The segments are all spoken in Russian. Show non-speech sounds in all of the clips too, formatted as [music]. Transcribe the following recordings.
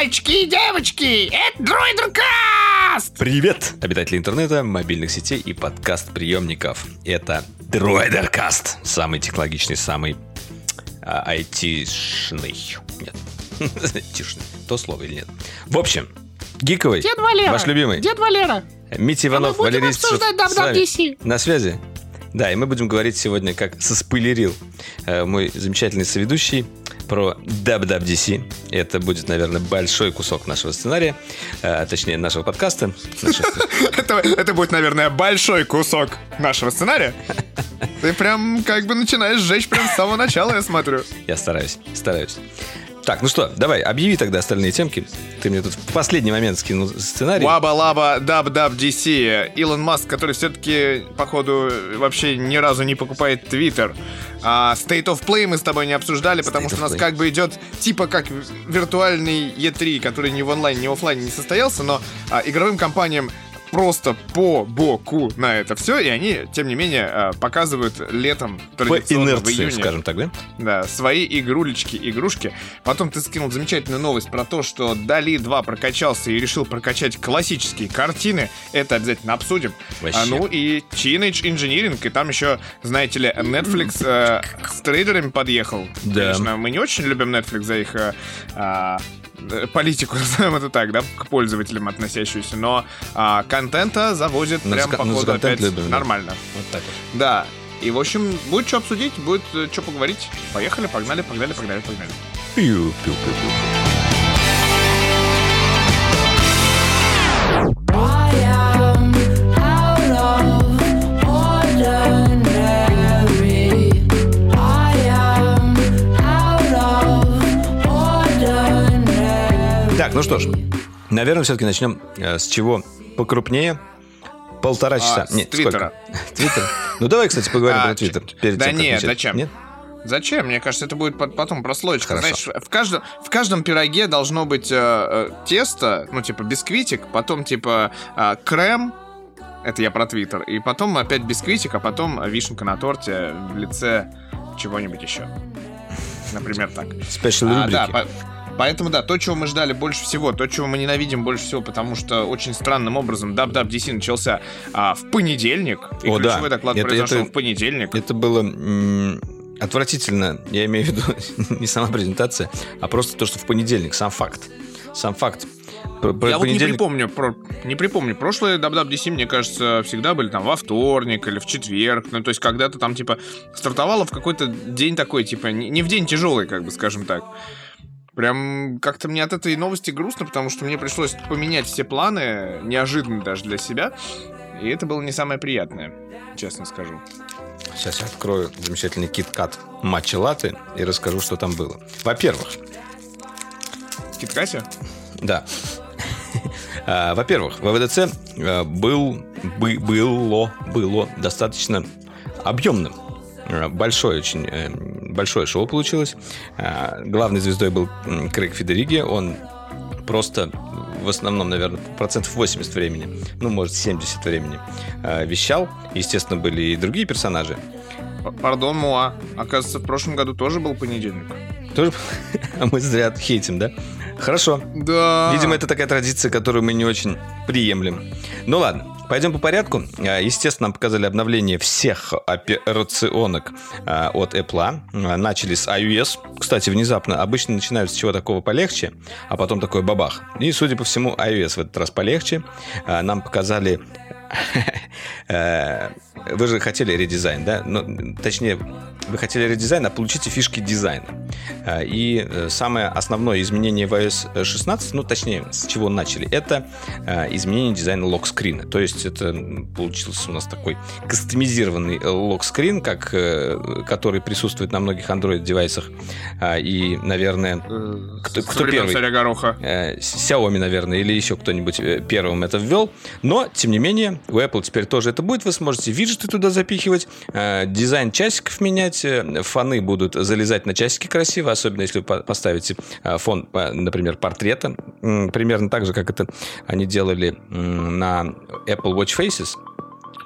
Мальчики и девочки! Это Дроидеркаст! Привет, обитатели интернета, мобильных сетей и подкаст-приемников. Это Дроидеркаст. Самый технологичный, самый а, айтишный. Нет. [laughs] Тишный. То слово или нет? В общем, Гиковый, Дед Валера! ваш любимый. Дед Валера! Митя Иванов, мы будем Валерий обсуждать. WWDC. На связи? Да, и мы будем говорить сегодня, как соспойлерил э, мой замечательный соведущий, про WWDC. Это будет, наверное, большой кусок нашего сценария, э, точнее, нашего подкаста. [laughs] Это будет, наверное, большой кусок нашего сценария. [laughs] Ты прям как бы начинаешь жечь прям с самого начала, я смотрю. Я стараюсь, стараюсь. Так, ну что, давай, объяви тогда остальные темки. Ты мне тут в последний момент скинул сценарий. Wubba lubba, dub-dub-DC. Илон Маск, который все-таки, походу, вообще ни разу не покупает Твиттер. А State of Play мы с тобой не обсуждали, потому State что of у нас Play. как бы идет типа как виртуальный E3, который ни в онлайн, ни в оффлайне не состоялся, но а, игровым компаниям просто по боку на это все, и они, тем не менее, а, показывают летом По традиционно в инерции, июне скажем так, да? Да, свои игрулечки, игрушки. Потом ты скинул замечательную новость про то, что Дали 2 прокачался и решил прокачать классические картины. Это обязательно обсудим. Вообще. А, ну и Teenage Engineering, и там еще, знаете ли, Netflix э, с трейдерами подъехал. Да. Конечно, мы не очень любим Netflix за их э, а, э, политику, [laughs] назовем это так, да, к пользователям относящуюся, но а, контента завозят Ну, прям, походу, опять любим, да. нормально. Вот так вот. Да. И, в общем, будет что обсудить, будет что поговорить. Поехали, погнали, погнали, погнали, погнали. Пиу-пиу-пиу-пиу. I ну что ж, наверное, все-таки начнем э, с чего покрупнее. Полтора часа. А, с Нет, Твиттера. [laughs] Твиттер? Ну давай, кстати, поговорим А, про Твиттер. да тем, нет, зачем? Нет? Зачем? Мне кажется, это будет потом прослоечка. Хорошо. Знаешь, в каждом, в каждом пироге должно быть э, э, тесто, ну, типа, бисквитик, потом, типа, э, крем, это я про Твиттер, и потом опять бисквитик, а потом вишенка на торте в лице чего-нибудь еще. Например, так. Спешл А, рубрики. да, по- поэтому да, то, чего мы ждали больше всего, то, чего мы ненавидим больше всего, потому что очень странным образом DC начался а, в понедельник, и О, да. ключевой доклад Это- произошел это- в понедельник. Это было м, отвратительно, я имею в виду [laughs] не сама презентация, а просто то, что в понедельник, сам факт. Сам факт. Про- про Я вот не понедельник- припомню, про, не припомню. Прошлые DC, мне кажется, всегда были там во вторник или в четверг. Ну, то есть, когда-то там, типа, стартовало в какой-то день такой, типа, не, не в день тяжелый, как бы, скажем так. Прям как-то мне от этой новости грустно, потому что мне пришлось поменять все планы, неожиданно даже для себя. И это было не самое приятное, честно скажу. Сейчас я открою замечательный кит-кат матча латы и расскажу, что там было. Во-первых, Киткася? Да. А, Во-первых, ВВДЦ э, был, бы- было, было достаточно объемным. Э, Большое очень э, большое шоу получилось. А, Главной звездой был Крейг Федериги. Он просто в основном, наверное, процентов 80 времени, ну, может, 70 времени э, вещал. Естественно, были и другие персонажи. Пардон, Муа. Оказывается, в прошлом году тоже был понедельник. Тоже [laughs] а мы зря хейтим, да? Хорошо. Да. Видимо, это такая традиция, которую мы не очень приемлем. Ну ладно, пойдем по порядку. А, Естественно, нам показали обновление всех операционок а, от Apple. А, Начали с iOS. Кстати, внезапно. Обычно начинают с чего такого полегче, а потом такой бабах. И, судя по всему, iOS в этот раз полегче. Нам показали... [laughs] э, Вы же хотели редизайн, да? Ну, точнее, вы хотели редизайн, а получите фишки дизайна. А, И э, самое основное изменение в iOS 16, ну, точнее, с чего начали, это э, изменение дизайна локскрина. То есть это получился у нас такой кастомизированный э, локскрин, как, э, который присутствует на многих Android-девайсах. И, наверное, кто, кто первый? царя Гороха. э, Xiaomi, наверное, или еще кто-нибудь э, первым это ввел. Но, тем не менее, у Apple теперь тоже это будет. Вы сможете виджеты туда запихивать, э, дизайн часиков менять, э, фоны будут залезать на часики красиво, особенно если вы по- поставите э, фон, например, портрета. Примерно так же, как это они делали на Apple Watch Faces.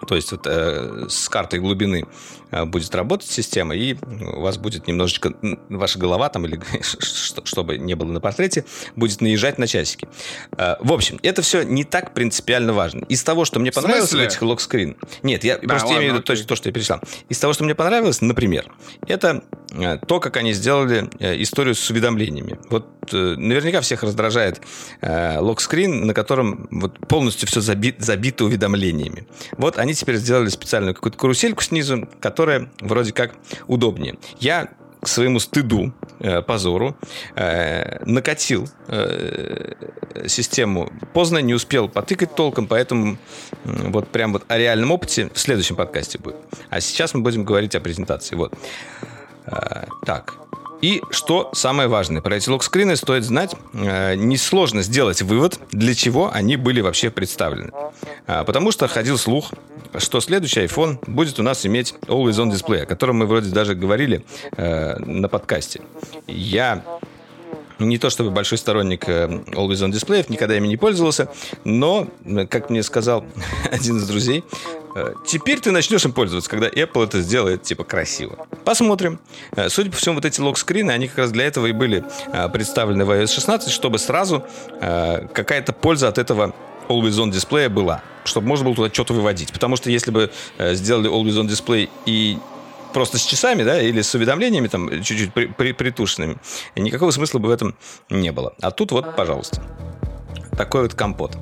То есть вот э, с картой глубины э, будет работать система, и у вас будет немножечко ваша голова там или [laughs] что- чтобы не было на портрете, будет наезжать на часики. Э, в общем, это все не так принципиально важно. Из того, что мне В понравилось в смысле? этих локскрин, нет, я просто ладно, имею в виду то, то, что я перечислял. Из того, что мне понравилось, например, это э, то, как они сделали э, историю с уведомлениями. Вот э, наверняка всех раздражает э, локскрин, на котором вот полностью все забито уведомлениями. Вот они теперь сделали специальную какую-то карусельку снизу, которая вроде как удобнее. Я к своему стыду, э, позору, э, накатил э, систему поздно, не успел потыкать толком, поэтому вот прям вот о реальном опыте в следующем подкасте будет. А сейчас мы будем говорить о презентации. Вот. Э, Так. И что самое важное, про эти локскрины стоит знать, э, несложно сделать вывод, для чего они были вообще представлены. А, Потому что ходил слух, что следующий iPhone будет у нас иметь Always On Display, о котором мы вроде даже говорили э, на подкасте. Я не то чтобы большой сторонник э, Always On дисплеев, никогда ими не пользовался, но, э, как мне сказал [laughs] один из друзей, э, теперь ты начнешь им пользоваться, когда Apple это сделает, типа, красиво. Посмотрим. Судя по всему, вот эти лог-скрины, они как раз для этого и были представлены в iOS 16, чтобы сразу какая-то польза от этого Always On дисплея была, чтобы можно было туда что-то выводить. Потому что если бы сделали Always On дисплей и просто с часами, да, или с уведомлениями там чуть-чуть при- при- притушенными, никакого смысла бы в этом не было. А тут вот, пожалуйста, такой вот компот.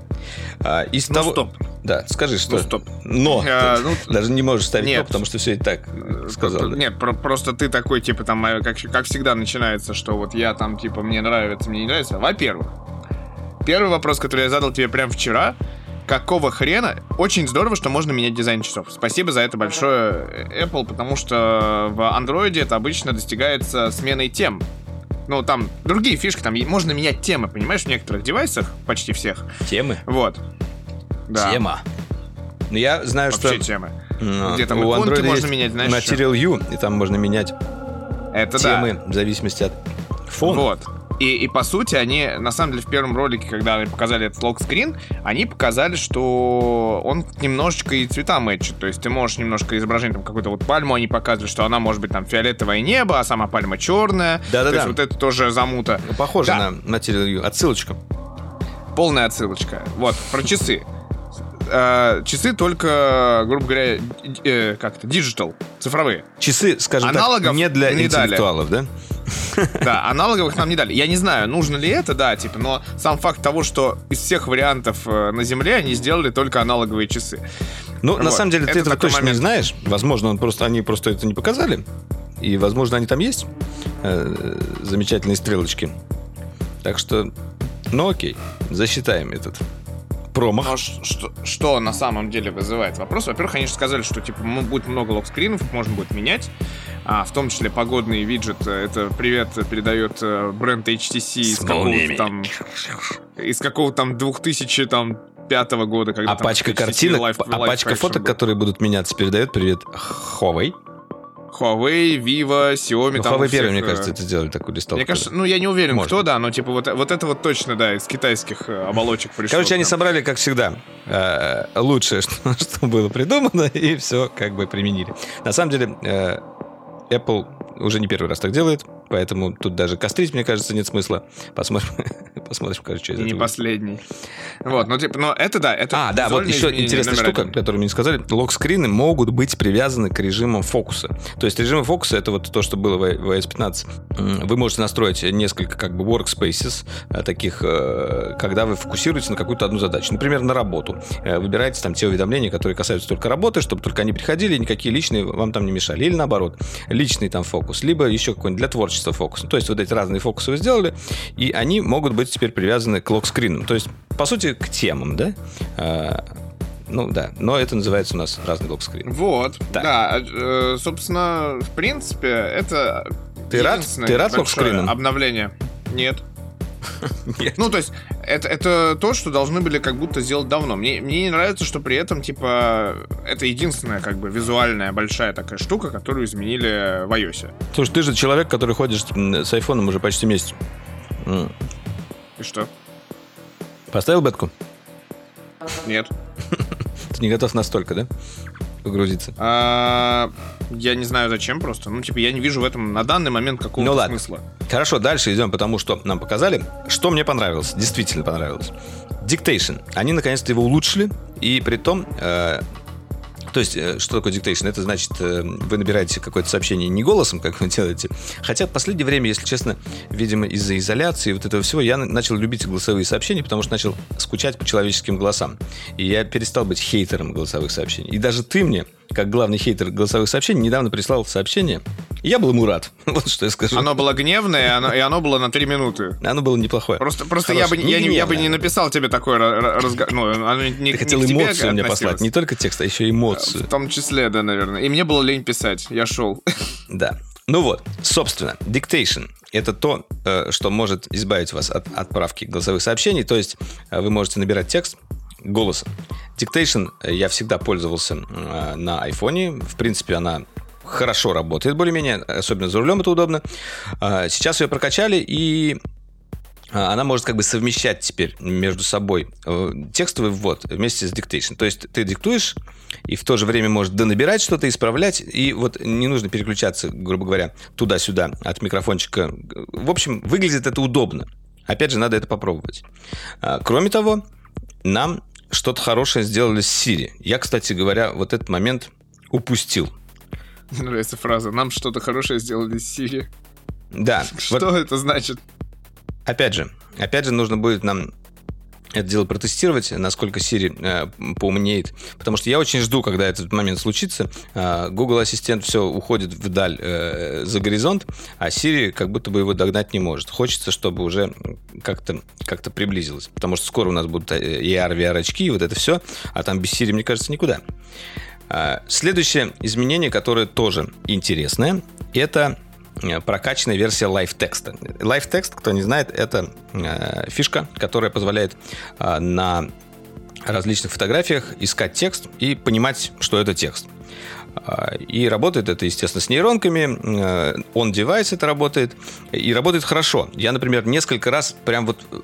А, из Ну, того... стоп. Да, скажи, что... Ну, стоп. Но! А, Ты ну, даже не можешь ставить нет. «но», потому что все и так э, сказал. да. Нет, про- просто ты такой, типа, там, э, как, как всегда начинается, что вот я там, типа, мне нравится, мне не нравится. Во-первых, первый вопрос, который я задал тебе прямо вчера, какого хрена? Очень здорово, что можно менять дизайн часов. Спасибо за это большое, э, Apple, потому что в Android это обычно достигается сменой тем. Ну, там другие фишки, там можно менять темы, понимаешь, в некоторых девайсах, почти всех. Темы? Вот. Да. Тема. Ну, я знаю, Вообще что... темы. м, Где там у иконки Android можно менять, знаешь, Material U, и там можно менять Это да. темы в зависимости от фона. Вот. И, и по сути, они, на самом деле, в первом ролике, когда они показали этот локскрин, они показали, что он немножечко и цвета мэчит. То есть ты можешь немножко изображение, там, какую-то вот пальму они показывали, что она может быть там фиолетовое небо, а сама пальма черная. Да-да-да. То есть вот это тоже замута. Похоже Да. на Material You. Отсылочка. Полная отсылочка. Вот, про часы. Э, часы только, грубо говоря, э, как это, digital, цифровые. Часы, скажем Аналогов так, не для не дали. интеллектуалов, да? [laughs] Да, аналоговых нам не дали. Я не знаю, нужно ли это, да, типа, но сам факт того, что из всех вариантов э, на Земле они сделали только аналоговые часы. Ну, на Вот. самом деле, ты Это этого точно не момент. знаешь. Возможно, он просто, они просто это не показали. И, возможно, они там есть. Э, замечательные стрелочки. Так что, ну окей, засчитаем этот промах. Но что, что на самом деле вызывает вопрос? Во-первых, они же сказали, что типа будет много локскринов, их можно будет менять, а, в том числе погодный виджет. Это привет передает э, бренд HTC из какого-то там из какого-то там 2000 там пятого года, когда А пачка HTC картинок, Live- а Live пачка фоток, был. которые будут меняться, передает привет Huawei. Huawei, Vivo, Xiaomi. Ну, там Huawei первый, мне э, кажется, это сделали такую листовку. Мне кажется, ну я не уверен, Может. кто, да, но типа вот, вот это вот точно, да, из китайских э, оболочек пришло. Короче, они собрали, как всегда, э, лучшее, [laughs] что, что было придумано, и все как бы применили. На самом деле, Apple уже не первый раз так делает, поэтому тут даже кострить, мне кажется, нет смысла. Посмотрим, [laughs] посмотрим, короче, что из не этого выйдет. последний. Вот, ну типа, но это да, это А, да, вот еще интересная штука, один. которую мне не сказали. Локскрины могут быть привязаны к режимам фокуса. То есть режимы фокуса это вот то, что было в в iOS 15. М, Вы можете настроить несколько как бы workspaces, э, таких, э, когда вы фокусируете на какую-то одну задачу. Например, на работу. Э, Выбираете там те уведомления, которые касаются только работы, чтобы только они приходили, никакие личные вам там не мешали. Или наоборот, личный там фокус, либо еще какой-нибудь для творчества фокус. Ну, То есть вот эти разные фокусы вы сделали, и они могут быть теперь привязаны к локскринам. То есть, по сути, к темам, да? А, Ну да, но это называется у нас разный локскрин. Вот, Так. да, э, собственно, в принципе, это Ты рад? Ты рад большое локскринам? обновление. Нет. [laughs] Ну, то есть, это, это то, что должны были как будто сделать давно. Мне, мне не нравится, что при этом, типа, это единственная, как бы, визуальная большая такая штука, которую изменили в iOS. Слушай, ты же человек, который ходишь с айфоном уже почти месяц. И что? Поставил бетку? Нет. [laughs] не готов настолько, да? Погрузиться. А, я не знаю зачем просто. Ну, типа, я не вижу в этом на данный момент какого-то Ну ладно. смысла. Хорошо, дальше идем, потому что нам показали, что мне понравилось, действительно понравилось. Dictation. Они наконец-то его улучшили, и при том, э, то есть, э, что такое dictation? Это значит, э, вы набираете какое-то сообщение не голосом, как вы делаете. Хотя в последнее время, если честно, видимо, из-за изоляции вот этого всего, я на- начал любить голосовые сообщения, потому что начал скучать по человеческим голосам. И я перестал быть хейтером голосовых сообщений. И даже ты мне, как главный хейтер голосовых сообщений, недавно прислал сообщение. Я был ему рад. [laughs] Вот что я скажу. Оно было гневное, и оно, и оно было на 3 минуты. Оно было неплохое. Просто, просто я, бы, Хорошее. я, не, я бы не написал тебе такой разговор. Ну, оно не, Ты хотел не эмоцию мне послать. Не только текст, а еще эмоцию. В том числе, да, наверное. И мне было лень писать. Я шел. [laughs] Да. Ну вот, собственно, dictation — это то, э, что может избавить вас от отправки голосовых сообщений. То есть э, вы можете набирать текст голосом. Dictation э, я всегда пользовался на айфоне. В принципе, она хорошо работает более-менее, особенно за рулем это удобно. А, Сейчас ее прокачали, и а, она может как бы совмещать теперь между собой э, текстовый ввод вместе с диктейшн. То есть ты диктуешь, и в то же время может донабирать что-то, исправлять, и вот не нужно переключаться, грубо говоря, туда-сюда от микрофончика. В общем, выглядит это удобно. Опять же, надо это попробовать. А, Кроме того, нам что-то хорошее сделали с Siri. Я, кстати говоря, вот этот момент упустил. [laughs] Мне нравится фраза. Нам что-то хорошее сделали с Сири. Да, [laughs] Что вот это значит? Опять же, опять же, нужно будет нам это дело протестировать, насколько Siri э, поумнеет. Потому что я очень жду, когда этот момент случится. Э, Google Ассистент все уходит вдаль э, за горизонт, а Siri как будто бы его догнать не может. Хочется, чтобы уже как-то как приблизилось. Потому что скоро у нас будут э, AR, VR-очки и вот это все. А там без Siri, мне кажется, никуда. А, Следующее изменение, которое тоже интересное, это э, прокачанная версия Live Text а. Live Text, кто не знает, это э, фишка, которая позволяет э, на различных фотографиях искать текст и понимать, что это текст. И работает это, естественно, с нейронками. э, On-device это работает. И работает хорошо. Я, например, несколько раз прям вот э,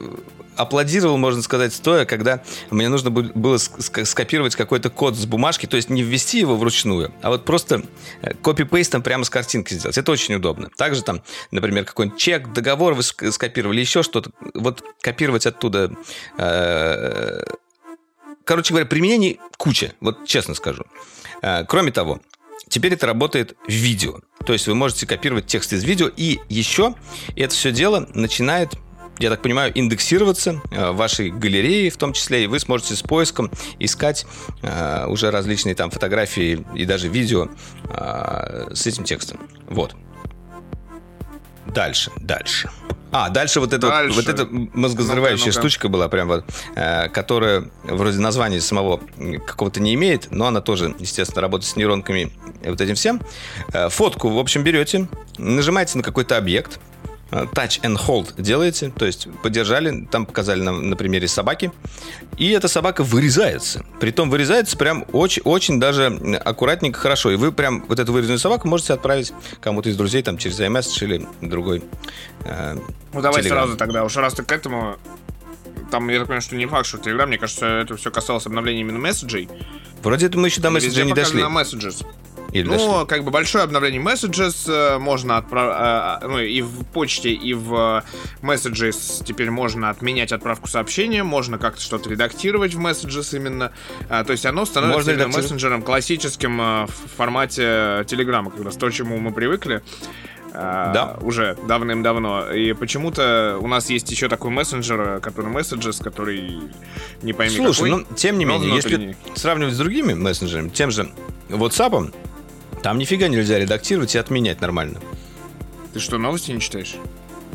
аплодировал, можно сказать, стоя, когда мне нужно было ск- ск- скопировать какой-то код с бумажки, то есть не ввести его вручную, а вот просто э, копипейстом прямо с картинки сделать. Это очень удобно. Также там, например, какой-нибудь чек, договор вы ск- скопировали, еще что-то. Вот копировать оттуда короче говоря, применений куча, вот честно скажу. Э, Кроме того, теперь это работает в видео. То есть вы можете копировать текст из видео, и еще это все дело начинает я так понимаю, индексироваться э, в вашей галерее в том числе, и вы сможете с поиском искать э, уже различные там фотографии и даже видео с этим текстом. Вот. Дальше, дальше. А, дальше вот эта, Дальше. вот эта мозгозрывающая Ну-ка, ну-ка. штучка была прям вот, э, которая вроде названия самого какого-то не имеет, но она тоже, естественно, работает с нейронками и вот этим всем. Э, Фотку, в общем, берете, нажимаете на какой-то объект, touch and hold делаете, то есть подержали, там показали на, на примере собаки, и эта собака вырезается. Притом вырезается прям очень, очень даже аккуратненько, хорошо. И вы прям вот эту вырезанную собаку можете отправить кому-то из друзей там через iMessage или другой э, Ну давай Telegram. сразу тогда, уж раз ты к этому... Там, я так понимаю, что не факт, что Telegram, мне кажется, это все касалось обновления именно месседжей. Вроде это мы еще до месседжа не дошли. на Messages. Или Ну, дошли? как бы большое обновление Messages э, можно отправить, ну, и в почте, и в э, Messages теперь можно отменять отправку сообщения, можно как-то что-то редактировать в Messages именно. То есть оно становится Можно мессенджером классическим э, в формате Телеграма, как раз то, чему мы привыкли. Да. Уже давным-давно. И почему-то у нас есть еще такой мессенджер, э, который Messages, который не пойми Слушай, какой. ну, тем не менее, внутренний. если сравнивать с другими мессенджерами, тем же WhatsApp, там нифига нельзя редактировать и отменять нормально. Ты что, новости не читаешь?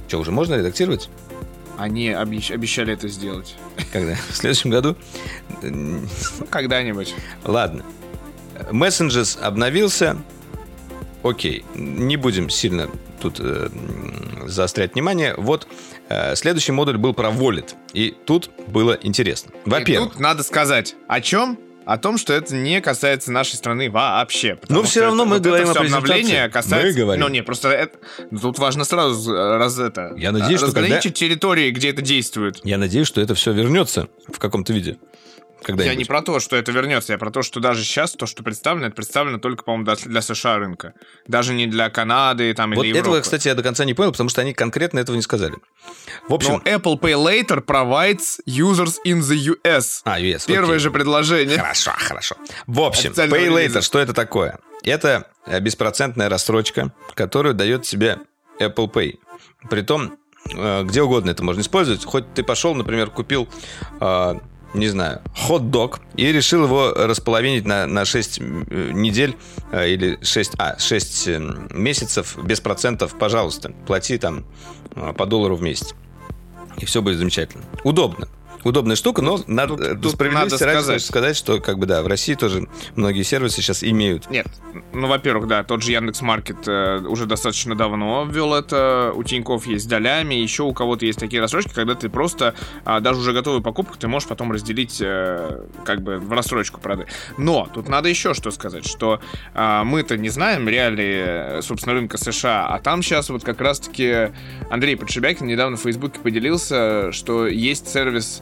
Что, уже можно редактировать? Они обещ- обещали это сделать. Когда? В следующем году? Ну, когда-нибудь. Ладно. Messages обновился. Окей, не будем сильно тут э, заострять внимание. Вот э, следующий модуль был про Wallet. И тут было интересно. И Во-первых, тут надо сказать о чем? О том, что это не касается нашей страны вообще. Но все что равно это- мы вот говорим это о обновление касается... Мы говорим. Ну, не, просто это... ну, Тут важно сразу э, раз это... Я надеюсь, что разграничить территории, где это действует. я надеюсь, что это все вернется в каком-то виде. Когда Я не про то, что это вернется, я про то, что даже сейчас то, что представлено, это представлено только, по-моему, для- США рынка. Даже не для Канады там, Вот или этого, Европы. кстати, я до конца не понял, потому что они конкретно этого не сказали. В общем... Но Apple Pay Later provides users in the US. А, US, Первое окей. же предложение. Хорошо, хорошо. В общем, Pay. Later, что это такое? Это беспроцентная рассрочка, которую дает тебе Apple Pay. Притом, э, где угодно это можно использовать. Хоть ты пошел, например, купил, э, не знаю, хот-дог и решил его располовинить на, на 6 недель э, или 6, а, 6 э, месяцев без процентов, пожалуйста, плати там э, по доллару в месяц. И все будет замечательно. Удобно. Удобная штука, но надо, тут- э, тут справедливости надо ради сказать. сказать, что как бы да, в России тоже многие сервисы сейчас имеют. Нет, ну, во-первых, да, тот же Яндекс Маркет э, уже достаточно давно ввел это. У Тиньков есть долями, еще у кого-то есть такие рассрочки, когда ты просто а, даже уже готовую покупку ты можешь потом разделить э, как бы в рассрочку продать. Но тут надо еще что сказать, что а, мы-то не знаем реалии, э, собственно, рынка США, а там сейчас вот как раз-таки Андрей Подшибякин недавно в Фейсбуке поделился, что есть сервис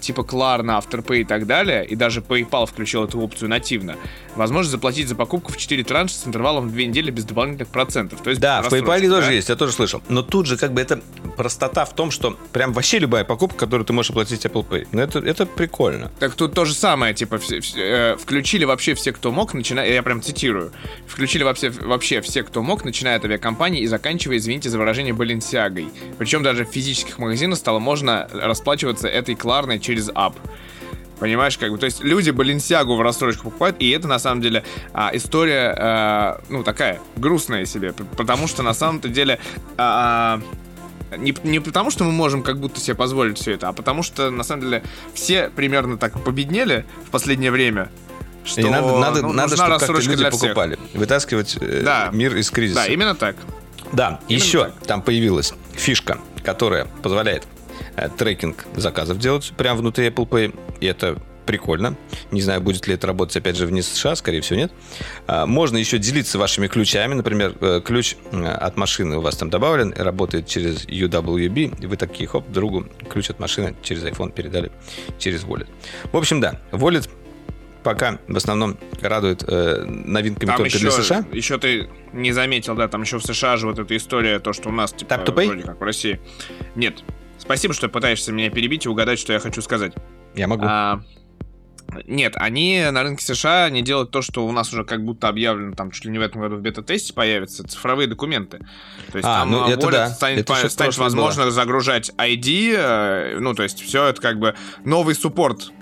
типа Klarna, Afterpay и так далее, и даже PayPal включил эту опцию нативно, возможность заплатить за покупку в 4 транша с интервалом в 2 недели без дополнительных процентов. То есть Да, в PayPal тоже да? есть, я тоже слышал. Но тут же как бы это простота в том, что прям вообще любая покупка, которую ты можешь оплатить Apple Pay. Ну, это, это прикольно. Так тут то же самое, типа, все- все, э, включили вообще все, кто мог, начиная, я прям цитирую, включили вообще, вообще все, кто мог, начиная от авиакомпании и заканчивая, извините за выражение, Баленсиагой. Причем даже в физических магазинах стало можно расплачиваться этой Кларной через ап. Понимаешь, как бы, то есть люди Баленсиагу в рассрочку покупают, и это на самом деле а, история, а, ну, такая, грустная себе, потому что на самом-то деле а, не, не потому, что мы можем как будто себе позволить все это, а потому что, на самом деле, все примерно так победнели в последнее время, что И надо, надо, ну, надо чтобы как-то люди для всех. покупали. Вытаскивать э, Да. мир из кризиса. Да, именно так. Да, Именно еще так. там появилась фишка, которая позволяет трекинг заказов делать прямо внутри Apple Pay. И это прикольно. Не знаю, будет ли это работать, опять же, вне США, скорее всего, нет. А, Можно еще делиться вашими ключами. Например, э, ключ э, от машины у вас там добавлен, работает через UWB, и вы такие, хоп, другу ключ от машины через iPhone передали через Wallet. В общем, да, Wallet пока в основном радует э, новинками Там только еще, для США. еще ты не заметил, да, там еще в США же вот эта история, то, что у нас, типа, Tap to pay? вроде как в России. Нет. Спасибо, что пытаешься меня перебить и угадать, что я хочу сказать. Я могу. А, нет, они на рынке США не делают то, что у нас уже как будто объявлено, там чуть ли не в этом году в бета-тесте появятся, цифровые документы. То есть А, там ну, а, это да. станет, Это станет возможно загружать ID, э, ну, то есть все это как бы новый суппорт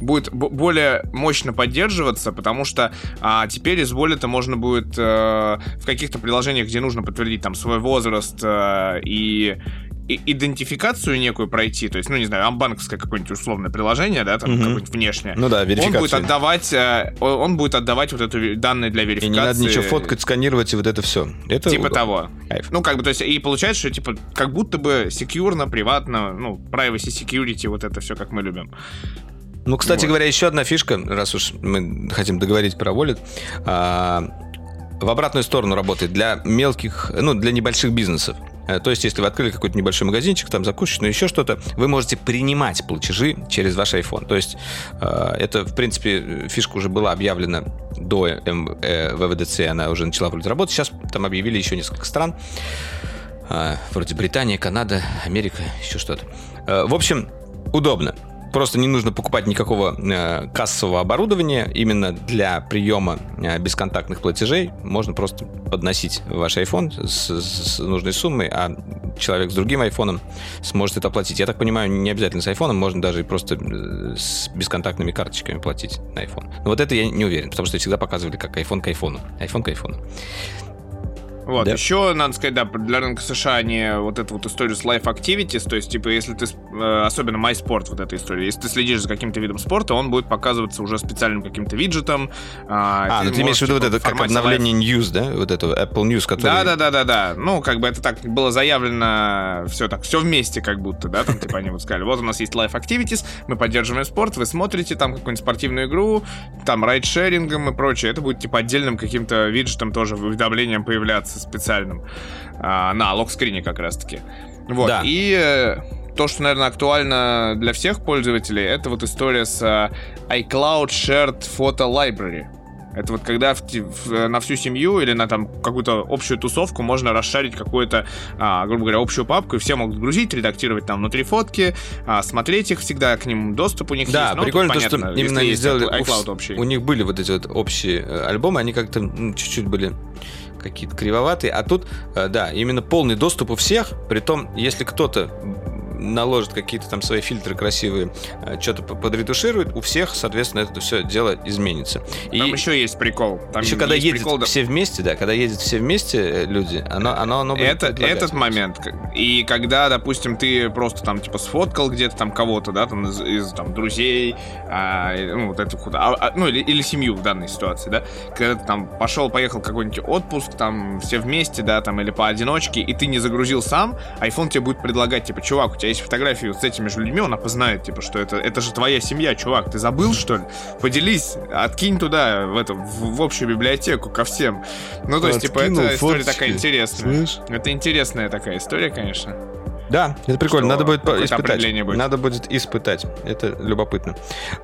будет более мощно поддерживаться, потому что а, теперь из Wallet можно будет э, в каких-то приложениях, где нужно подтвердить там свой возраст э, и- идентификацию некую пройти, то есть, ну, не знаю, банковское какое-нибудь условное приложение, да, там Мгм. какое-нибудь внешнее. Ну да, Он будет верификация. отдавать, э, он будет отдавать вот эту данные для И верификации. не надо ничего фоткать, сканировать и вот это все. Это Типа удобно. того. Кайф. Ну, как бы, то есть, и получается, что, типа, как будто бы секьюрно, приватно, ну, privacy, security, вот это все, как мы любим. Ну, кстати Вот. говоря, еще одна фишка, раз уж мы хотим договорить про Wallet. а, в обратную сторону работает для мелких, ну, для небольших бизнесов. Э, То есть, если вы открыли какой-то небольшой магазинчик, там закусочную, ну, еще что-то, вы можете принимать платежи через ваш iPhone. То есть, э, это, в принципе, фишка уже была объявлена до э, ВВДЦ, она уже начала вроде работать. Сейчас там объявили еще несколько стран. Вроде Британия, Канада, Америка, еще что-то. В общем, удобно. Просто не нужно покупать никакого э, кассового оборудования. Именно для приема э, бесконтактных платежей можно просто подносить ваш iPhone с, с нужной суммой, а человек с другим айфоном сможет это оплатить. Я так понимаю, не обязательно с айфоном, можно даже просто э, с бесконтактными карточками платить на iPhone. Но вот это я не уверен, потому что всегда показывали как iPhone к айфону. iPhone к айфону. Вот, Да. еще, надо сказать, да, для рынка США они вот эту вот историю с Life Activities, то есть, типа, если ты, э, особенно MySport, вот эта история, если ты следишь за каким-то видом спорта, он будет показываться уже специальным каким-то виджетом. А, ну ты имеешь в виду вот это как обновление News, да? Вот это Apple News, который... Да, да, да, да, да. Ну, как бы это так было заявлено, все так, все вместе, как будто, да, там, типа, они вот сказали, вот у нас есть Life Activities, мы поддерживаем спорт, вы смотрите там какую-нибудь спортивную игру, там райдшерингом и прочее, это будет, типа, отдельным каким-то виджетом тоже, уведомлением появляться специальным а, на локскрине как раз-таки. Вот, Да. и... э, то, что, наверное, актуально для всех пользователей, это вот история с э, iCloud Shared Photo Library. Это вот когда в в- э, на всю семью или на там какую-то общую тусовку можно расшарить какую-то, а, грубо говоря, общую папку, и все могут грузить, редактировать там внутри фотки, а, смотреть их всегда, к ним доступ у них Да, есть. Ну, тут прикольно то, понятно, что именно они сделали... iCloud общий. у них были вот эти вот общие альбомы, они как-то чуть-чуть были какие-то кривоватые, а тут, э, да, именно полный доступ у всех, притом, если кто-то наложит какие-то там свои фильтры красивые, что-то подретуширует, у всех, соответственно, это все дело изменится. И Там еще есть прикол. Там еще когда едут прикол, все вместе, да, когда едут все вместе э, люди, оно, оно, оно будет Это, этот момент. И когда, допустим, ты просто там, типа, сфоткал где-то там кого-то, да, там, из, из, там, друзей, а, ну, вот это вот, а- ну, или, или семью в данной ситуации, да, когда ты там пошел, поехал какой-нибудь отпуск, там, все вместе, да, там, или поодиночке, и ты не загрузил сам, iPhone тебе будет предлагать, типа, чувак, у тебя есть фотографии вот с этими же людьми, он опознает, типа, что это, это же твоя семья, чувак, ты забыл, что ли? Поделись, откинь туда, в, это, в, в общую библиотеку ко всем. Ну, то есть, типа, это история фоточки, такая интересная. слышь? Это интересная такая история, конечно. Да, это прикольно. Что Надо будет испытать. будет. Надо будет испытать. Это любопытно.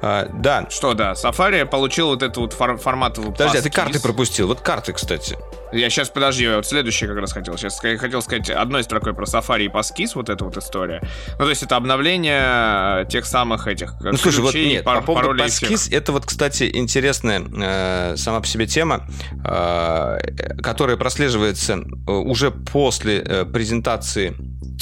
А, да. Что, да, Safari получил вот эту вот фор- форматовую Подожди, а ты карты пропустил. Вот карты, кстати. Я сейчас, подожди, я вот следующее как раз хотел. Сейчас я хотел сказать одной строкой про Safari и паскиз, вот эта вот история. Ну, то есть это обновление тех самых этих Ну, слушай, вот нет, пар- по поводу паскиз, это вот, кстати, интересная э, сама по себе тема, э, которая прослеживается э, уже после э, презентации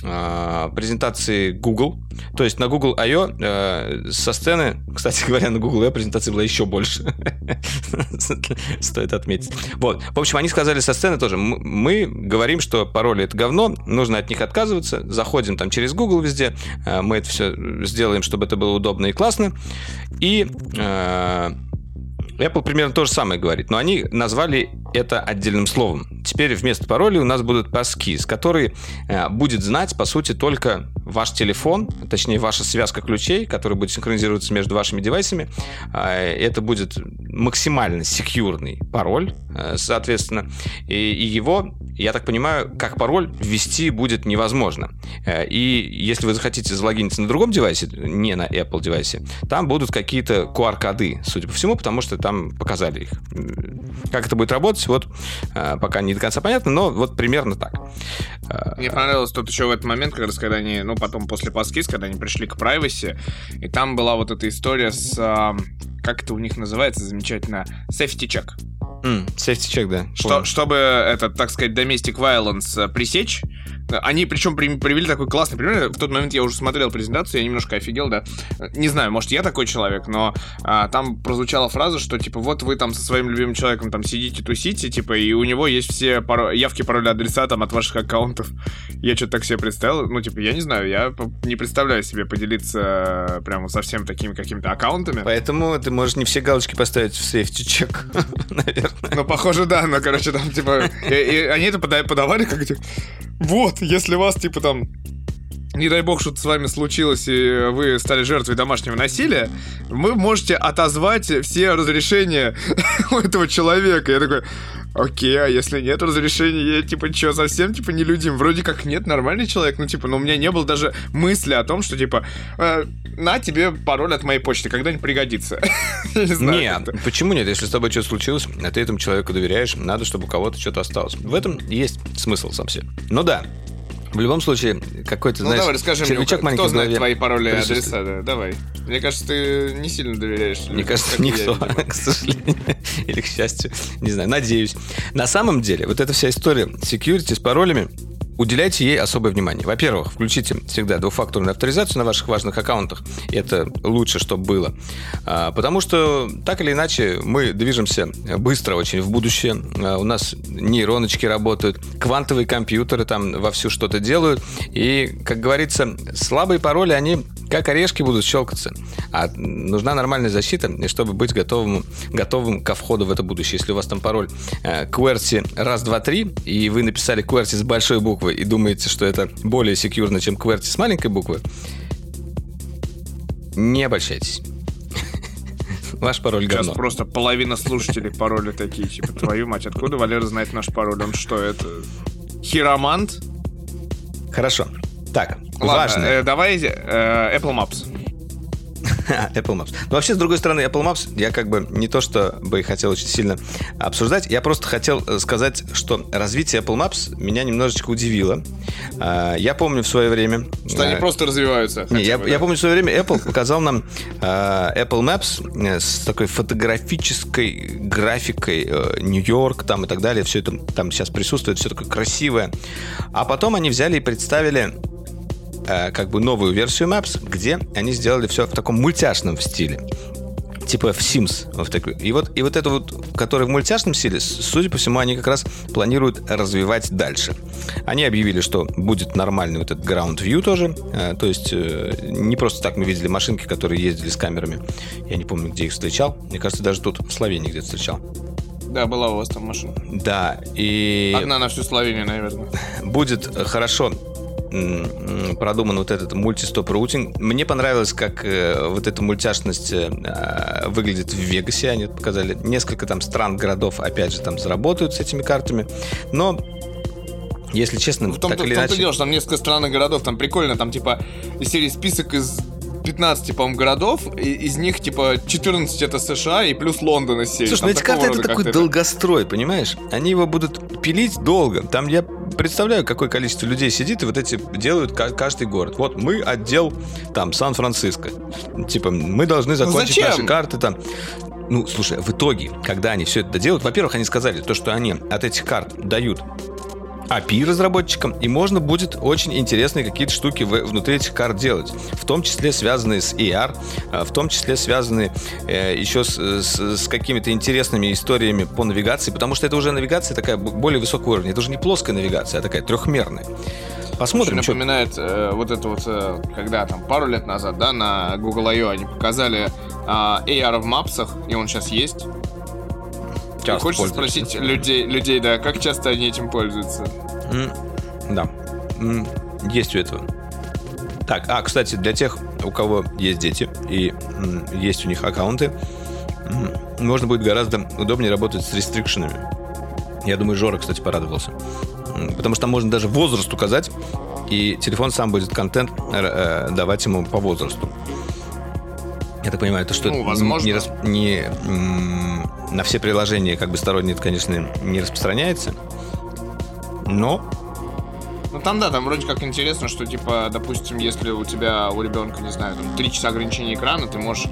э, презентации Google. То есть на Google I.O. э, со сцены, [laughs] кстати говоря, на Google I.O. презентация была еще больше. [laughs] Стоит отметить. Вот. В общем, они сказали со сцены тоже, «М- мы говорим, что пароли это говно, нужно от них отказываться, заходим там через Google везде, э, мы это все сделаем, чтобы это было удобно и классно. И э, Apple примерно то же самое говорит, но они назвали это отдельным словом. Теперь вместо паролей у нас будут паскиз, который э, будет знать, по сути, только ваш телефон, точнее, ваша связка ключей, которая будет синхронизироваться между вашими девайсами. А, Это будет максимально секьюрный пароль, э, соответственно. И, и его, я так понимаю, как пароль ввести будет невозможно. Э, И если вы захотите залогиниться на другом девайсе, не на Apple девайсе, там будут какие-то QR-коды, судя по всему, потому что там показали их. Как это будет работать, вот э, пока не до конца понятно, но вот примерно так. Э, Мне понравилось тут еще в этот момент, как когда они, ну, потом после паскиз, когда они пришли к privacy, и там была вот эта история с, как это у них называется замечательно, safety check. Safety check, да. Что, чтобы это, так сказать, domestic violence э, пресечь, они причем при- привели такой классный пример. В тот момент я уже смотрел презентацию, я немножко офигел, да. Э, Не знаю, может, я такой человек, но а, там прозвучала фраза, что, типа, вот вы там со своим любимым человеком там сидите, тусите, типа, и у него есть все паро- явки, пароли, адреса там от ваших аккаунтов. Я что-то так себе представил. Ну, типа, я не знаю, я не представляю себе поделиться э, прямо совсем такими какими-то аккаунтами. Поэтому ты можешь не все галочки поставить в safety check, [laughs] наверное. Ну, похоже, да, но, короче, там, типа, и они это пода- подавали как, типа, вот, если вас, типа, там, не дай бог, что-то с вами случилось, и вы стали жертвой домашнего насилия, вы можете отозвать все разрешения [laughs] у этого человека. Я такой, окей, а если нет разрешения, я, типа, что, совсем, типа, не людям? Вроде как нет, нормальный человек, ну, типа, но у меня не было даже мысли о том, что, типа, э, на тебе пароль от моей почты, когда-нибудь пригодится. [laughs] Не знаю. Нет, почему нет? Если с тобой что-то случилось, а ты этому человеку доверяешь, надо, чтобы у кого-то что-то осталось. В этом есть смысл сам себе. Ну да, в любом случае, какой-то, Ну знаешь, давай, расскажи мне, червячок кто маленький в знает твои пароли и адреса, да, давай. Мне кажется, ты не сильно доверяешь. Мне кажется, я, никто, видимо. [laughs] к сожалению, или к счастью, не знаю, надеюсь. На самом деле, вот эта вся история security с паролями, уделяйте ей особое внимание. Во-первых, включите всегда двухфакторную авторизацию на ваших важных аккаунтах. Это лучше, чтобы было. А, Потому что, так или иначе, мы движемся быстро очень в будущее. А, У нас нейроночки работают, квантовые компьютеры там вовсю что-то делают. И, как говорится, слабые пароли, они как орешки будут щелкаться. А нужна нормальная защита, и чтобы быть готовым, готовым ко входу в это будущее. Если у вас там пароль э, QWERTY раз, два, три, и вы написали QWERTY с большой буквы и думаете, что это более секьюрно, чем QWERTY с маленькой буквы, не обольщайтесь. [laughs] Ваш пароль Сейчас говно. просто половина слушателей пароли такие, типа, твою мать, откуда Валера знает наш пароль? Он что, это хиромант? Хорошо. Так, Ладно, важно. э, давай э, Apple Maps. [laughs] Apple Maps. Но вообще, с другой стороны, Apple Maps я как бы не то, что бы хотел очень сильно обсуждать, я просто хотел э, сказать, что развитие Apple Maps меня немножечко удивило. А, Я помню в свое время... Что они э, просто развиваются. не, я, бы, я да. помню, в свое время Apple показал нам э, Apple Maps с такой фотографической графикой Нью-Йорк там и так далее. Все это там сейчас присутствует, все такое красивое. А потом они взяли и представили как бы новую версию Maps, где они сделали все в таком мультяшном стиле. Типа в Sims. Вот такой. И, вот, и вот это вот, который в мультяшном стиле, судя по всему, они как раз планируют развивать дальше. Они объявили, что будет нормальный вот этот ground view тоже. Э, то есть э, не просто так мы видели машинки, которые ездили с камерами. Я не помню, где их встречал. Мне кажется, даже тут в Словении где-то встречал. Да, была у вас там машина. Да, и Одна на всю Словению, наверное. [laughs] будет э, хорошо продуман вот этот мультистоп роутинг. Мне понравилось, как э, вот эта мультяшность э, э, выглядит в Вегасе. Они показали несколько там стран, городов, опять же, там заработают с этими картами. Но, если честно, В том-то, так в или том-то иначе... дело, что там несколько странных городов, там прикольно, там типа из серии список из 15, по-моему, городов, и из них, типа, 14 это США и плюс Лондон из серии. Слушай, Там ну эти карты это такой долгострой, понимаешь? Они его будут пилить долго. Там я представляю, какое количество людей сидит и вот эти делают ка- каждый город. Вот мы отдел там Сан-Франциско. Типа мы должны закончить зачем? наши карты там. Ну, слушай, в итоге, когда они все это делают, во-первых, они сказали то, что они от этих карт дают API разработчикам, и можно будет очень интересные какие-то штуки внутри этих карт делать. В том числе связанные с AR, а, в том числе связанные э, еще с, с- с какими-то интересными историями по навигации, потому что это уже навигация такая более высокого уровня. Это уже не плоская навигация, а такая трехмерная. Очень Посмотрим, что... напоминает э, вот это вот, э, когда там пару лет назад, да, на Google I.O. они показали а, AR в мапсах, и он сейчас есть. Часто хочется пользуются. спросить людей, людей, да, как часто они этим пользуются? М, Да. М, Есть у этого. Так, а, кстати, для тех, у кого есть дети и м, есть у них аккаунты, м, можно будет гораздо удобнее работать с рестрикшенами. Я думаю, Жора, кстати, порадовался. Потому что там можно даже возраст указать, и телефон сам будет контент э, э, давать ему по возрасту. Я так понимаю, это что Ну, возможно. не, не, на все приложения как бы сторонние, это, конечно, не распространяется. Но Ну там да, там вроде как интересно, что типа, допустим, если у тебя у ребенка, не знаю, там 3 часа ограничения экрана, ты можешь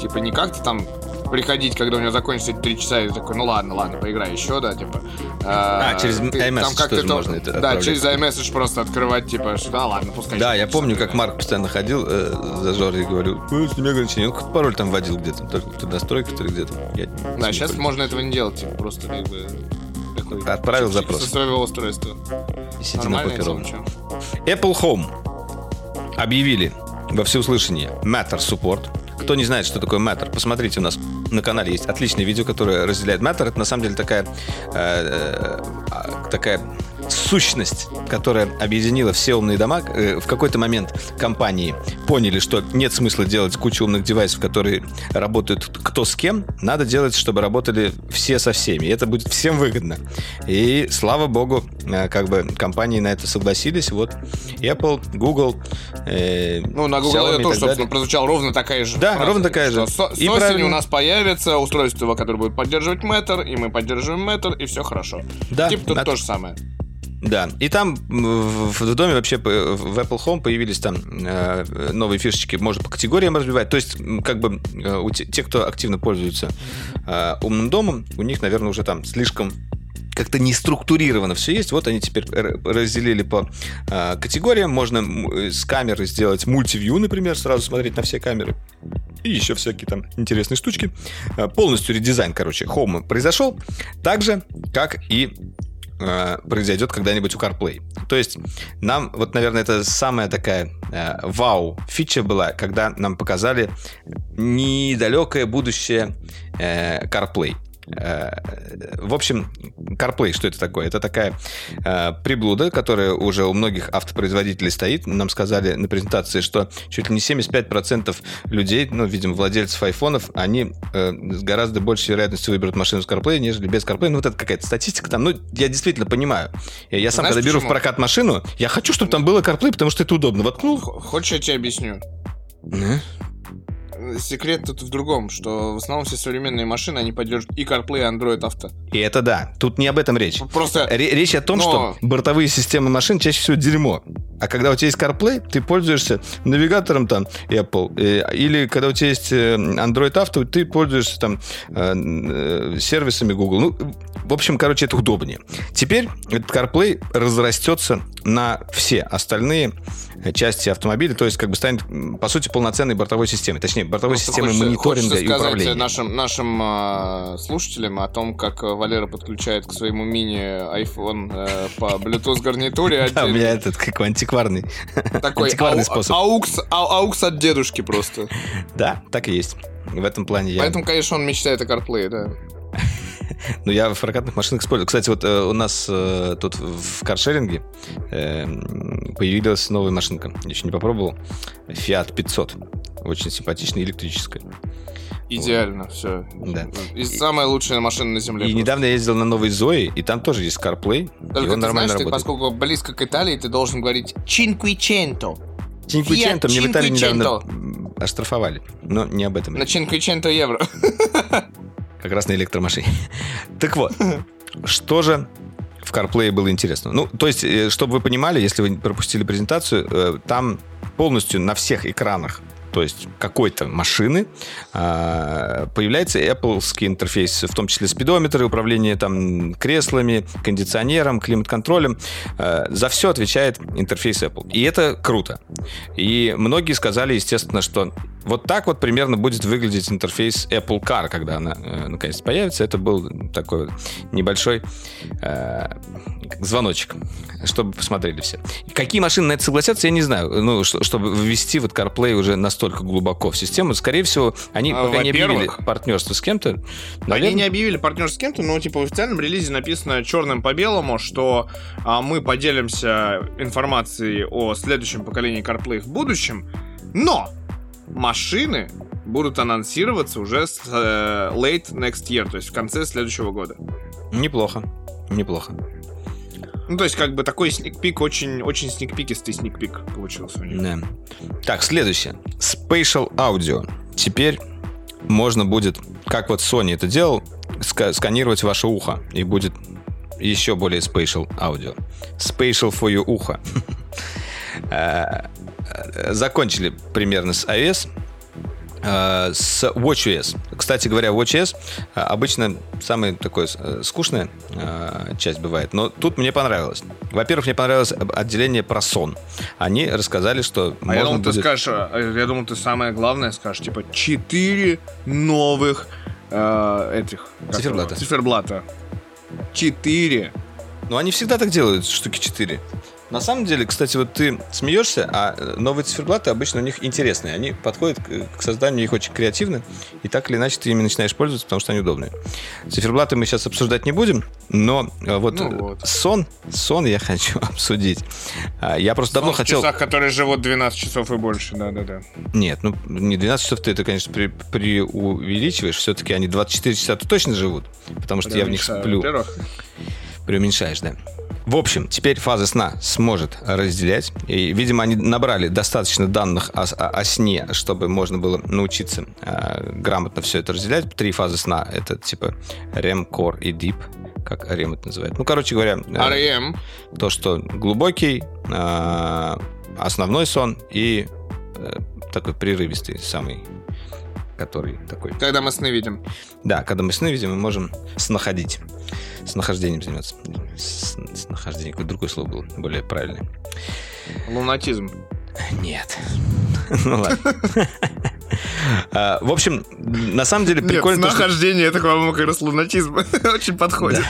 типа не как-то там приходить, когда у него закончится эти 3 часа, и ты такой, ну ладно, ладно, поиграй еще, да, типа. А, через ты- iMessage там тоже то- можно это Да, через iMessage просто открывать, типа, что да, ладно, пускай. Да, я помню, как. Марк постоянно ходил э, за Жорой и говорил, ну, сними ограничения. Он какой-то пароль там вводил где-то, только в настройках, то ли где-то. Я Да, помню. сейчас можно этого не делать, типа, просто как бы такой, Отправил запрос. Со своего устройства. И сиди на. Apple Home объявили во всеуслышание Matter Support. Кто не знает, что такое Matter, посмотрите, у нас на канале есть отличное видео, которое разделяет Matter. Это на самом деле такая, э, э, а, такая сущность, которая объединила все умные дома. Э, В какой-то момент компании поняли, что нет смысла делать кучу умных девайсов, которые работают кто с кем. Надо делать, чтобы работали все со всеми. И это будет всем выгодно. И слава богу, э, как бы компании на это согласились. Вот Apple, Google, э, Ну, на Google Xiaomi и тоже, собственно, далее. прозвучала ровно такая же Да, фраза, ровно такая же. С, с И осени правильно. у нас появится устройство, которое будет поддерживать Matter, и мы поддерживаем Matter, и все хорошо. Да, Типа тут да. то же самое. Да, и там в, доме вообще в Apple Home появились там э, новые фишечки, можно по категориям разбивать. То есть, как бы э, у те, те, кто активно пользуется э, умным домом, у них, наверное, уже там слишком как-то не структурировано все есть. Вот они теперь разделили по э, категориям. Можно с камеры сделать мультивью, например, сразу смотреть на все камеры. И еще всякие там интересные штучки. Полностью редизайн, короче, Home произошел. Так же, как и э, произойдет когда-нибудь у CarPlay. То есть нам, вот, наверное, это самая такая э, вау фича была, когда нам показали недалекое будущее э, CarPlay. Э, В общем, CarPlay, что это такое? Это такая э, приблуда, которая уже у многих автопроизводителей стоит. Нам сказали на презентации, что чуть ли не 75% людей, ну, видимо, владельцев айфонов, они э, с гораздо большей вероятностью выберут машину с CarPlay, нежели без CarPlay. Ну, вот это какая-то статистика там. Ну, я действительно понимаю. Я сам, Знаешь, когда беру в почему? прокат машину, я хочу, чтобы там было CarPlay, потому что это удобно. Воткнул. Х- Хочешь, я тебе объясню? Да. Секрет тут в другом, что в основном все современные машины, они поддерживают и CarPlay, и Android Auto. И это да. Тут не об этом речь. Просто Ре- Речь о том, Но- что бортовые системы машин чаще всего дерьмо. А когда у тебя есть CarPlay, ты пользуешься навигатором там Apple. э, Или когда у тебя есть э, Android Auto, ты пользуешься там э, сервисами Google. Ну, в общем, короче, это удобнее. Теперь этот CarPlay разрастется на все остальные части автомобиля, то есть как бы станет, по сути, полноценной бортовой системой. Точнее, бортовой Просто системой хочется- мониторинга хочется и сказать управления. нашим, нашим а, слушателям о том, как а, Валера подключает к своему мини iPhone э, по Bluetooth гарнитуре [laughs] Да, у меня этот как антикварный, [laughs] Такой антикварный способ. аукс, ау- аукс от дедушки просто. Да, так и есть. В этом плане я... Поэтому, конечно, он мечтает о CarPlay, да. Ну, я в прокатных машинах использую. Кстати, вот э, у нас э, тут в каршеринге э, м, появилась новая машинка. Еще не попробовал. Fiat 500. Очень симпатичная, электрическая. Идеально, все. Да. И самая лучшая машина на земле. И просто. недавно я ездил на новой Zoe, и там тоже есть CarPlay. и Только он ты нормально знаешь, ты, работает. поскольку близко к Италии, ты должен говорить «Cinquecento». Cinquecento мне в Италии недавно оштрафовали. Но не об этом. На Cinquecento евро. [laughs] Как раз на электромашине. [laughs] Так вот, что же в CarPlay было интересно? Ну, то есть, э, чтобы вы понимали, если вы пропустили презентацию, э, там полностью на всех экранах то есть какой-то машины, а, появляется Apple интерфейс, в том числе спидометры, управление там креслами, кондиционером, климат-контролем. Э, За все отвечает интерфейс Apple. И это круто. И многие сказали, естественно, что вот так вот примерно будет выглядеть интерфейс Apple Car, когда она э, наконец появится. Это был такой небольшой э, звоночек, чтобы посмотрели все. Какие машины на это согласятся, я не знаю. Ну, что- чтобы ввести вот CarPlay уже настолько глубоко в систему, скорее всего, они А, пока не объявили партнерство с кем-то. Они Наверное, не объявили партнер с кем-то, но типа в официальном релизе написано черным по белому, что а, мы поделимся информацией о следующем поколении CarPlay в будущем, но машины будут анонсироваться уже с э, late next year, то есть в конце следующего года. неплохо. Неплохо. Ну, то есть, как бы такой сникпик, очень, очень сникпикистый сникпик получился у них. Да. Так, следующее. Spatial Audio. Теперь можно будет, как вот Sony это делал, ска- сканировать ваше ухо, и будет еще более Spatial Audio. Spatial for your ухо. [laughs] Э, э, Закончили примерно с iOS. Э, С WatchOS. Кстати говоря, WatchOS э, обычно самая такая э, скучная часть бывает, но тут мне понравилось. Во-первых, мне понравилось отделение про сон. Они рассказали, что А я думал, ты будет- скажешь, а, я думал, ты самое главное скажешь, типа, четыре новых э, этих... Циферблата. Циферблата. Четыре. Ну, они всегда так делают, штуки 4. На самом деле, кстати, вот ты смеешься, а э, новые циферблаты обычно у них интересные. Они подходят к, созданию их очень креативно, и так или иначе ты ими начинаешь пользоваться, потому что они удобные. Циферблаты мы сейчас обсуждать не будем, но э, вот, Ну вот. сон, сон я [laughs] хочу обсудить. А, Я просто давно В хотел... часах, которые живут 12 часов и больше, да-да-да. Нет, ну не 12 часов ты это, конечно, при- преувеличиваешь. Все-таки они 24 часа тут точно живут, потому что я в них сплю. Во-первых, Преуменьшаешь, да. В общем, теперь фаза сна сможет разделять. И, видимо, они набрали достаточно данных о, о- о сне, чтобы можно было научиться э, грамотно все это разделять. Три фазы сна. Это типа REM, Core и Deep. Как REM это называют. Ну, короче говоря, э, R.E.M. то, что глубокий, э, основной сон и э, такой прерывистый самый, который такой Когда мы сны видим. да, когда мы сны видим, мы можем снаходить. С нахождением заниматься. С, с нахождением. Какое другое слово было, более правильное. Лунатизм. Нет. [laughs] Ну ладно. А, В общем, на самом деле прикольно что- нахождение это к вам как раз лунатизм. [laughs] Очень подходит.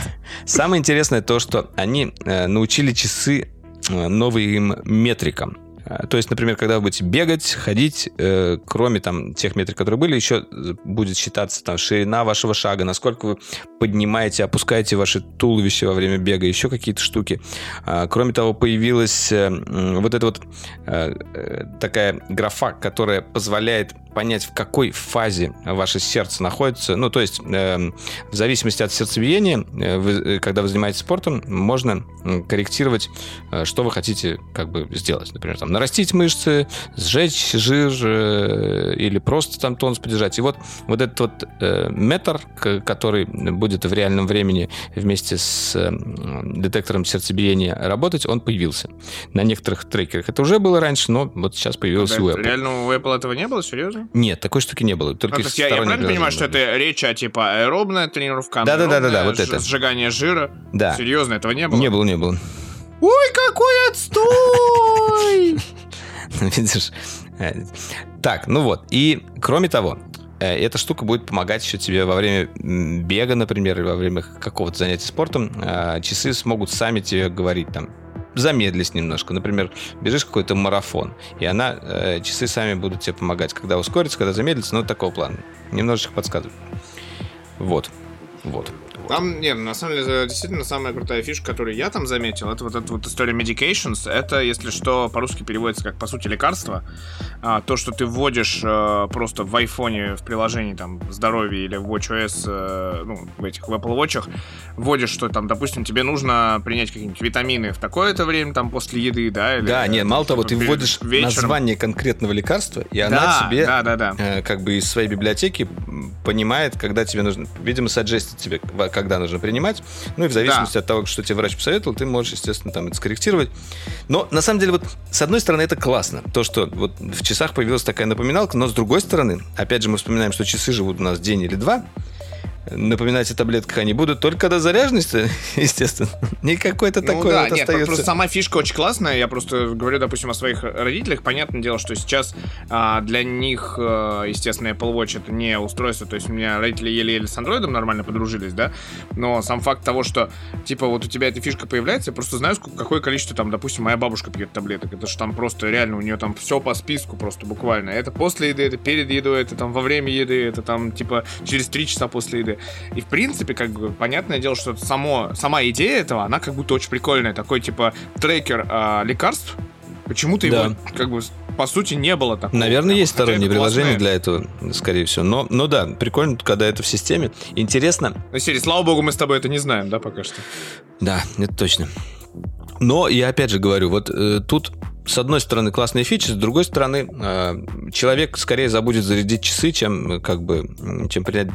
Самое интересное то, что они э, научили часы э, новым метрикам. Э, То есть, например, когда вы будете бегать, ходить, э, кроме там тех метрик, которые были, еще будет считаться там ширина вашего шага, насколько вы поднимаете, опускаете ваше туловище во время бега, еще какие-то штуки. А, Кроме того, появилась э, вот эта вот э, э, такая графа, которая позволяет понять, в какой фазе ваше сердце находится. Ну, то есть, эм, в зависимости от сердцебиения, э, вы, э, когда вы занимаетесь спортом, можно корректировать, э, что вы хотите как бы сделать. Например, там, нарастить мышцы, сжечь жир э, или просто там тонус поддержать. И вот, вот этот вот э, метр, который будет в реальном времени вместе с э, детектором сердцебиения работать, он появился. На некоторых трекерах это уже было раньше, но вот сейчас появился Да, у Apple. Реально у Apple этого не было, серьезно? Нет, такой штуки не было. Только Ну, то есть я, я правильно понимаю, что это речь о типа аэробная тренировка, Да-да-да-да-да, анаэробная, вот ж- это. сжигание жира? Да. Серьезно, этого не было? Не было, не было. Ой, какой отстой! [laughs] Видишь? Э, Так, ну вот. И кроме того, э, эта штука будет помогать еще тебе во время бега, например, или во время какого-то занятия спортом. э, Часы смогут сами тебе говорить там, замедлись немножко. Например, бежишь какой-то марафон, и она, э, часы сами будут тебе помогать, когда ускориться, когда замедлиться, ну, такого плана. Немножечко подсказывают. Вот. Вот. Там, нет, на самом деле, действительно, самая крутая фишка, которую я там заметил, это вот эта вот история medications. Это, если что, по-русски переводится как, по сути, лекарство. А, то, что ты вводишь э, просто в айфоне, в приложении там здоровье или в WatchOS, э, ну, в этих, в Apple Watch, вводишь, что там, допустим, тебе нужно принять какие-нибудь витамины в такое-то время, там, после еды, да? Или, Да, нет, мало того, ты вводишь вечером. название конкретного лекарства, и она Да, тебе да, да, да. э, как бы из своей библиотеки понимает, когда тебе нужно, видимо, саджестит тебе, когда нужно принимать. Ну и в зависимости от того, что тебе врач посоветовал, ты можешь, естественно, там это скорректировать. Но на самом деле, вот с одной стороны, это классно, то, что вот в часах появилась такая напоминалка, но с другой стороны, опять же, мы вспоминаем, что часы живут у нас день или два, напоминать о таблетках они будут только когда заряженность, [laughs] естественно, не какой-то Ну такой да, вот нет, остается. просто сама фишка очень классная. Я просто говорю, допустим, о своих родителях. Понятное дело, что сейчас а, для них, а, естественно, Apple Watch это не устройство. То есть у меня родители еле-еле с андроидом нормально подружились, да. Но сам факт того, что типа вот у тебя эта фишка появляется, я просто знаю, сколько, какое количество там, допустим, моя бабушка пьет таблеток. Это же там просто реально у нее там все по списку просто буквально. Это после еды, это перед едой, это там во время еды, это там типа через три часа после еды. И в принципе, как бы, понятное дело, что само, сама идея этого, она как будто очень прикольная. Такой, типа, трекер а, лекарств. Почему-то Да. его, как бы, по сути, не было такого. Наверное, Прям, есть сторонние приложения для этого, скорее всего. Но, но да, прикольно, когда это в системе. Интересно. Ну, серии, слава богу, мы с тобой это не знаем, да, пока что? Да, это точно. Но я опять же говорю, вот э, тут с одной стороны классные фичи, с другой стороны э, человек скорее забудет зарядить часы, чем э, как бы чем принять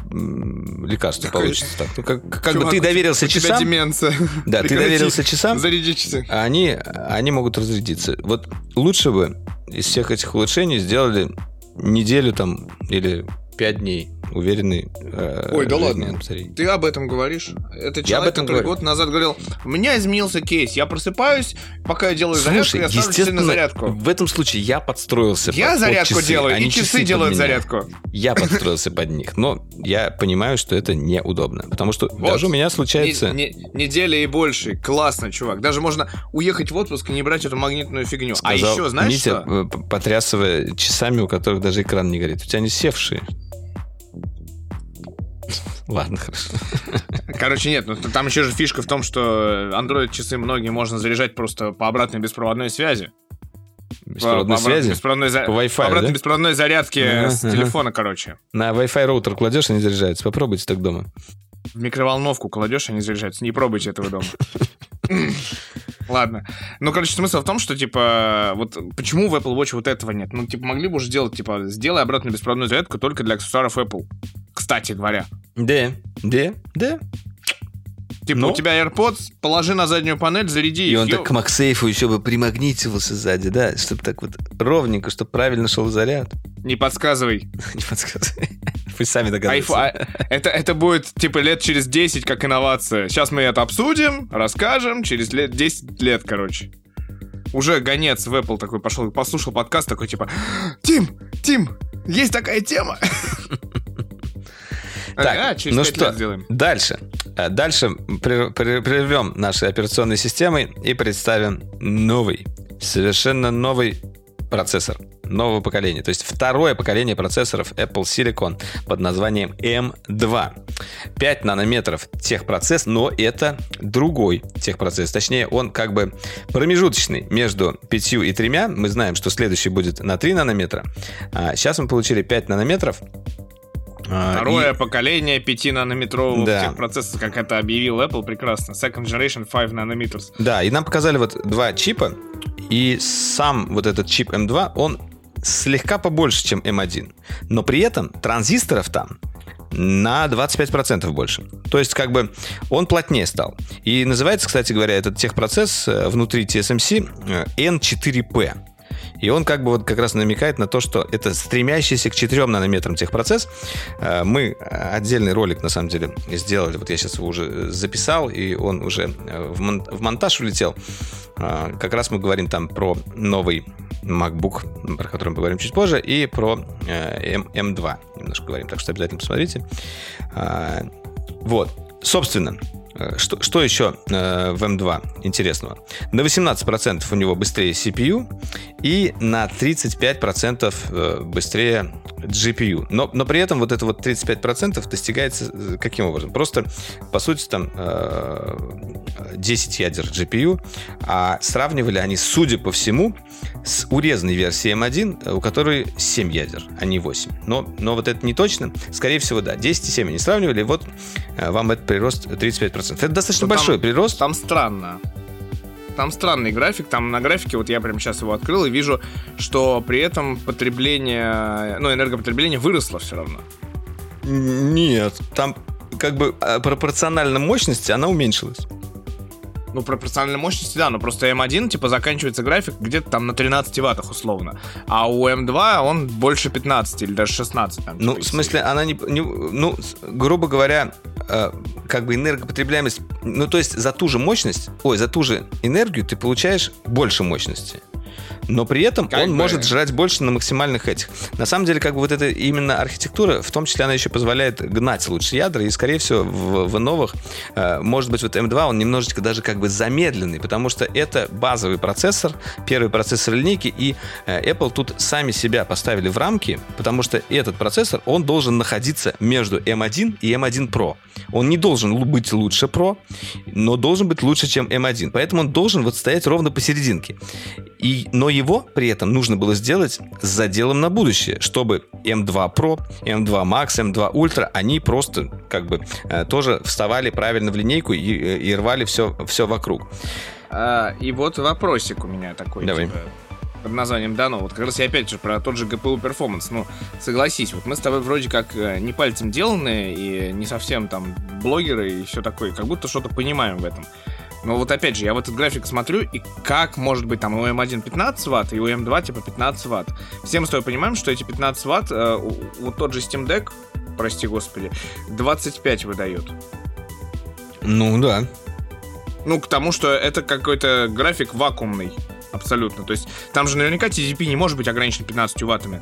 лекарство Такой- получится так. Ну, как как бы Чувак, ты у тебя- доверился у тебя часам, деменция. да, ты Прекрати. доверился часам, Заряди часы. а они, они могут разрядиться. Вот лучше бы из всех этих улучшений сделали неделю там или пять дней уверенный. э, Ой, да ладно. батареи. Ты об этом говоришь? Это человек, об этом который говорю. год назад говорил, у меня изменился кейс, я просыпаюсь, пока я делаю зарядку, Слушай, я ставлю часы на естественно, зарядку. в этом случае я подстроился Я под- под зарядку часы, делаю, а и часы, под делают зарядку. Я подстроился под них, но я понимаю, что это неудобно, потому что Вот. даже у меня случается... Не- не- неделя и больше. Классно, чувак. Даже можно уехать в отпуск и не брать эту магнитную фигню. а еще, знаешь Митя, что? э, потрясывая часами, у которых даже экран не горит. У тебя они севшие. Ладно, хорошо. [laughs] Короче, нет, ну там еще же фишка в том, что Android часы многие можно заряжать просто по обратной беспроводной связи. Беспроводной по, связи. беспроводной за- По Wi-Fi, по обратной да? беспроводной зарядке Ага, с ага. телефона, короче. На Wi-Fi роутер кладешь, они заряжаются. Попробуйте так дома. В микроволновку кладешь, они заряжаются. Не пробуйте этого дома. [laughs] Ладно. Ну, короче, смысл в том, что, типа, вот почему в Apple Watch вот этого нет? Ну, типа, могли бы уже сделать, типа, сделай обратную беспроводную зарядку только для аксессуаров Apple. Кстати говоря. Да, да, да. Типа, Ну? у тебя AirPods, положи на заднюю панель, заряди И их. он Ё- так к Максейфу еще бы примагнитивался сзади, да, чтобы так вот ровненько, чтобы правильно шел заряд. Не подсказывай. [laughs] Не подсказывай. Вы сами Айфо- догадываетесь. а, это, это будет, типа, лет через 10 как инновация. Сейчас мы это обсудим, расскажем, через лет 10 лет, короче. Уже гонец в Apple такой пошел, послушал подкаст, такой, типа, Тим, Тим, есть такая тема. [laughs] Так, А, через ну 5 что, сделаем. дальше. А, Дальше прер- прер- прервем наши операционные системы и представим новый, совершенно новый процессор нового поколения. То есть второе поколение процессоров Apple Silicon под названием M2. 5 нанометров техпроцесс, но это другой техпроцесс. Точнее, он как бы промежуточный между 5 и 3. Мы знаем, что следующий будет на 3 нанометра. А сейчас мы получили 5 нанометров. А, Второе и- поколение 5-нанометрового Да. техпроцесса, как это объявил Apple, прекрасно. Second Generation 5 nanometers. Да, и нам показали вот два чипа, и сам вот этот чип M2, он слегка побольше, чем M1. Но при этом транзисторов там на 25% больше. То есть, как бы, он плотнее стал. И называется, кстати говоря, этот техпроцесс э, внутри TSMC э, N4P. И он как бы вот как раз намекает на то, что это стремящийся к 4 нанометрам техпроцесс. Э, Мы отдельный ролик, на самом деле, сделали. Вот я сейчас его уже записал, и он уже э, в, мон- в монтаж улетел. Э, Как раз мы говорим там про новый MacBook, про который мы поговорим чуть позже, и про э, M- M2 немножко говорим. Так что обязательно посмотрите. Вот. Собственно, э, что, что еще э, в M2 интересного? На 18% у него быстрее CPU и на 35% э, быстрее GPU. Но, но при этом вот это вот 35% достигается э, каким образом? Просто, по сути, там э, 10 ядер GPU, а сравнивали они, судя по всему, с урезанной версией M1, у которой 7 ядер, а не 8. Но, но вот это не точно. Скорее всего, да. 10 и 7 они сравнивали, вот э, вам этот прирост 35%. Это достаточно Ну, там- большой прирост. Там странно. Там странный график, там на графике, вот я прямо сейчас его открыл и вижу, что при этом потребление, ну, энергопотребление выросло все равно. Нет, там как бы э, пропорционально мощности она уменьшилась. Ну, пропорциональной мощности, да, но просто М1, типа, заканчивается график где-то там на 13 ваттах условно. А у М2 он больше 15 или даже 16. Там, Ну, типа, в смысле, она не, не- ну, грубо говоря, э, как бы энергопотребляемость, ну, то есть за ту же мощность, ой, за ту же энергию ты получаешь больше мощности. Но при этом Как он бы. может жрать больше на максимальных этих. На самом деле, как бы вот эта именно архитектура, в том числе она еще позволяет гнать лучше ядра, и, скорее всего, в, в новых, э, может быть, вот M2, он немножечко даже как бы замедленный, потому что это базовый процессор, первый процессор линейки, и э, Apple тут сами себя поставили в рамки, потому что этот процессор, он должен находиться между M1 и M1 Pro. Он не должен быть лучше Pro, но должен быть лучше, чем M1. Поэтому он должен вот стоять ровно посерединке. И, но его при этом нужно было сделать с заделом на будущее, чтобы M2 Pro, M2 Max, M2 Ultra, они просто как бы э, тоже вставали правильно в линейку и, э, и рвали все, все вокруг. А, и вот вопросик у меня такой. Давай. типа, под названием Дано. Вот как раз я опять же про тот же GPU перформанс. Ну, согласись, вот мы с тобой вроде как э, не пальцем деланные и не совсем там блогеры и все такое, как будто что-то понимаем в этом. Но вот опять же, я в этот график смотрю, и как может быть там у M1 15 ватт, и у M2 типа 15 ватт. Все мы с тобой понимаем, что эти 15 ватт, э, вот тот же Steam Deck, прости господи, 25 выдает. Ну да. Ну, к тому, что это какой-то график вакуумный. Абсолютно. То есть там же наверняка TDP не может быть ограничен 15 ваттами.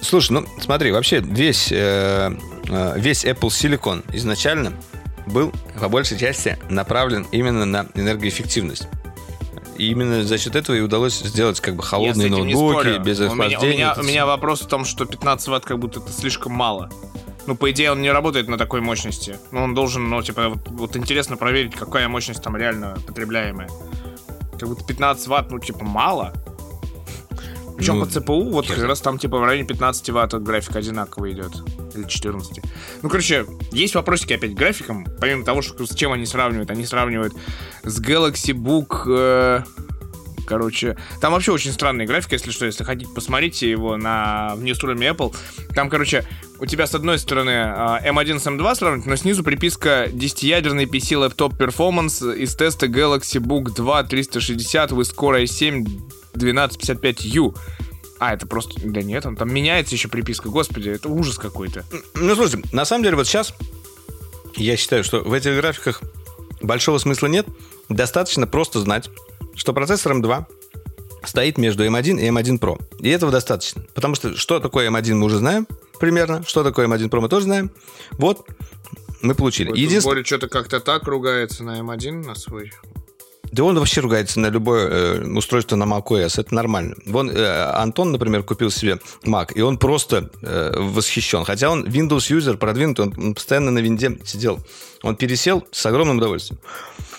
Слушай, ну смотри, вообще весь, э, э, весь Apple Silicon изначально был по большей части направлен именно на энергоэффективность. И именно за счет этого и удалось сделать как бы холодные ноутбуки, без у меня, у, охлаждения. меня, у меня вопрос в том, что 15 ватт как будто это слишком мало. Ну, по идее, он не работает на такой мощности. Ну, он должен, ну, типа, вот, вот интересно проверить, какая мощность там реально потребляемая. Как будто 15 ватт, ну, типа, мало. Причем Ну, по ЦПУ, вот хер как раз там, типа, в районе 15 ватт график одинаково идет. Или 14. Ну, короче, есть вопросики опять к графикам. Помимо того, что с чем они сравнивают. Они сравнивают с Galaxy Book... э, Короче, там вообще очень странный график, если что, если хотите, посмотрите его на в ньюсруме Apple. Там, короче, у тебя с одной стороны а, M1 с M2 сравнивать, но снизу приписка 10-ядерный PC Laptop Performance из теста Galaxy Book 2 360 with Core i7 1255U. А, это просто... Да нет, он там меняется еще приписка. Господи, это ужас какой-то. Ну, слушай, на самом деле вот сейчас я считаю, что в этих графиках большого смысла нет. Достаточно просто знать, что процессор M2 стоит между M1 и M1 Pro. И этого достаточно. Потому что что такое M1 мы уже знаем примерно, что такое M1 Pro мы тоже знаем. Вот, мы получили. Ой, Единственное... Боря что-то как-то так ругается на M1 на свой. Да он вообще ругается на любое э, устройство на macOS, это нормально. Вон э, Антон, например, купил себе Mac, и он просто э, восхищен. Хотя он Windows юзер продвинутый, он, постоянно на винде сидел. Он пересел с огромным удовольствием.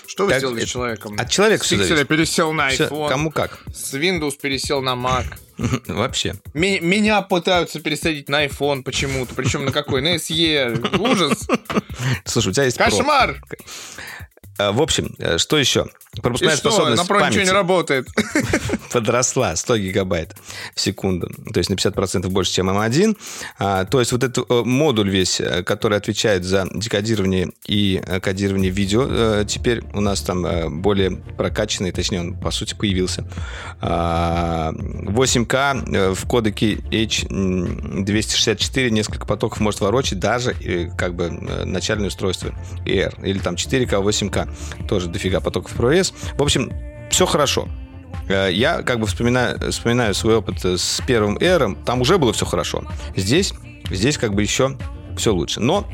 Что вы Как сделали с это? человеком? От человека С пикселя пересел на iPhone. кому как. С Windows пересел на Mac. [laughs] Вообще. Меня пытаются пересадить на iPhone почему-то. Причем на какой? На SE. Ужас. [laughs] Слушай, у тебя есть. Кошмар. Э, В общем, э, что еще? И Пропускная что, способность на Pro ничего не памяти работает. [laughs] подросла 100 гигабайт в секунду, то есть на 50% больше, чем M1. А, то есть вот этот э, модуль весь, э, который отвечает за декодирование и э, кодирование видео, э, теперь у нас там э, более прокачанный, точнее он по сути появился. А, 8К э, в кодеке H264 несколько потоков может ворочать даже э, как бы э, начальное устройство Air или там 4К, 8К тоже дофига потоков ProRes. В общем, все хорошо. Э, Я как бы вспоминаю, вспоминаю свой опыт э, с первым Air, там уже было все хорошо. Здесь, здесь как бы еще все лучше. Но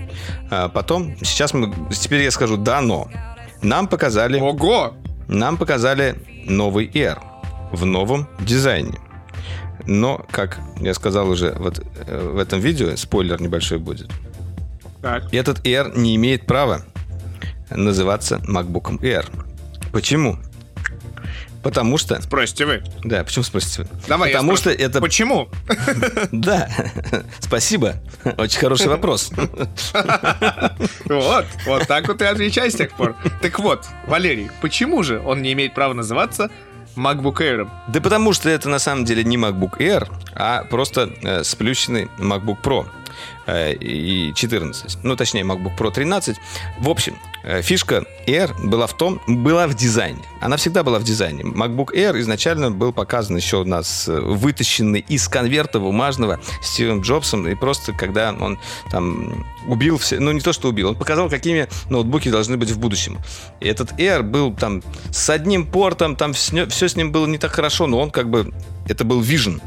э, потом, сейчас мы, теперь я скажу да, но. Нам показали, Ого! нам показали новый Air в новом дизайне. Но, как я сказал уже вот в этом видео, спойлер небольшой будет, Так. этот Air не имеет права называться MacBook Air. Почему? Потому что... Спросите вы. Да, почему спросите вы? Давай я Потому что спрошу. это... Почему? [laughs] Да, спасибо. Очень хороший вопрос. [laughs] Вот, вот так вот и отвечай с тех пор. Так вот, Валерий, почему же он не имеет права называться MacBook Air? Да потому что это на самом деле не MacBook Air, а просто э, сплющенный MacBook Pro и 14. Ну, точнее, MacBook Pro 13. В общем, э, фишка Air была в том, была в дизайне. Она всегда была в дизайне. MacBook Air изначально был показан еще у нас э, вытащенный из конверта бумажного Стивом Джобсом. И просто когда он там убил все... Ну, не то, что убил. Он показал, какими ноутбуки должны быть в будущем. И этот Air был там с одним портом, там все, с ним было не так хорошо, но он как бы... Это был Vision.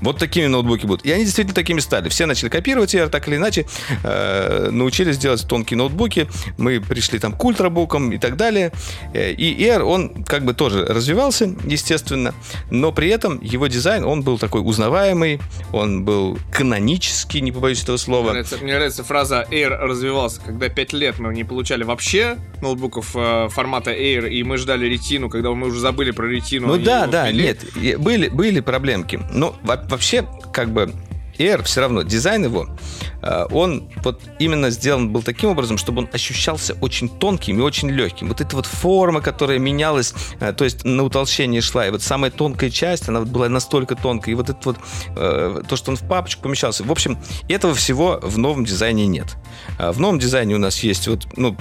Вот такими ноутбуки будут. И они действительно такими стали. Все начали копировать Air, так или иначе. Э, научились делать тонкие ноутбуки. Мы пришли там к ультрабукам и так далее. Э, и Air, он как бы тоже развивался, естественно. Но при этом его дизайн, он был такой узнаваемый. Он был канонический, не побоюсь этого Мне слова. нравится, мне нравится фраза Air развивался, когда 5 лет мы не получали вообще ноутбуков э, формата Air, и мы ждали ретину, когда мы уже забыли про ретину. Ну да, да, нет, были, были проблемки. Но во- вообще, как бы, Air все равно, дизайн его, э, он вот именно сделан был таким образом, чтобы он ощущался очень тонким и очень легким. Вот эта вот форма, которая менялась, э, то есть на утолщение шла, и вот самая тонкая часть, она была настолько тонкой, и вот это вот, э, то, что он в папочку помещался. В общем, этого всего в новом дизайне нет. В новом дизайне у нас есть вот, ну,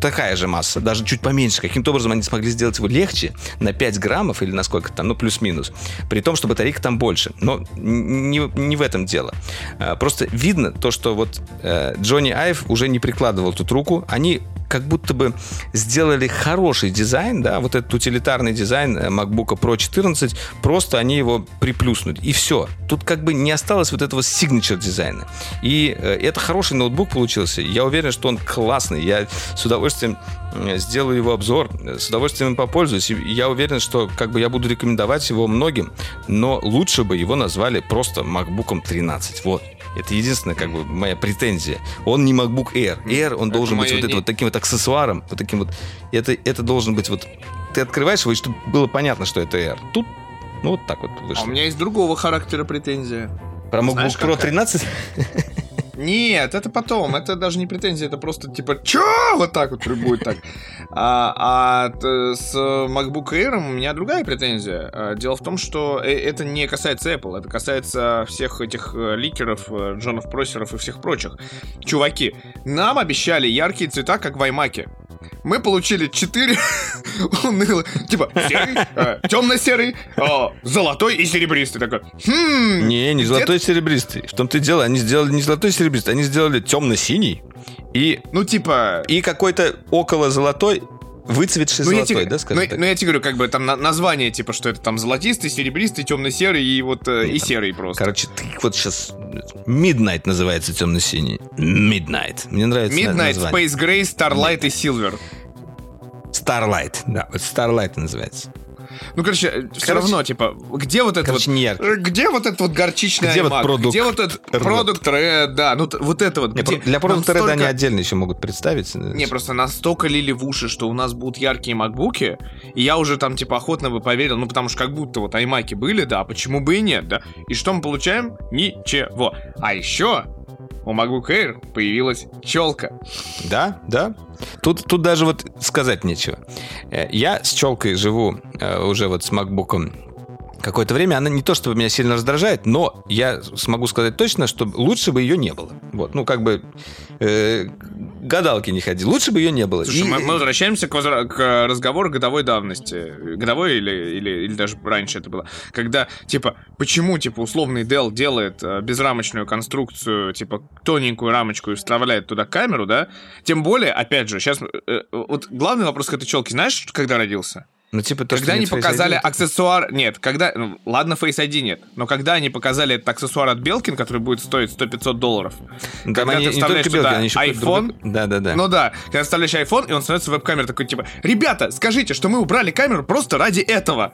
такая же масса, даже чуть поменьше. Каким-то образом они смогли сделать его легче на 5 граммов или на сколько там, ну плюс-минус. При том, что батарейка там больше. Но не, не в этом дело. А, Просто видно то, что вот э, Джонни Айв уже не прикладывал тут руку. Они как будто бы сделали хороший дизайн, да, вот этот утилитарный дизайн э, MacBook Pro 14, просто они его приплюснули. И все. Тут как бы не осталось вот этого signature дизайна. И э, это хороший ноутбук получился. Я уверен, что он классный. Я с удовольствием э, сделаю его обзор, с удовольствием им попользуюсь. Я уверен, что как бы я буду рекомендовать его многим, но лучше бы его назвали просто MacBook 13. Вот. Это единственная, как бы, моя претензия. Он не MacBook Air. Air, он Это должен быть вот, это, не- вот таким вот аксессуаром, вот таким вот. Это, это должен быть вот... Ты открываешь его, и чтобы было понятно, что это Air. Тут, ну, вот так вот А вышло. у меня есть другого характера претензия. Про MacBook знаешь, Pro какая? 13? [laughs] Нет, это потом. Это даже не претензия, это просто типа чё? Вот так вот будет так. А, а с MacBook Air у меня другая претензия. А, Дело в том, что э- это не касается Apple, это касается всех этих э, ликеров, э, Джонов Просеров и всех прочих. Чуваки, нам обещали яркие цвета, как в iMac. Мы получили 4 [laughs] уныло, типа серый, темно-серый, э, золотой и серебристый. Такой, хм, Не, не золотой серебристый. В том-то и дело, они сделали не золотой серебристый, они сделали темно-синий и, Ну, типа, и какой-то около золотой, выцветший Ну, золотой, тебе, да, скажем ну, так? ну, я тебе говорю, как бы там на- название, типа, что это там золотистый, серебристый, темно-серый и вот э, и серый просто. Короче, ты вот сейчас... Midnight называется темно-синий. Midnight. Мне нравится Midnight, название. Space Gray, Starlight и Silver. Starlight. Да, вот Starlight называется. Ну, короче, все Короче- равно, типа, где вот это Короче, вот... не яркий. э, Где вот этот вот горчичный Где вот iMac? продукт Где вот этот продукт Red, да, ну вот это вот. Не, где Для продукта Red они настолько- отдельно еще могут представить. Не, просто настолько лили в уши, что у нас будут яркие макбуки, и я уже там, типа, охотно бы поверил, ну, потому что как будто вот аймаки были, да, почему бы и нет, да? И что мы получаем? Ничего. А еще у MacBook Air появилась челка. Да, да. Тут, тут даже вот сказать нечего. Э, Я с челкой живу э, уже вот с макбуком какое-то время. Она не то чтобы меня сильно раздражает, но я смогу сказать точно, что лучше бы ее не было. Вот, ну как бы э, гадалки не ходи. Лучше бы ее не было. Слушай, И- мы, мы возвращаемся к, возра- к разговору годовой давности. Годовой или, или, или даже раньше это было. Когда, типа, почему, типа, условный Dell делает э, безрамочную конструкцию, типа, тоненькую рамочку и вставляет туда камеру, да? Тем более, опять же, сейчас... вот главный вопрос к этой челке, знаешь, когда родился? Ну, типа, то, когда что они показали ID, аксессуар... Нет, когда... ну, ладно, Face ID нет. Но когда они показали этот аксессуар от Белкин, который будет стоить 100-500 долларов, Там когда они ты не вставляешь только белки, туда они еще iPhone, Да, да, да. ну да, когда вставляешь iPhone, и он становится веб-камерой такой, типа, ребята, скажите, что мы убрали камеру просто ради этого.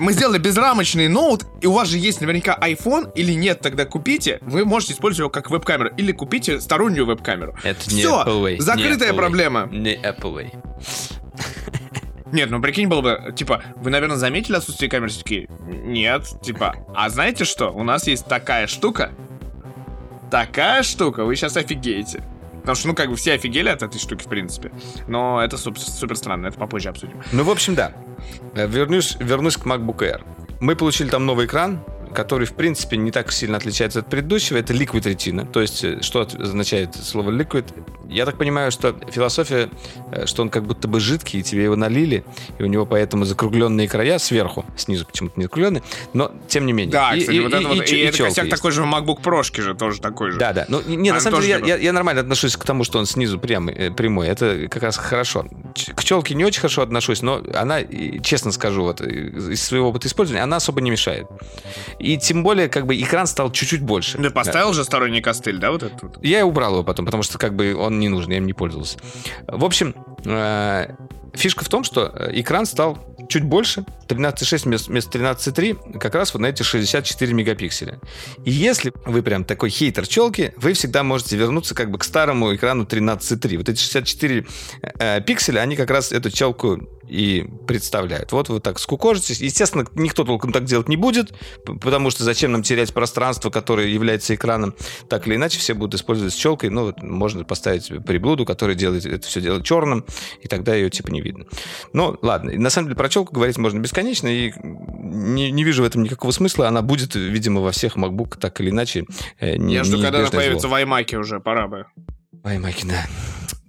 Мы сделали безрамочный ноут, и у вас же есть наверняка iPhone, или нет, тогда купите, вы можете использовать его как веб-камеру, или купите стороннюю веб-камеру. Это не Все, Apple Way. закрытая Не Apple проблема. Не Apple Way. Нет, ну прикинь, было бы, типа, вы, наверное, заметили отсутствие камеры? Все нет, типа, а знаете что? У нас есть такая штука, такая штука, вы сейчас офигеете. Потому что, ну, как бы все офигели от этой штуки, в принципе. Но это суп- супер странно, это попозже обсудим. Ну, в общем, да. Э, Вернусь, вернусь к MacBook Air. Мы получили там новый экран, который, в принципе, не так сильно отличается от предыдущего. Это Liquid Retina. То есть, э, что означает слово Liquid? Я так понимаю, что философия, э, что он как будто бы жидкий, и тебе его налили, и у него поэтому закругленные края сверху, снизу почему-то не закругленные, но тем не менее. Да, И- кстати, и- вот это и- вот, и и, это чёлка косяк есть. такой же в MacBook Прошке же тоже такой же. Да, да. Ну, не, на самом деле, я, я- я нормально отношусь к тому, что он снизу прямый, э, прямой. Это как раз хорошо. К челке не очень хорошо отношусь, но она, и, честно скажу, вот из своего опыта использования, она особо не мешает. И тем более, как бы, экран стал чуть-чуть больше. Ты поставил же сторонний костыль, да, вот этот? Я убрал его потом, потому что как бы он не нужен, я им не пользовался. В общем, фишка в том, что э, экран стал чуть больше, 13,6 вместо вместо 13,3, как раз вот на эти 64 мегапикселя. И если вы прям такой хейтер челки, вы всегда можете вернуться как бы к старому экрану 13,3. Вот эти 64 э, пикселя, они как раз эту челку и представляют. Вот вы так скукожитесь. Естественно, никто толком так делать не будет, потому что зачем нам терять пространство, которое является экраном, так или иначе все будут использовать с челкой. Ну, вот можно поставить приблуду, которая делает это все дело черным, и тогда ее типа не видно. Ну, ладно. На самом деле про челку говорить можно бесконечно, и не, не вижу в этом никакого смысла. Она будет, видимо, во всех MacBook так или иначе. э, не- Я жду, когда она появится зло. в iMac уже, пора бы. Ай, Маки, да.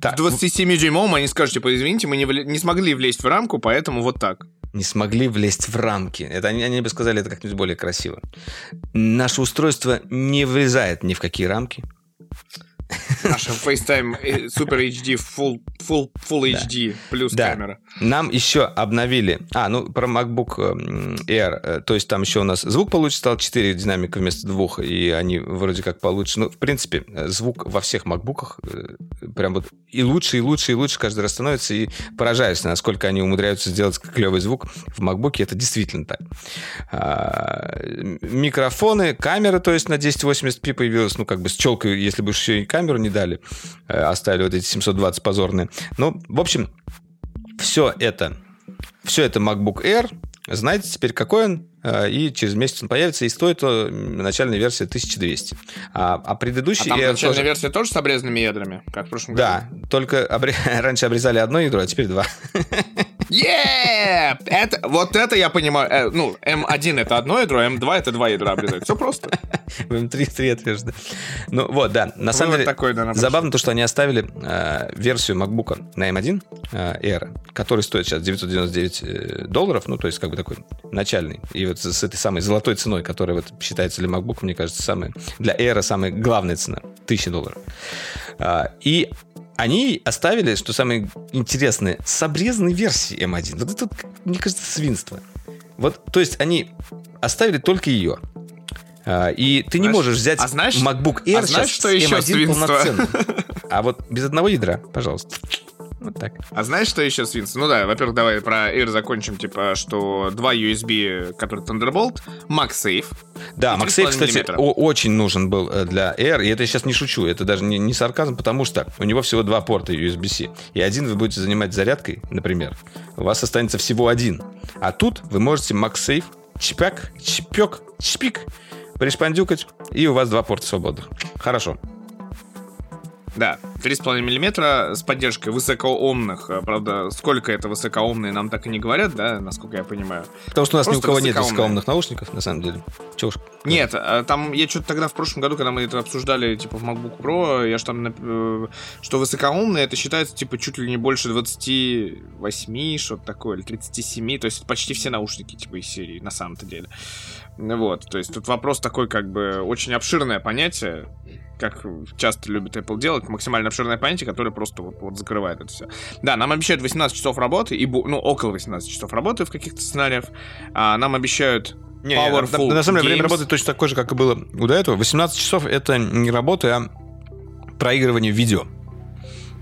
Так, В 27-дюймовом они скажут, типа, извините, мы не, вля- не смогли влезть в рамку, поэтому вот так. не смогли влезть в рамки. Это они, они бы сказали это как-нибудь более красиво. Наше устройство не влезает ни в какие рамки. Наша FaceTime э, Super HD Full, full, full HD плюс Да. камера. Нам еще обновили... А, ну, про MacBook м, Air. э, То есть там еще у нас звук получше стал, 4 динамика вместо двух, и они вроде как получше. Ну, в принципе, э, звук во всех MacBook'ах э, прям вот и лучше, и лучше, и лучше каждый раз становится, и поражаюсь, насколько они умудряются сделать клевый звук в MacBook, это действительно так. А, Микрофоны, камера, то есть на 1080p появилась, ну, как бы с челкой, если бы еще и камеру не дали, э, оставили вот эти 720 позорные. Ну, в общем, все это, все это MacBook Air. Знаете теперь, какой он, и через месяц он появится, и стоит э, начальная версия 1200. А, а А предыдущий там Air начальная тоже- версия тоже с обрезанными ядрами, как в прошлом году? Да, только обре- [laughs] раньше обрезали одно ядро, а теперь два. Yeah! Это, вот это я понимаю. Э, ну, М1 это одно ядро, М2 это два ядра обрезать. Все просто. [laughs] В М3 три отрежь, да. Ну вот, да. На самом деле, такой, да, забавно то, что они оставили э, версию MacBook на M1 э, Air, который стоит сейчас 999 э, долларов, ну, то есть как бы такой начальный. И вот с этой самой золотой ценой, которая вот считается для MacBook, мне кажется, самая, для Air самая главная цена. 1000 долларов. А, и они оставили, что самое интересное, с обрезанной версией M1. Вот это, мне кажется, свинство. Вот, то есть они оставили только ее. А, И ты не Знаешь- можешь взять а знаешь- MacBook Air а знаешь, что еще M1 свинство? полноценным. А вот без одного ядра, пожалуйста. Вот так. А знаешь, что еще, Свинс? Ну да, во-первых, давай про Air закончим, типа, что два USB, который Thunderbolt, MagSafe. Да, MagSafe, 3,5 кстати, очень нужен был э, для Air, и это я сейчас не шучу, это даже не, не сарказм, потому что у него всего два порта USB-C, и один вы будете занимать зарядкой, например, у вас останется всего один. А тут вы можете MagSafe, чпяк, чпек, чпик, пришпандюкать, и у вас два порта свободных. Хорошо. Да, 3,5 миллиметра с поддержкой высокоомных. А, Правда, сколько это высокоомные, нам так и не говорят, да, насколько я понимаю. Потому что у нас ни у Просто кого нет высокоумные. высокоумных наушников, на самом деле. Чего уж. Нет, а, там я что-то тогда в прошлом году, когда мы это обсуждали, типа, в MacBook Pro, я же там, э, что высокоумные, это считается, типа, чуть ли не больше 28, что-то такое, или 37, то есть почти все наушники, типа, из серии, на самом-то деле. Вот, то есть тут вопрос такой, как бы, очень обширное понятие, как часто любит Apple делать, максимально обширное понятие, которое просто вот, вот закрывает это все. Да, нам обещают 18 часов работы, и, ну, около 18 часов работы в каких-то сценариях. А, нам обещают Не, Powerful на, на самом деле время работает точно такое же, как и было у до этого. 18 часов это не работа, а проигрывание видео.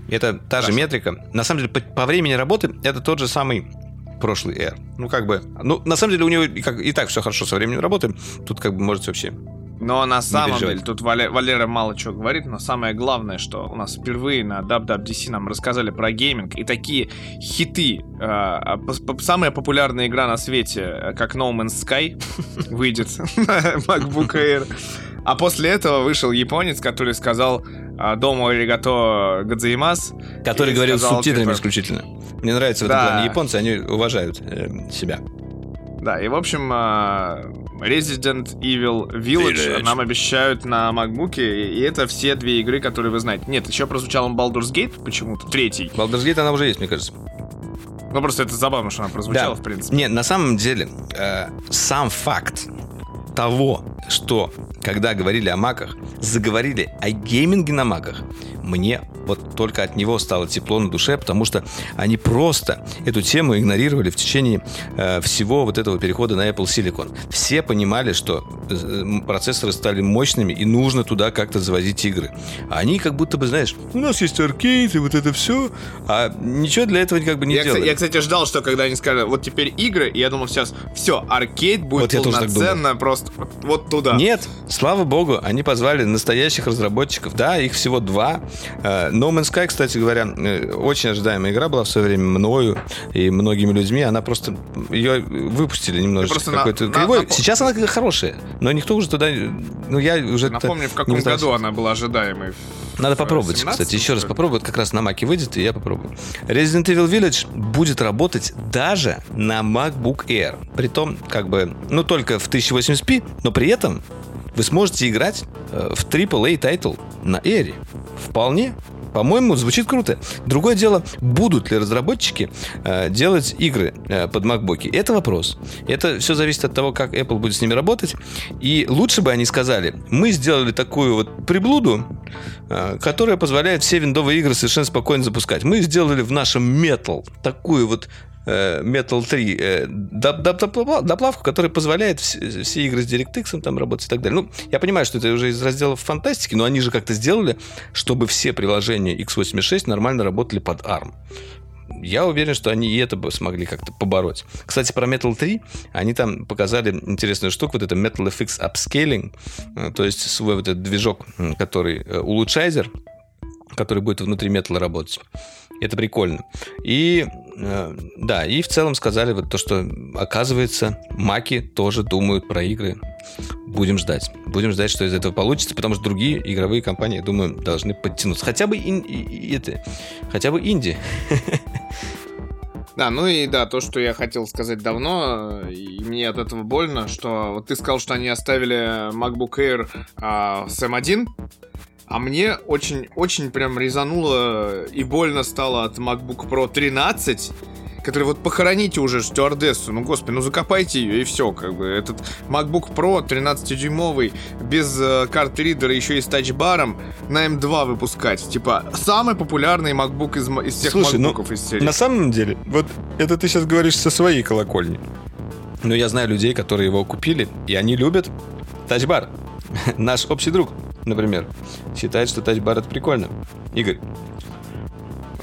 Это та же Хорошо. метрика. На самом деле, по, по времени работы это тот же самый прошлый Air. Ну, как бы... Ну, на самом деле, у него и, как, и так все хорошо со временем работы. Тут как бы можете вообще... Но на самом деле, тут Вале- Валера мало чего говорит, но самое главное, что у нас впервые на WWDC нам рассказали про гейминг, и такие хиты, э, а, по- самая популярная игра на свете, э, как No Man's Sky, [laughs] выйдет на MacBook Air. А после этого вышел японец, который сказал а, «Домо аригато гадзаимас». Который говорил с сказал, субтитрами типа, исключительно. Мне нравится в Да. этом плане японцы, они уважают э, себя. Да, и в общем, а, Resident Evil Village, Village. нам обещают на MacBook, и это все две игры, которые вы знаете. Нет, еще прозвучал Baldur's Gate почему-то, третий. Baldur's Gate она уже есть, мне кажется. Ну, просто это забавно, что она прозвучала, в принципе. Не, на самом деле, э, сам факт того, что когда говорили о маках, заговорили о гейминге на маках, мне вот только от него стало тепло на душе, потому что они просто эту тему игнорировали в течение э, всего вот этого перехода на Apple Silicon. Все понимали, что э, процессоры стали мощными и нужно туда как-то завозить игры. А они как будто бы, знаешь, у нас есть аркейд и вот это все, а ничего для этого как бы не Я, кстати, делали. я, кстати, ждал, что когда они сказали, вот теперь игры, и я думал, сейчас все, аркейд будет Вот полноценно, просто вот, вот туда. Нет, слава богу, они позвали настоящих разработчиков. Да, их всего два. Э, No Man's Sky, кстати говоря, э, очень ожидаемая игра была в свое время мною и многими людьми. Она просто... Ее выпустили немножечко просто на- какой-то на- кривой. напо- Сейчас она хорошая, но никто уже туда... Ну, я уже... Напомню, в каком году она была ожидаемой. Надо попробовать, 17-м, кстати. Еще раз попробовать. Как раз на Маке выйдет, и я попробую. Resident Evil Village будет работать даже на MacBook Air. Притом, как бы, ну, только в 1080p, но при этом вы сможете играть э, в AAA title на Air. Вполне. По-моему, звучит круто. Другое дело, будут ли разработчики э, делать игры э, под MacBook. Это вопрос. Это все зависит от того, как Apple будет с ними работать. И лучше бы они сказали, мы сделали такую вот приблуду, э, которая позволяет все виндовые игры совершенно спокойно запускать. Мы сделали в нашем Metal такую вот Metal 3 э, доп- доп- доп- доплавку, которая позволяет вс- все игры с DirectX там работать и так далее. Ну, я понимаю, что это уже из разделов фантастики, но они же как-то сделали, чтобы все приложения x86 нормально работали под ARM. Я уверен, что они и это бы смогли как-то побороть. Кстати, про Metal 3 они там показали интересную штуку, вот это Metal FX Upscaling, э, то есть свой вот этот движок, который э, улучшайзер, который будет внутри металла работать. Это прикольно. И э, да, и в целом сказали вот то, что оказывается, маки тоже думают про игры. Будем ждать. Будем ждать, что из этого получится, потому что другие игровые компании, я думаю, должны подтянуться. Хотя бы ин- и это, хотя бы инди. Да, ну и да, то, что я хотел сказать давно, и мне от этого больно, что вот ты сказал, что они оставили MacBook Air а, с M1, а мне очень-очень прям резануло и больно стало от MacBook Pro 13, который вот похороните уже стюардессу, ну господи, ну закопайте ее и все, как бы. Этот MacBook Pro 13-дюймовый, без э, карты ридера, еще и с тачбаром, на M2 выпускать. Типа, самый популярный MacBook из, из всех Слушай, ну, MacBook'ов из серии. На самом деле, вот это ты сейчас говоришь со своей колокольни. Но я знаю людей, которые его купили, и они любят тачбар. [laughs] Наш общий друг, например, считает, что тачбар это прикольно. Игорь,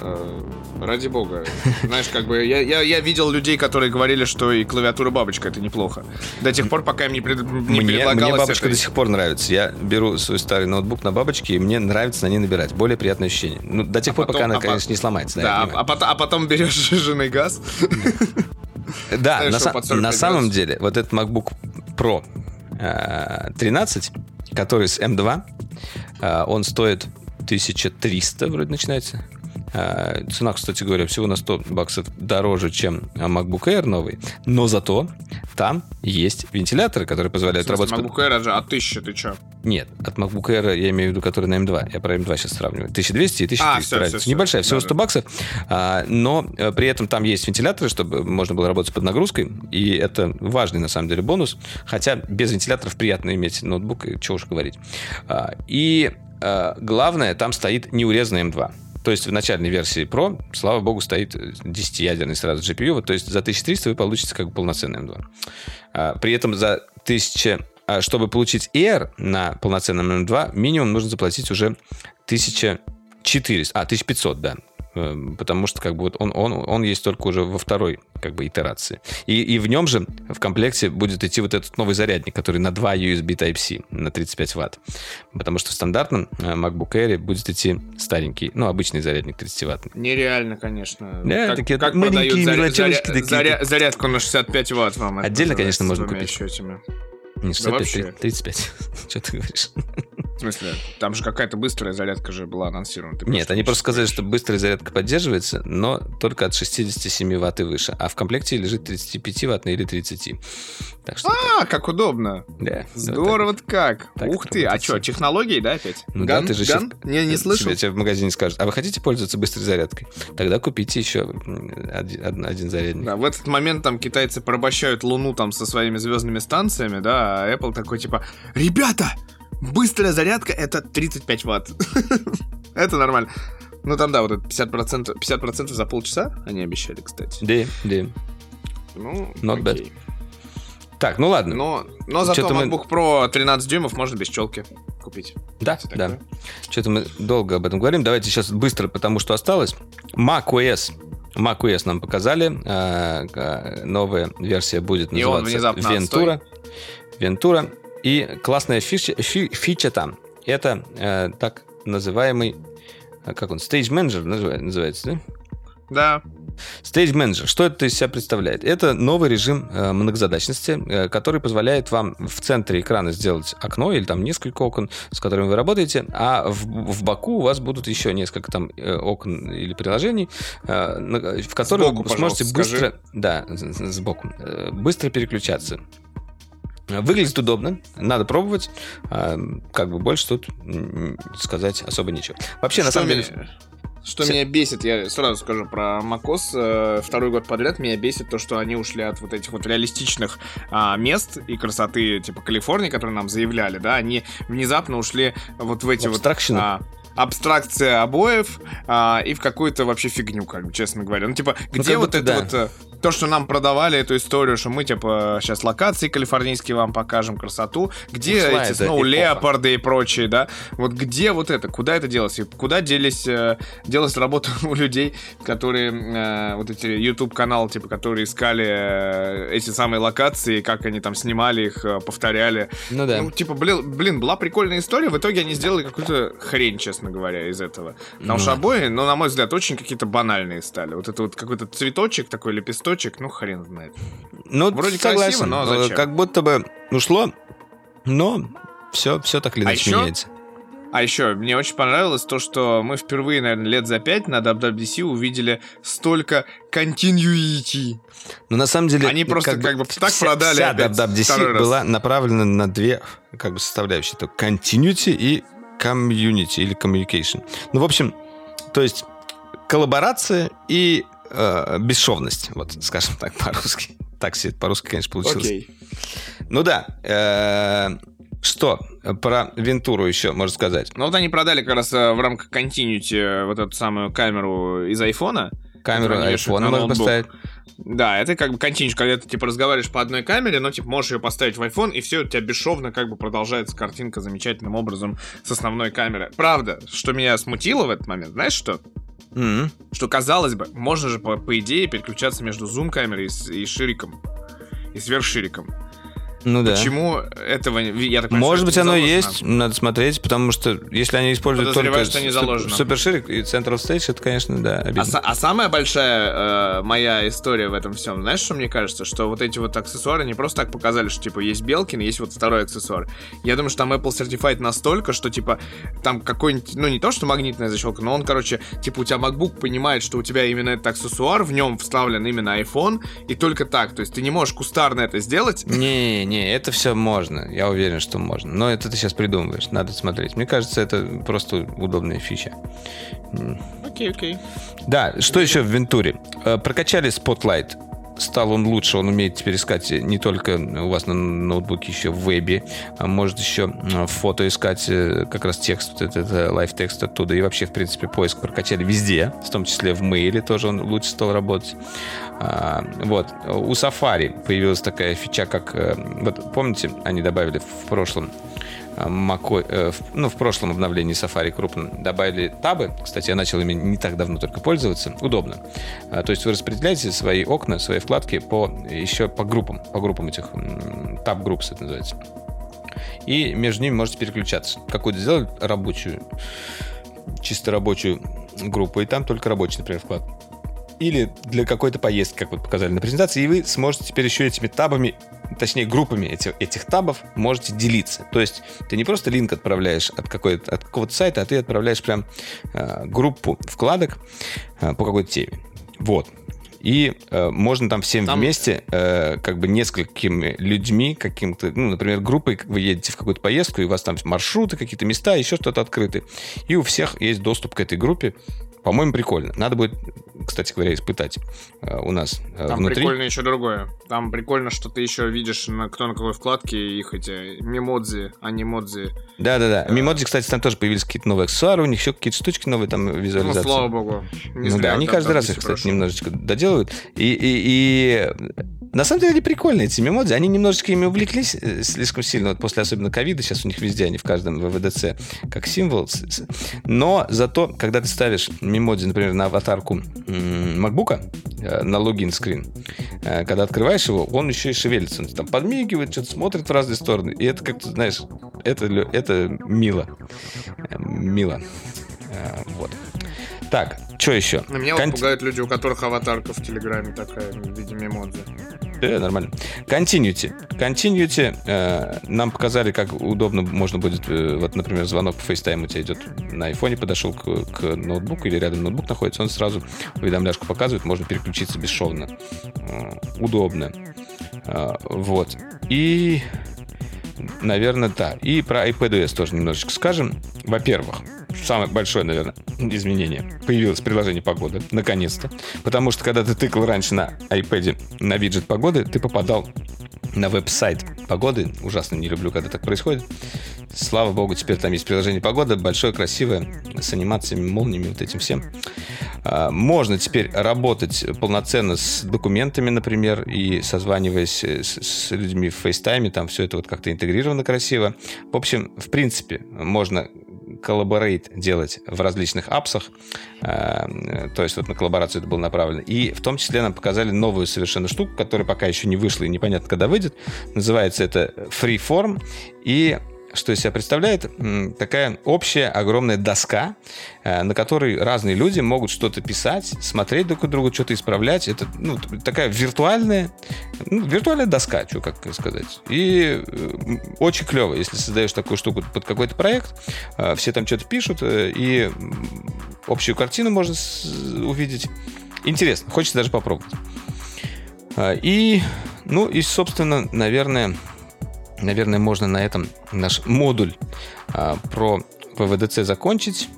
Э, Ради бога. Знаешь, как бы я, я, я видел людей, которые говорили, что и клавиатура бабочка это неплохо. До тех пор, пока им не, пред- не Мне, мне предлагалось бабочка это- до сих пор нравится. Я беру свой старый ноутбук на бабочке, и мне нравится на ней набирать. Более приятное ощущение. Ну, до тех пор, потом- пока она, а по- конечно, не сломается. Да, я а, а потом, а потом берешь [laughs] жженый газ. [laughs] Да, на, что са- под 45 на самом деле, вот этот MacBook Pro э, 13, который с M2, э, он стоит 1300 вроде начинается. Э, Цена, кстати говоря, всего на 100 баксов дороже, чем MacBook Air новый. Но зато там есть вентиляторы, которые позволяют работать... под- MacBook Air же, а тысяча ты чё? Нет, от MacBook Air я имею в виду, который на M2. Я про M2 сейчас сравниваю. 1200 и 1300. А, разница. всё, всё. Небольшая, всего Да, 100 баксов. А, но э, при этом там есть вентиляторы, чтобы можно было работать под нагрузкой. И это важный, на самом деле, бонус. Хотя без вентиляторов приятно иметь ноутбук, и чего уж говорить. А, и э, главное, там стоит неурезанный M2. То есть в начальной версии Pro, слава богу, стоит 10-ядерный сразу GPU. Вот, то есть за 1300 вы получите как бы полноценный M2. А, При этом за 1000... а, Чтобы получить Air на полноценном M2, минимум нужно заплатить уже 1400... А, 1500, да. Эм, Потому что как бы вот он, он, он есть только уже во второй как бы итерации. И, и в нем же в комплекте будет идти вот этот новый зарядник, который на 2 USB Type-C на 35 ватт. Потому что в стандартном э, MacBook Air будет идти старенький, ну, обычный зарядник 30 ватт. Нереально, конечно. Да, как, такие как маленькие заря- заря- такие. заря- зарядку на 65 ватт вам Отдельно, конечно, можно купить. счетами. Не 65, вообще. 35. [laughs] Что ты говоришь? В смысле, там же какая-то быстрая зарядка же была анонсирована. Ты Нет, они просто сказали, что быстрая зарядка поддерживается, но только от 67 ватт и выше. А в комплекте лежит 35 ваттный или 30. Так что... А, как удобно. да, Здорово вот как. Так Ух ты, а что, технологии, да, опять? Ну да, Ган? ты же Ган? щас- Не, не слышал? Тебе, в магазине скажут, а вы хотите пользоваться быстрой зарядкой? Тогда купите еще один- один зарядник. Да, в этот момент там китайцы порабощают Луну там со своими звездными станциями, да, а Apple такой типа, ребята, быстрая зарядка это 35 ватт. [laughs] это нормально. Ну там, да, вот это 50%, 50% за полчаса они обещали, кстати. Да, да. Ну, Not bad. Так, ну ладно. Но, но зато Чё-то мы- MacBook Pro 13 дюймов можно без челки купить. да, да. Что-то мы долго об этом говорим. Давайте сейчас быстро, потому что осталось. macOS. macOS нам показали. А, а, новая версия будет называться внезапно Ventura. И классная фича, фи- фича там. Это э, так называемый... а, Как он? Stage Manager называется, да? Да, Stage Manager. Что это из себя представляет? Это новый режим э, многозадачности, э, который позволяет вам в центре экрана сделать окно или там несколько окон, с которыми вы работаете, а в, в боку у вас будут еще несколько там э, окон или приложений, э, на- в которые Сбоку, вы сможете быстро, да, с- с- сбоку, э, быстро переключаться. Выглядит удобно, надо пробовать. А, Как бы больше тут сказать особо нечего. Вообще, на Что самом деле, меня- Что Все- меня бесит, я сразу скажу про macOS. э, Второй год подряд меня бесит то, что они ушли от вот этих вот реалистичных а, мест и красоты, типа Калифорнии, которые нам заявляли, да, они внезапно ушли вот в эти вот... А, абстракция обоев а, и в какую-то вообще фигню, как бы, честно говоря. Ну, типа, где как вот это да. вот... То, что нам продавали эту историю, что мы, типа, сейчас локации калифорнийские вам покажем, красоту. Где Ушла эти сноу леопарды и прочие, да? Вот где вот это? Куда это делось? И куда делись, э, делась работа [laughs] у людей, которые, э, вот эти YouTube-каналы, типа, которые искали э, эти самые локации, как они там снимали их, повторяли. ну да. Ну, типа, блин, блин, была прикольная история, в итоге они сделали какую-то хрень, честно говоря, из этого. Потому Ну что обои, ну, на мой взгляд, очень какие-то банальные стали. Вот это вот какой-то цветочек, такой лепесточек, ну, хрен знает. Ну, Вроде согласен. красиво, но зачем? Как будто бы ушло, но все, все так или А иначе ещё? меняется. А еще, мне очень понравилось то, что мы впервые, наверное, лет за пять на WWDC увидели столько continuity. Но на самом деле... Они просто как бы так вся- продали Вся WWDC раз. была направлена на две как бы составляющие. Это continuity и community или communication. Ну, в общем, то есть коллаборация и э, бесшовность, вот, скажем так, по-русски. Так все по-русски, конечно, получилось. Ну да. э, что про Вентуру еще можно сказать? Ну вот они продали как раз э, в рамках continuity э, вот эту самую камеру из айфона. Камеру айфона на можно поставить. Да, это как бы continuity, когда ты типа разговариваешь по одной камере, но типа можешь ее поставить в iPhone, и все, у тебя бесшовно как бы продолжается картинка замечательным образом с основной камеры. Правда, что меня смутило в этот момент, знаешь что? М. Что, казалось бы, можно же, по, по идее, переключаться между зум-камерой и, и шириком. И сверхшириком. Ну да. Почему этого... не- Я так понимаю, Может быть, оно заложено? есть, надо смотреть, потому что если они используют только что не заложено. суперширик и Central Stage, это, конечно, да, обидно. А, а самая большая э, моя история в этом всем, знаешь, что мне кажется? Что вот эти вот аксессуары не просто так показали, что, типа, есть Белкин, есть вот второй аксессуар. Я думаю, что там Apple Certified настолько, что, типа, там какой-нибудь, ну, не то, что магнитная защелка, но он, короче, типа, у тебя MacBook понимает, что у тебя именно этот аксессуар, в нем вставлен именно iPhone, и только так. То есть ты не можешь кустарно это сделать. Не, не, это все можно. Я уверен, что можно. Но это ты сейчас придумываешь, надо смотреть. Мне кажется, это просто удобная фича. Окей, окей. Да, что еще в Вентуре? Э, Прокачали Spotlight. Стал он лучше, он умеет теперь искать не только у вас на ноутбуке, еще в вебе, а может еще э, фото искать э, как раз текст, вот этот Live Text оттуда. И вообще, в принципе, поиск прокачали везде, в том числе в Mail е тоже он лучше стал работать. А, Вот. У Safari появилась такая фича, как... э, Вот помните, они добавили в прошлом Мако- э, в- ну, в прошлом обновлении Safari крупно добавили табы. Кстати, я начал ими не так давно только пользоваться. Удобно. А, То есть вы распределяете свои окна, свои вкладки по еще по группам, по группам этих таб группс это называется. И между ними можете переключаться. Какую-то сделали рабочую, чисто рабочую группу, и там только рабочий, например, вклад. Или для какой-то поездки, как вот показали на презентации, и вы сможете теперь еще этими табами, точнее группами этих, этих табов можете делиться. То есть ты не просто линк отправляешь от, какой-то, от какого-то сайта, а ты отправляешь прям э, группу вкладок э, по какой-то теме. Вот. И э, можно там всем Там- вместе, э, как бы несколькими людьми, каким-то, ну, например, группой, вы едете в какую-то поездку, и у вас там маршруты, какие-то места, еще что-то открыты. И у всех есть доступ к этой группе. По-моему, прикольно. Надо будет, кстати говоря, испытать э, у нас э, Там внутри. прикольно еще другое. Там прикольно, что ты еще видишь, на, кто на какой вкладке их эти мемодзи, анимодзи. Да-да-да. Мимоджи, кстати, там тоже появились какие-то новые аксессуары, у них еще какие-то штучки новые, там Ну, визуализация. слава богу. Не ну да, они каждый раз их, кстати, прошел. немножечко доделывают. И, и, и на самом деле они прикольные, эти мемодзи. Они немножечко ими увлеклись э, слишком сильно, вот после особенно ковида, сейчас у них везде, они в каждом ВВДЦ как символ. Но зато, когда ты ставишь мемодзи, например, на аватарку макбука, э, на логин скрин, э, когда открываешь его, он еще и шевелится. Он там подмигивает, что-то смотрит в разные стороны. И это как-то, знаешь, это, это мило. Мило. Вот. Так, что еще? На меня Кон- вот пугают люди, у которых аватарка в Телеграме такая, в виде мемодзи. Э, нормально. Continuity. Continuity. э, нам показали, как удобно можно будет, э, вот, например, звонок по FaceTime у тебя идет на айфоне, подошел к, к ноутбуку или рядом ноутбук находится, он сразу уведомляшку показывает, можно переключиться бесшовно. Удобно. Вот. И, наверное, да. И про iPadOS тоже немножечко скажем. Во-первых, самое большое, наверное, [laughs] изменение. Появилось приложение погоды, наконец-то. Потому что, когда ты тыкал раньше на iPad на виджет погоды, ты попадал на веб-сайт погоды. Ужасно не люблю, когда так происходит. Слава богу, теперь там есть приложение погода, большое, красивое, с анимациями, молниями, вот этим всем. А, Можно теперь работать полноценно с документами, например, и созваниваясь с, с людьми в FaceTime, там все это вот как-то интегрировано красиво. В общем, в принципе, можно collaborate делать в различных apps ах, э, то есть вот на коллаборацию это было направлено. И в том числе нам показали новую совершенно штуку, которая пока еще не вышла и непонятно, когда выйдет. Называется это Freeform. И что из себя представляет? Такая общая огромная доска, э, на которой разные люди могут что-то писать, смотреть друг от друга, что-то исправлять. Это ну, такая виртуальная, ну, виртуальная доска, что как сказать. И э, очень клево, если создаешь такую штуку под какой-то проект, э, все там что-то пишут, и общую картину можно увидеть. Интересно, хочется даже попробовать. И, ну, и, собственно, наверное, наверное, можно на этом наш модуль а, про ВВДЦ закончить.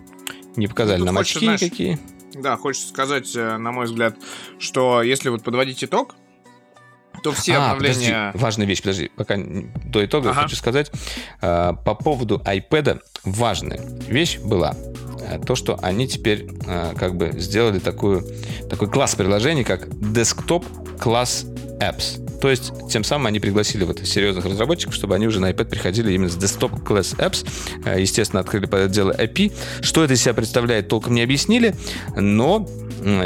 Не показали Ну, нам хочется, очки знаешь, никакие. Да, хочется сказать, э, на мой взгляд, что если вот подводить итог, то все А, обновления... подожди, важная вещь, подожди, пока до итога Ага. хочу сказать. а, по поводу iPad важная вещь была а, то, что они теперь а, как бы сделали такую, такой класс приложений, как Desktop Class Apps. То есть, тем самым они пригласили вот серьезных разработчиков, чтобы они уже на iPad приходили именно с desktop class apps. Э, Естественно, открыли под это дело API. Что это из себя представляет, толком не объяснили, но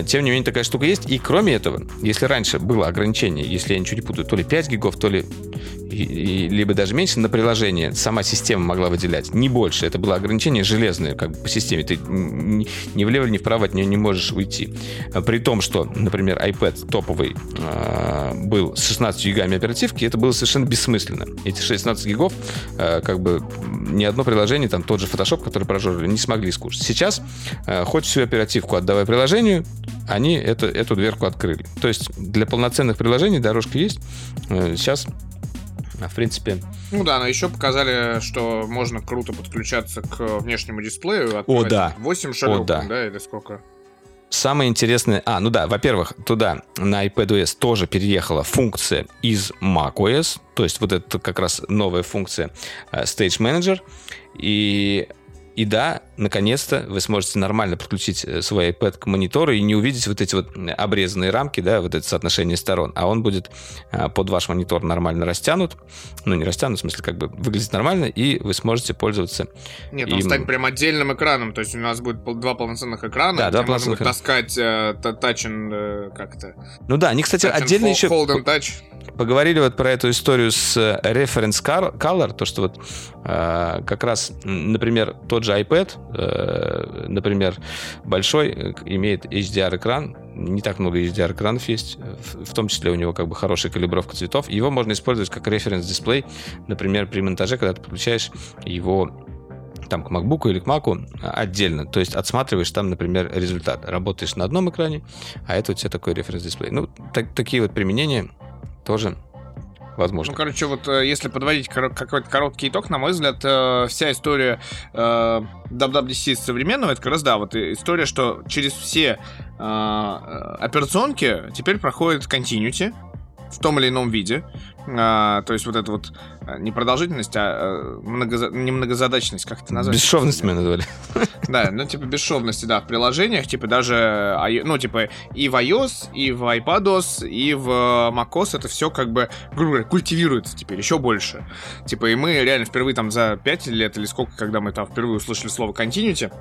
тем не менее такая штука есть. И кроме этого, если раньше было ограничение, если я ничего не путаю, то ли 5 гигов, то ли и- и- либо даже меньше на приложение сама система могла выделять, не больше. Это было ограничение железное как бы по системе. Ты ни влево, ни вправо от нее не можешь уйти. При том, что, например, iPad топовый э, был с 16 гигами оперативки, это было совершенно бессмысленно. Эти 16 гигов, э, как бы ни одно приложение, там тот же Photoshop, который прожорили, не смогли скушать. Сейчас, э, хоть всю оперативку отдавай приложению, они это, эту дверку открыли. То есть для полноценных приложений дорожка есть. Э, Сейчас, в принципе, Ну да, но еще показали, что можно круто подключаться к внешнему дисплею. открывать да. 8 шагов, О, да. да, или сколько? Самое интересное... А, ну да, во-первых, туда на iPadOS тоже переехала функция из macOS, то есть вот это как раз новая функция э, Stage Manager. И, и да, наконец-то вы сможете нормально подключить э, свой iPad к монитору и не увидеть вот эти вот обрезанные рамки, да, вот это соотношение сторон, а он будет э, под ваш монитор нормально растянут, ну не растянут, в смысле как бы выглядит нормально, и вы сможете пользоваться Нет, он Им- станет прям отдельным экраном, то есть у нас будет два полноценных экрана, Да, два где можно будет полноценных таскать э, та- тач and, э, как-то... Ну да, они, кстати, отдельно еще... Hold and touch. Поговорили вот про эту историю с reference color, то, что вот э, как раз, например, тот же iPad, э, например, большой, э, имеет HDR-экран, не так много HDR-экранов есть, э, в, том числе у него как бы хорошая калибровка цветов. Его можно использовать как референс-дисплей, например, при монтаже, когда ты подключаешь его там к MacBook или к Mac отдельно. То есть отсматриваешь там, например, результат. Работаешь на одном экране, а это у тебя такой референс-дисплей. Ну, так- такие вот применения тоже возможно. Ну, короче, вот э, если подводить какой-то короткий итог, на мой взгляд, э, вся история э, WWDC современного, это как раз, да, вот история, что через все э, операционки теперь проходит continuity в том или ином виде. А, то есть вот эта вот э, не продолжительность, а э, многоза- не многозадачность, как это назвать? Бесшовность мы назвали. Да, ну, типа, бесшовности, да, в приложениях, типа, даже, ну, типа, и в iOS, и в iPadOS, и в macOS это все, как бы, грубо говоря, культивируется теперь еще больше. Типа, и мы реально впервые там за 5 лет или сколько, когда мы там впервые услышали слово continuity,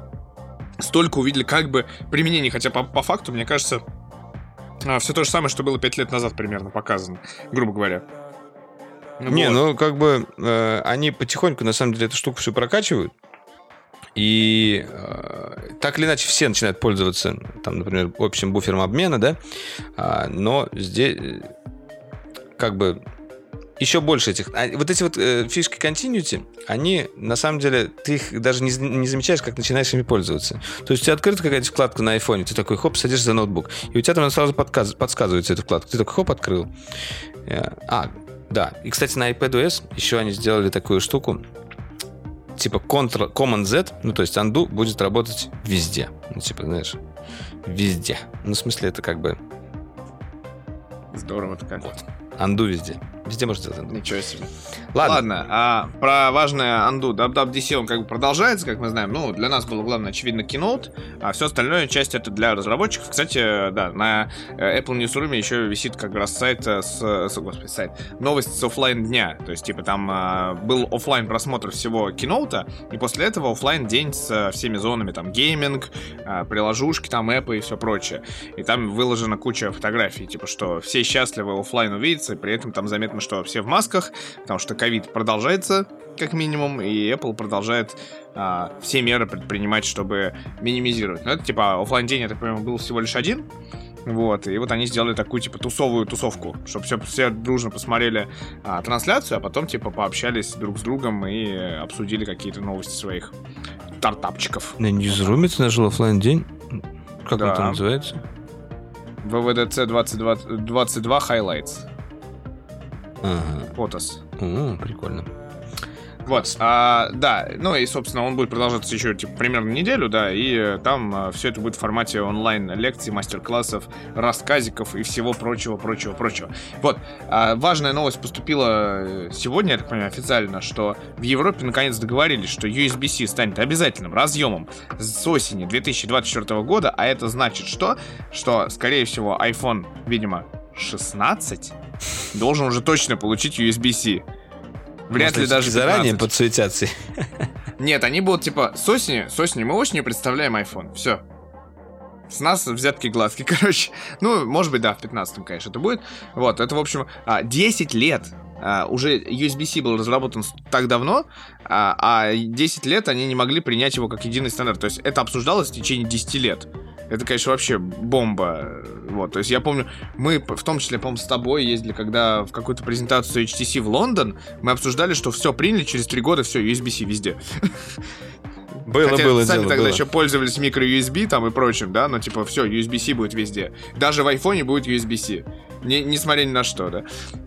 столько увидели как бы применений, хотя по, по факту, мне кажется, все то же самое, что было 5 лет назад примерно показано, грубо говоря. Не, вот. ну как бы э, они потихоньку на самом деле эту штуку все прокачивают. И э, так или иначе все начинают пользоваться, там, например, общим буфером обмена, да, А, но здесь э, как бы еще больше этих... а, вот эти вот э, фишки continuity, они, на самом деле, ты их даже не, не замечаешь, как начинаешь ими пользоваться. То есть у тебя открыта какая-то вкладка на айфоне, ты такой, хоп, садишься за ноутбук, и у тебя там сразу подказ- подсказывается эта вкладка. Ты такой, хоп, открыл. Э, А, да. И, кстати, на iPadOS еще они сделали такую штуку, типа Ctrl, Command Z, ну, то есть undo будет работать везде. Ну, типа, знаешь, везде. Ну, в смысле, это как бы Здорово-то как. вот. Undo везде. Везде можно сделать undo. Ничего себе. Ладно. Ладно, а про важное Undo WWDC он как бы продолжается, как мы знаем. Ну, для нас было главное, очевидно, Keynote, а все остальное часть это для разработчиков. Кстати, да, на э, Apple Newsroom еще висит как раз сайт э, с, с- господи, сайт, новость с оффлайн дня. То есть, типа, там а, был оффлайн просмотр всего Keynote, и после этого оффлайн день с всеми зонами, там, гейминг, а, приложушки, там, app ы и все прочее. И там выложена куча фотографий, типа, что все счастливы оффлайн увидеться, и при этом там заметно, что все в масках, потому что ковид продолжается, как минимум, и Apple продолжает а, все меры предпринимать, чтобы минимизировать. Ну, это, типа, оффлайн день, я так понимаю, был всего лишь один, вот, и вот они сделали такую, типа, тусовую тусовку, чтобы все, все дружно посмотрели а, трансляцию, а потом, типа, пообщались друг с другом и обсудили какие-то новости своих стартапчиков. На Ньюзруме ты нажал оффлайн день? Как Да. он там называется? ВВДЦ 22, 22 Highlights. Ага. Фотос. О, прикольно. Вот, а, да, ну и, собственно, он будет продолжаться еще, типа, примерно неделю, да, и э, там все это будет в формате онлайн-лекций, мастер-классов, рассказиков и всего прочего, прочего, прочего. Вот, а, важная новость поступила э, сегодня, я так понимаю, официально, что в Европе наконец договорились, что USB-C станет обязательным разъемом с осени 2024 года, а это значит что? Что, скорее всего, iPhone, видимо, 16 должен уже точно получить USB-C. Вряд ли Может, даже заранее 15. подсуетятся. Нет, они будут типа с осени, с осени мы осенью представляем iPhone. Все. С нас взятки глазки, [laughs] короче. Ну, может быть, да, в 15 конечно, это будет. Вот, это, в общем, а, 10 лет. а, Уже USB-C был разработан так давно, а а 10 лет они не могли принять его как единый стандарт. То есть это обсуждалось в течение 10 лет. Это, конечно, вообще бомба. Вот, то есть я помню, мы, в том числе, по-моему, с тобой ездили, когда в какую-то презентацию HTC в Лондон, мы обсуждали, что все приняли, через 3 года все, USB-C везде. Было, Хотя было сами дело, тогда было. еще пользовались микро-USB там и прочим, да, но типа все, USB-C будет везде. Даже в айфоне будет USB-C. Не, несмотря ни на что, да.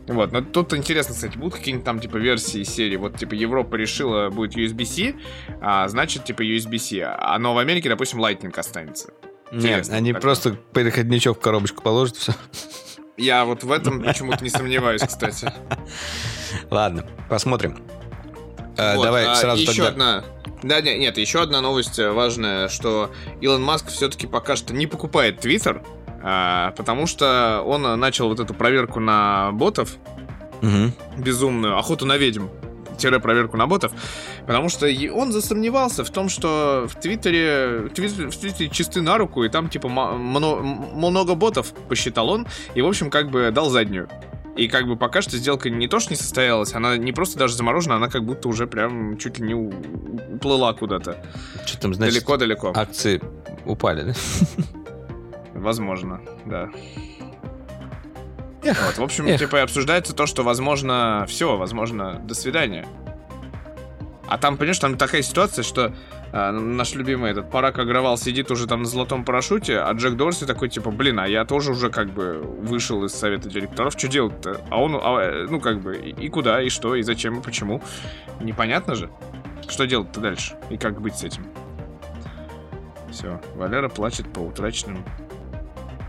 Вот, но тут интересно, кстати, будут какие-нибудь там типа версии серии, вот типа Европа решила будет USB-C, а значит типа USB-C, а но в Америке, допустим, Lightning останется. Нет, они так. просто переходничок в коробочку положат, все. Я вот в этом почему-то не сомневаюсь, кстати. Ладно, посмотрим. Э, Вот, Давай а, сразу еще тогда... одна. Да, нет, нет, еще одна новость э, важная, что Илон Маск все-таки пока что не покупает Твиттер, а, потому что он э, начал вот эту проверку на ботов, Мгм. безумную, охоту на ведьм, проверку на ботов, потому что он засомневался в том, что в Твиттере, в Твиттере, в Твиттере чисты на руку, и там типа ма- мно- м- много ботов, посчитал он, и в общем как бы дал заднюю. И как бы пока что сделка не то, что не состоялась, она не просто даже заморожена, она как будто уже прям чуть ли не уплыла куда-то. Что там, значит, Далеко-далеко. акции упали, да? Возможно, да. Эх, Вот, в общем, эх. типа обсуждается то, что возможно все, возможно, до свидания. А там, понимаешь, там такая ситуация, что а, наш любимый этот Парак Агравал сидит уже там на золотом парашюте, а Джек Дорси такой, типа, блин, а я тоже уже как бы вышел из совета директоров, что делать-то? А он, а, э, ну как бы, и, и куда, и что, и зачем, и почему? Непонятно же. Что делать-то дальше? И как быть с этим? Все, Валера плачет по утраченным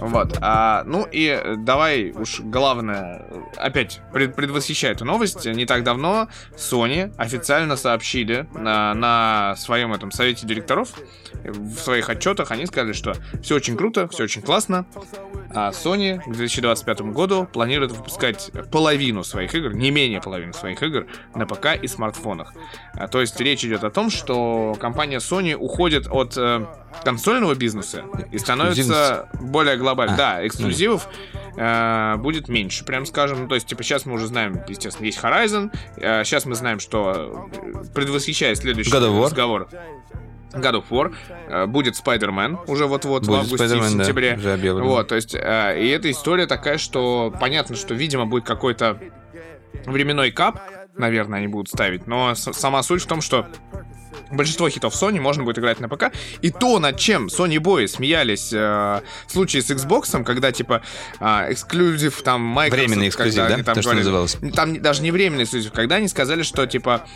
Вот. А, ну и давай уж главное, опять пред- предвосхищая эту новость, не так давно Sony официально сообщили на, на своем этом совете директоров, в своих отчетах они сказали, что все очень круто, все очень классно, а Sony к 2025 году планирует выпускать половину своих игр, не менее половины своих игр на ПК и смартфонах. А, то есть речь идет о том, что компания Sony уходит от э, консольного бизнеса и становится более глобальной. А, да, эксклюзивов э, будет меньше, прям скажем. Ну, то есть, типа, сейчас мы уже знаем, естественно, есть Horizon. э, сейчас мы знаем, что э, предвосхищая следующий разговор. God of War. э, будет Spider-Man уже вот-вот в августе в да, сентябре. объявлено. Вот, то есть, э, и эта история такая, что понятно, что, видимо, будет какой-то временной кап, наверное, они будут ставить, но с- сама суть в том, что большинство хитов Sony можно будет играть на ПК. И то, над чем Sony Boy смеялись э, в случае с Xbox, когда, типа, э, эксклюзив, там, Microsoft... Временный эксклюзив, когда да? они там То, что называлось. Там даже не временный эксклюзив, когда они сказали, что, типа,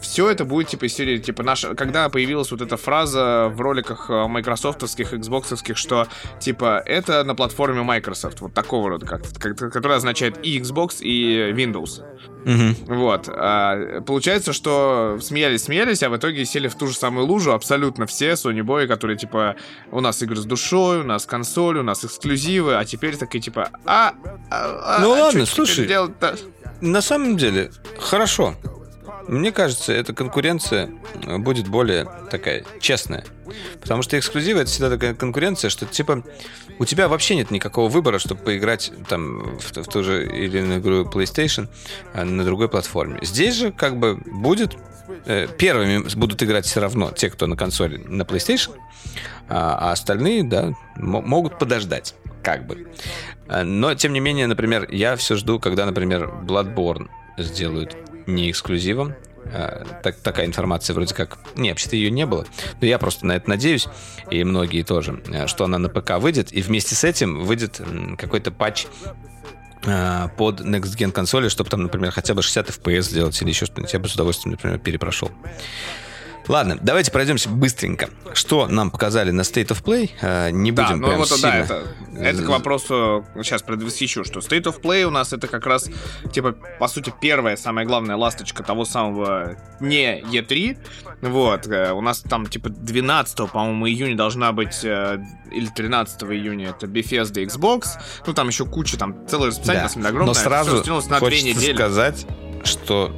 все это будет, типа, из серии, типа, наша... Когда появилась вот эта фраза в роликах э, майкрософтовских, xboxовских, что, типа, это на платформе Microsoft, вот такого рода, как, как- которая означает и Xbox, и Windows. Мгм. Вот. А, получается, что смеялись-смеялись, а в итоге сели в ту же самую лужу абсолютно все Sony Boy, которые, типа, у нас игры с душой, у нас консоль, у нас эксклюзивы, а теперь такие, типа, а... а- а- Ну а ладно, слушай. На самом деле, хорошо. Мне кажется, эта конкуренция э, будет более такая честная. Потому что эксклюзивы это всегда такая конкуренция, что типа у тебя вообще нет никакого выбора, чтобы поиграть там в, в ту же или иную игру PlayStation а, на другой платформе. Здесь же как бы будет э, первыми будут играть все равно те, кто на консоли на PlayStation, а, а остальные, да, мо- могут подождать, как бы. А, Но, тем не менее, например, я все жду, когда, например, Bloodborne сделают не эксклюзивом. А, так, такая информация вроде как... Не, вообще-то ее не было. Но я просто на это надеюсь, и многие тоже, а, что она на ПК выйдет, и вместе с этим выйдет какой-то патч а, под Next Gen консоли, чтобы там, например, хотя бы 60 FPS сделать или еще что-нибудь. Я бы с удовольствием, например, перепрошел. Ладно, давайте пройдемся быстренько. Что нам показали на State of Play? Э, Не Да, будем ну прям вот сильно... да, это, это к вопросу, сейчас предвосхищу, что State of Play у нас это как раз, типа, по сути, первая, самая главная ласточка того самого не E3. Вот, э, у нас там, типа, 12, по-моему, июня должна быть, э, или 13 июня, это Bethesda Xbox. Ну, там еще куча, там целое расписание, Да. на самом деле, огромное. Но сразу на две хочется недели. сказать, что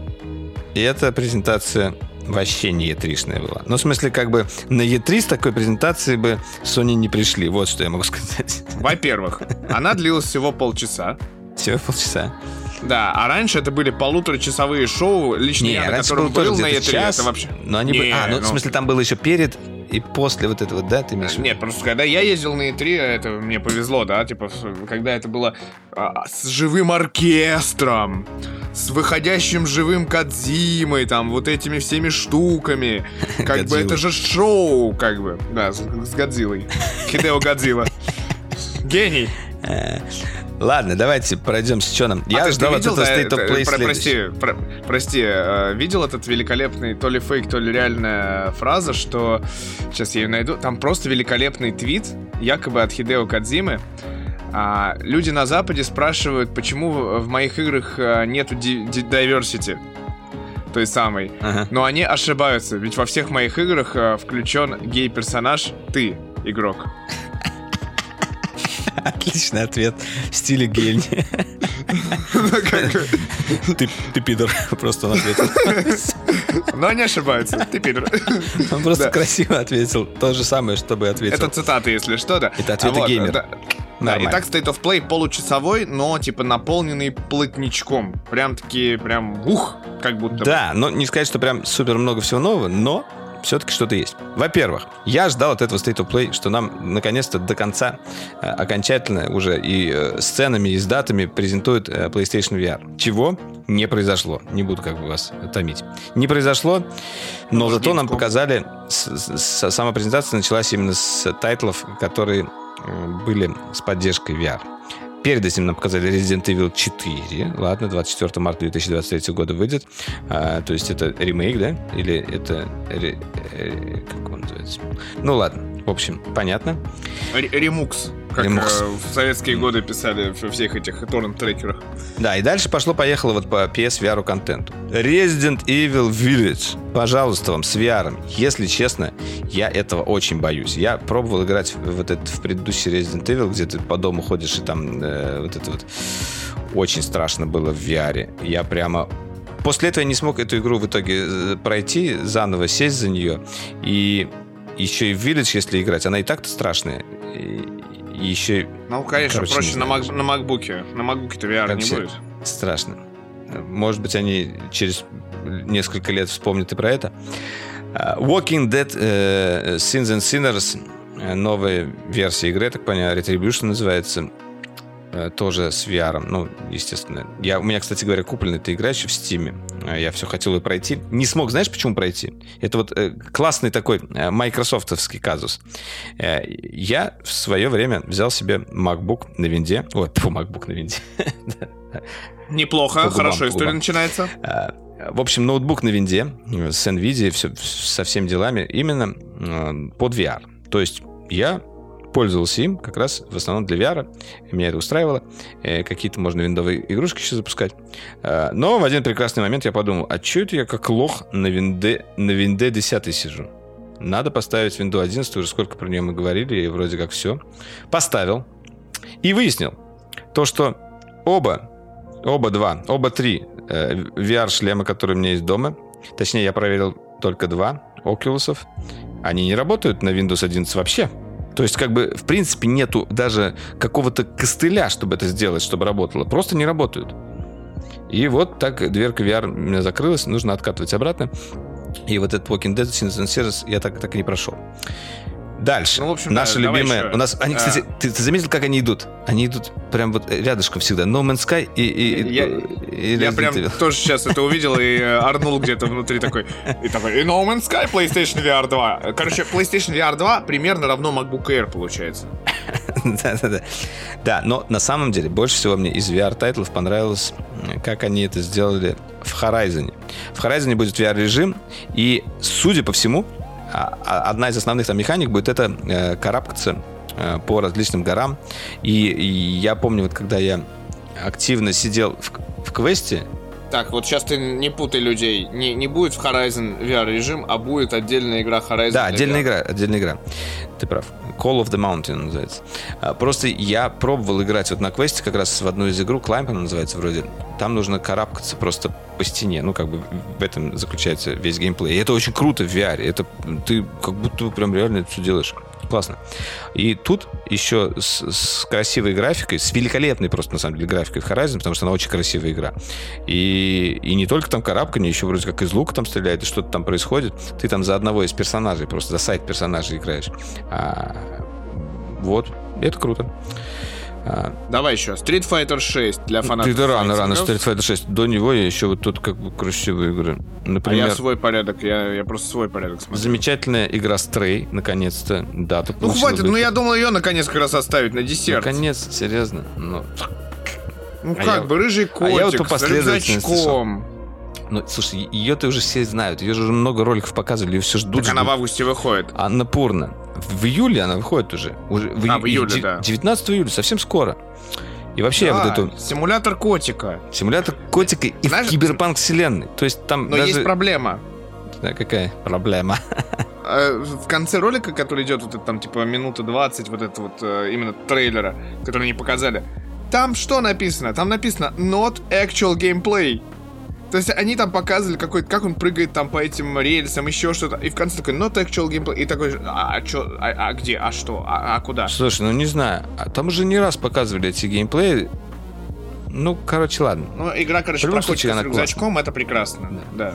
эта презентация вообще не E3-шная была. Ну, в смысле, как бы на E3 с такой презентацией бы Sony не пришли. Вот что я могу сказать. Во-первых, она длилась всего полчаса. Всего полчаса. Да, а раньше это были полуторачасовые шоу, лично Не, я, на котором был был на где-то E3, час, это вообще... но они Не, были... А, ну, в ну- смысле, там было еще перед и после вот этого, да, ты имеешь в? Нет, просто когда я ездил на E3, это мне повезло, да, типа, когда это было а, с живым оркестром, с выходящим живым Кадзимой, там, вот этими всеми штуками. [laughs] Как бы это же шоу, как бы, да, с, с Годзиллой. [laughs] Хидео Годзилла. Гений. Ладно, давайте пройдемся, что нам. А Я ждал от видел, этого да, State of Play про-. Прости, про- прости, э, видел этот великолепный, то ли фейк, то ли реальная фраза, что, сейчас я ее найду, там просто великолепный твит, якобы от Хидео Кадзимы, А, люди на Западе спрашивают, почему в моих играх э, нету diversity, той самой. Ага. Но они ошибаются, ведь во всех моих играх э, включен гей-персонаж ты, игрок. Отличный ответ в стиле гельни. Ты, ты пидор, просто он ответил. Но они ошибаются, ты пидор. Он просто Да. красиво ответил. То же самое, чтобы ответил. Это цитаты, если что, да. Это ответы А вот, геймера. Да, Да, Нормально. итак, State of Play получасовой, но типа наполненный плотничком. Прям таки, прям ух, как будто бы. Да, но не сказать, что прям супер много всего нового, но все-таки что-то есть. Во-первых, я ждал от этого State of Play, что нам наконец-то до конца э, окончательно уже и э, сценами, и с датами презентуют э, PlayStation VR. Чего не произошло. Не буду как бы вас томить. Не произошло, но Ну, зато нам показали... Сама презентация началась именно с тайтлов, которые были с поддержкой VR. Перед этим нам показали Resident Evil 4. Ладно, 24 марта 2023 года выйдет. А, то есть это ремейк, да? Или это... ре- э, как он называется? Ну ладно. В общем, понятно. Ре- Ремукс. Как Ремукс. э, в советские годы писали во всех этих торрент-трекерах. Да, и дальше пошло-поехало вот по PS VR контенту. Resident Evil Village. Пожалуйста, вам с VR. Если честно, я этого очень боюсь. Я пробовал играть в, вот этот, в предыдущий Resident Evil, где ты по дому ходишь, и там э, вот это вот очень страшно было в VR. Я прямо После этого я не смог эту игру в итоге э, пройти, заново сесть за нее. И еще и в Village, если играть, она и так-то страшная. И, и еще Ну, конечно, Короче, проще не на. Мак- на макбуке. На макбуке-то VR не Вообще. будет. страшно. Может быть, они через несколько лет вспомнят и про это. А, Walking Dead э, Sins and Sinners, э, новая версия игры, так понимаю, Retribution называется, тоже с VR. Ну, естественно. Я, у меня, кстати говоря, куплена эта игра еще в Steam. Э, Я все хотел ее пройти. Не смог, знаешь, почему пройти? Это вот э, классный такой э, майкрософтовский казус. Э, я в свое время взял себе MacBook на винде. Ой, фу, MacBook на винде. [laughs] Неплохо, губам, хорошо, история начинается. А, В общем, ноутбук на винде э, с NVIDIA, все, со всеми делами, именно э, под VR. То есть я пользовался им как раз в основном для VR. Меня это устраивало. Э, Какие-то можно виндовые игрушки еще запускать. Э, Но в один прекрасный момент я подумал, а что это я как лох на винде, на винде 10 сижу? Надо поставить винду 11, уже сколько про нее мы говорили, и вроде как все. Поставил. И выяснил то, что оба, оба два, оба три э, VR-шлема, которые у меня есть дома, точнее, я проверил только два Oculus, они не работают на Windows 11 вообще. То есть, как бы, в принципе, нету даже какого-то костыля, чтобы это сделать, чтобы работало. Просто не работают. И вот так дверка VR у меня закрылась, нужно откатывать обратно. И вот этот Walking Dead Sinners я так, так и не прошел. Дальше. Ну, в общем, Наши да, любимые. еще. У нас, они, А. кстати, ты, ты заметил, как они идут? Они идут прям вот рядышком всегда. No Man's Sky и, и, и- Я- и Я прям Evil. тоже сейчас это увидел и э, орнул где-то внутри такой. И такой, и No Man's Sky PlayStation VR 2. Короче, PlayStation VR 2 примерно равно MacBook Air получается. [laughs] Да-да-да. Да, но на самом деле больше всего мне из VR-тайтлов понравилось, м, как они это сделали в Horizon. В Horizon будет VR-режим, и, судя по всему, а- а- одна из основных там механик будет это э, карабкаться э, по различным горам. И, и я помню, вот когда я активно сидел в, в квесте, Так, вот сейчас ты не путай людей. Не, не будет в Horizon VR режим, а будет отдельная игра Horizon. Да, отдельная VR. игра, отдельная игра. Ты прав. Call of the Mountain называется. А, Просто я пробовал играть вот на квесте как раз в одну из игру, Climb она называется вроде. Там нужно карабкаться просто по стене. Ну, как бы в этом заключается весь геймплей. И это очень круто в VR. Это ты как будто прям реально это все делаешь. Классно. И тут еще с, с красивой графикой, с великолепной просто, на самом деле, графикой в Horizon, потому что она очень красивая игра. И, и не только там карабкание, еще вроде как из лука там стреляет, и что-то там происходит. Ты там за одного из персонажей, просто за сайт персонажей играешь. А, вот. Это круто. А, Давай еще. Street Fighter 6 для фанатов. ты рано, рано. Street Fighter 6. До него я еще вот тут как бы красивые игры. А Например, я свой порядок, я, я просто свой порядок смотрю. замечательная игра Stray, наконец-то. Да, тут Ну хватит, ну я думал ее наконец как раз оставить на десерт. Наконец, серьезно. Ну, Ну А как я- бы, рыжий а я вот котик по с рюкзачком. Ну, слушай, ее-то уже все знают. Ее же уже много роликов показывали, ее все ждут. Так она в августе выходит. Анна Пурна. В июле она выходит уже. уже в, А, ию- в июле, да. 19 июля, совсем скоро. И вообще я Да, вот эту Симулятор котика. симулятор котика и Знаешь, в киберпанк вселенной. То есть там Но даже... есть проблема. Да, какая проблема? [laughs] Э, В конце ролика, который идет, вот это там типа минута 20, вот это вот э, именно трейлера, который они показали, там что написано? Там написано not actual gameplay. То есть они там показывали, какой, как он прыгает там по этим рельсам, еще что-то. И в конце такой, not actual gameplay. И такой, а, а чё, а, а где, а что, а, а куда? Слушай, ну не знаю. А Там уже не раз показывали эти геймплеи. Ну, короче, ладно. Ну, игра, короче, В любом про котика случае, с рюкзачком, это прекрасно. Да.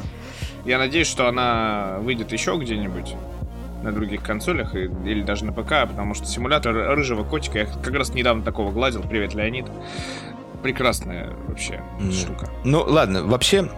Я надеюсь, что она выйдет еще где-нибудь на других консолях и- или даже на ПК, потому что симулятор рыжего котика, я как раз недавно такого гладил. Привет, Леонид. Прекрасная вообще Да. штука. Ну, ладно, вообще,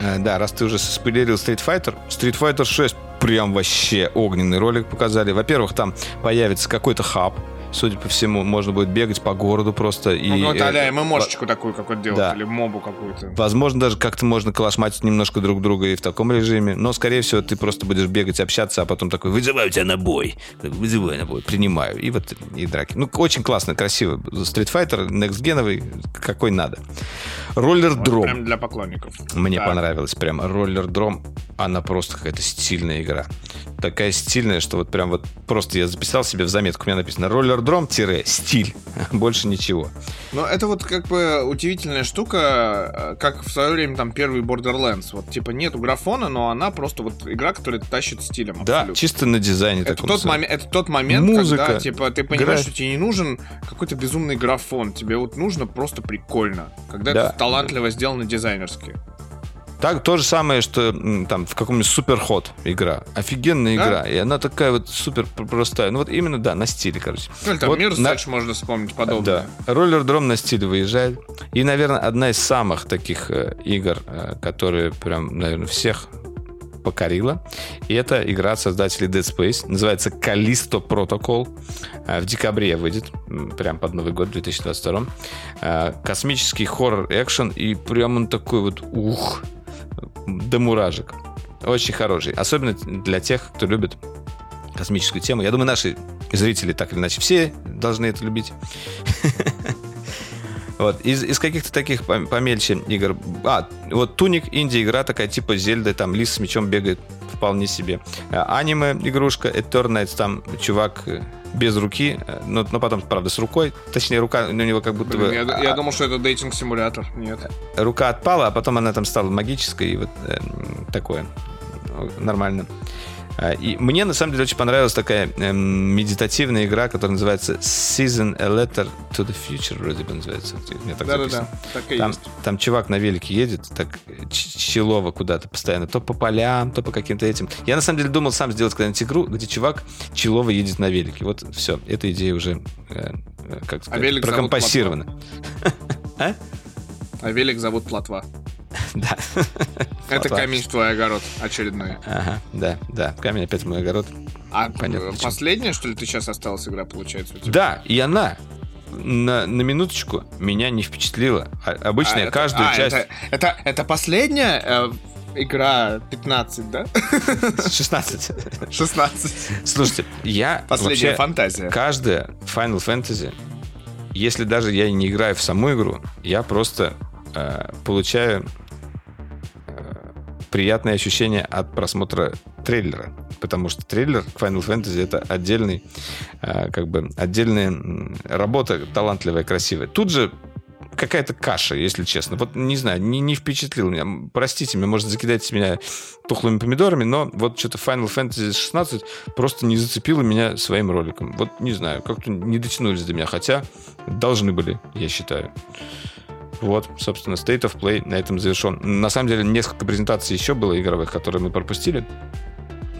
э, да, раз ты уже спойлерил Street Fighter, Street Fighter 6 прям вообще огненный ролик показали. Во-первых, там появится какой-то хаб, судя по всему, можно будет бегать по городу просто и... Ну, вот э, а ММОшечку такую какую-то делать, да. или мобу какую-то. Возможно, даже как-то можно калашматить немножко друг друга и в таком режиме. Но, скорее всего, ты просто будешь бегать, общаться, а потом такой, вызываю тебя на бой. Вызываю на бой, принимаю. И вот и драки. Ну, очень классно, красиво. Street Fighter, next геновый, какой надо. Роллер Дром. Прям для поклонников. Мне Так. понравилось прям. Роллер Дром, она просто какая-то стильная игра. Такая стильная, что вот прям вот просто я записал себе в заметку, у меня написано Роллер Дром-стиль. [laughs] Больше ничего. Но это вот как бы удивительная штука, э, как в свое время там первый Borderlands. Вот типа нету графона, но она просто вот игра, которая тащит стилем. Да, абсолютно. чисто на дизайне Это таком тот, момен- это тот момент, Музыка, когда типа ты понимаешь, график. что тебе не нужен какой-то безумный графон. Тебе вот нужно просто прикольно. Когда Да. это талантливо сделано дизайнерски. Так, то же самое, что там в каком-нибудь суперход игра. Офигенная Да? игра. И она такая вот супер пр- простая. Ну вот именно, да, на стиле, короче. Ну, там Вот мир на- можно вспомнить подобное. Да. Роллер Дром на стиле выезжает. И, наверное, одна из самых таких э, игр, э, которые прям, наверное, всех покорила. И это игра от создателей Dead Space. Называется Callisto Protocol. Э, В декабре выйдет. Прям под Новый год, в 2022. Э, Космический хоррор-экшен. И прям он такой вот ух. До муражек. Очень хороший. Особенно для тех, кто любит космическую тему. Я думаю, наши зрители так или иначе все должны это любить. [laughs] Вот. Из, из каких-то таких пом- помельче игр. А, вот Туник, инди-игра такая, типа Зельда, там лис с мечом бегает вполне себе. А, Аниме игрушка, Eternites, там чувак э, без руки, э, но, но потом, правда, с рукой. Точнее, рука у него как будто Блин, бы... я, я а, думал, что это дейтинг-симулятор. Нет. рука отпала, а потом она там стала магической, и вот э, такое. Нормально. А, И мне, на самом деле, очень понравилась такая эм, медитативная игра, которая называется Season a Letter to the Future, вроде бы называется. Меня так Да-да-да, записано. так и Там, есть. там чувак на велике едет, так челово куда-то постоянно, то по полям, то по каким-то этим. Я на самом деле думал сам сделать когда-нибудь игру, где чувак челово едет на велике. Вот все, эта идея уже, э, э, как сказать, велик зовут прокомпассирована. [laughs] А велик зовут Платва. [laughs] Да. Это камень в твой огород очередной. Ага, да, да. Камень опять в мой огород. А Понятно, последняя, что ли, ты сейчас осталась игра, получается, у тебя? Да, и она на, на минуточку меня не впечатлила. А- Обычно А, это- каждую а, часть... Это, это, это последняя? Э, игра 15, да? [laughs] 16. 16. Слушайте, я Последняя вообще фантазия. каждая Final Fantasy, если даже я не играю в саму игру, я просто э, получаю приятное ощущение от просмотра трейлера. Потому что трейлер Final Fantasy это отдельный, э, как бы, отдельная работа, талантливая, красивая. Тут же какая-то каша, если честно. Вот не знаю, не, не впечатлил меня. Простите меня, может, закидать меня тухлыми помидорами, но вот что-то Final Fantasy 16 просто не зацепило меня своим роликом. Вот не знаю, как-то не дотянулись до меня, хотя должны были, я считаю. Вот, собственно, State of Play на этом завершен. На самом деле, несколько презентаций еще было игровых, которые мы пропустили.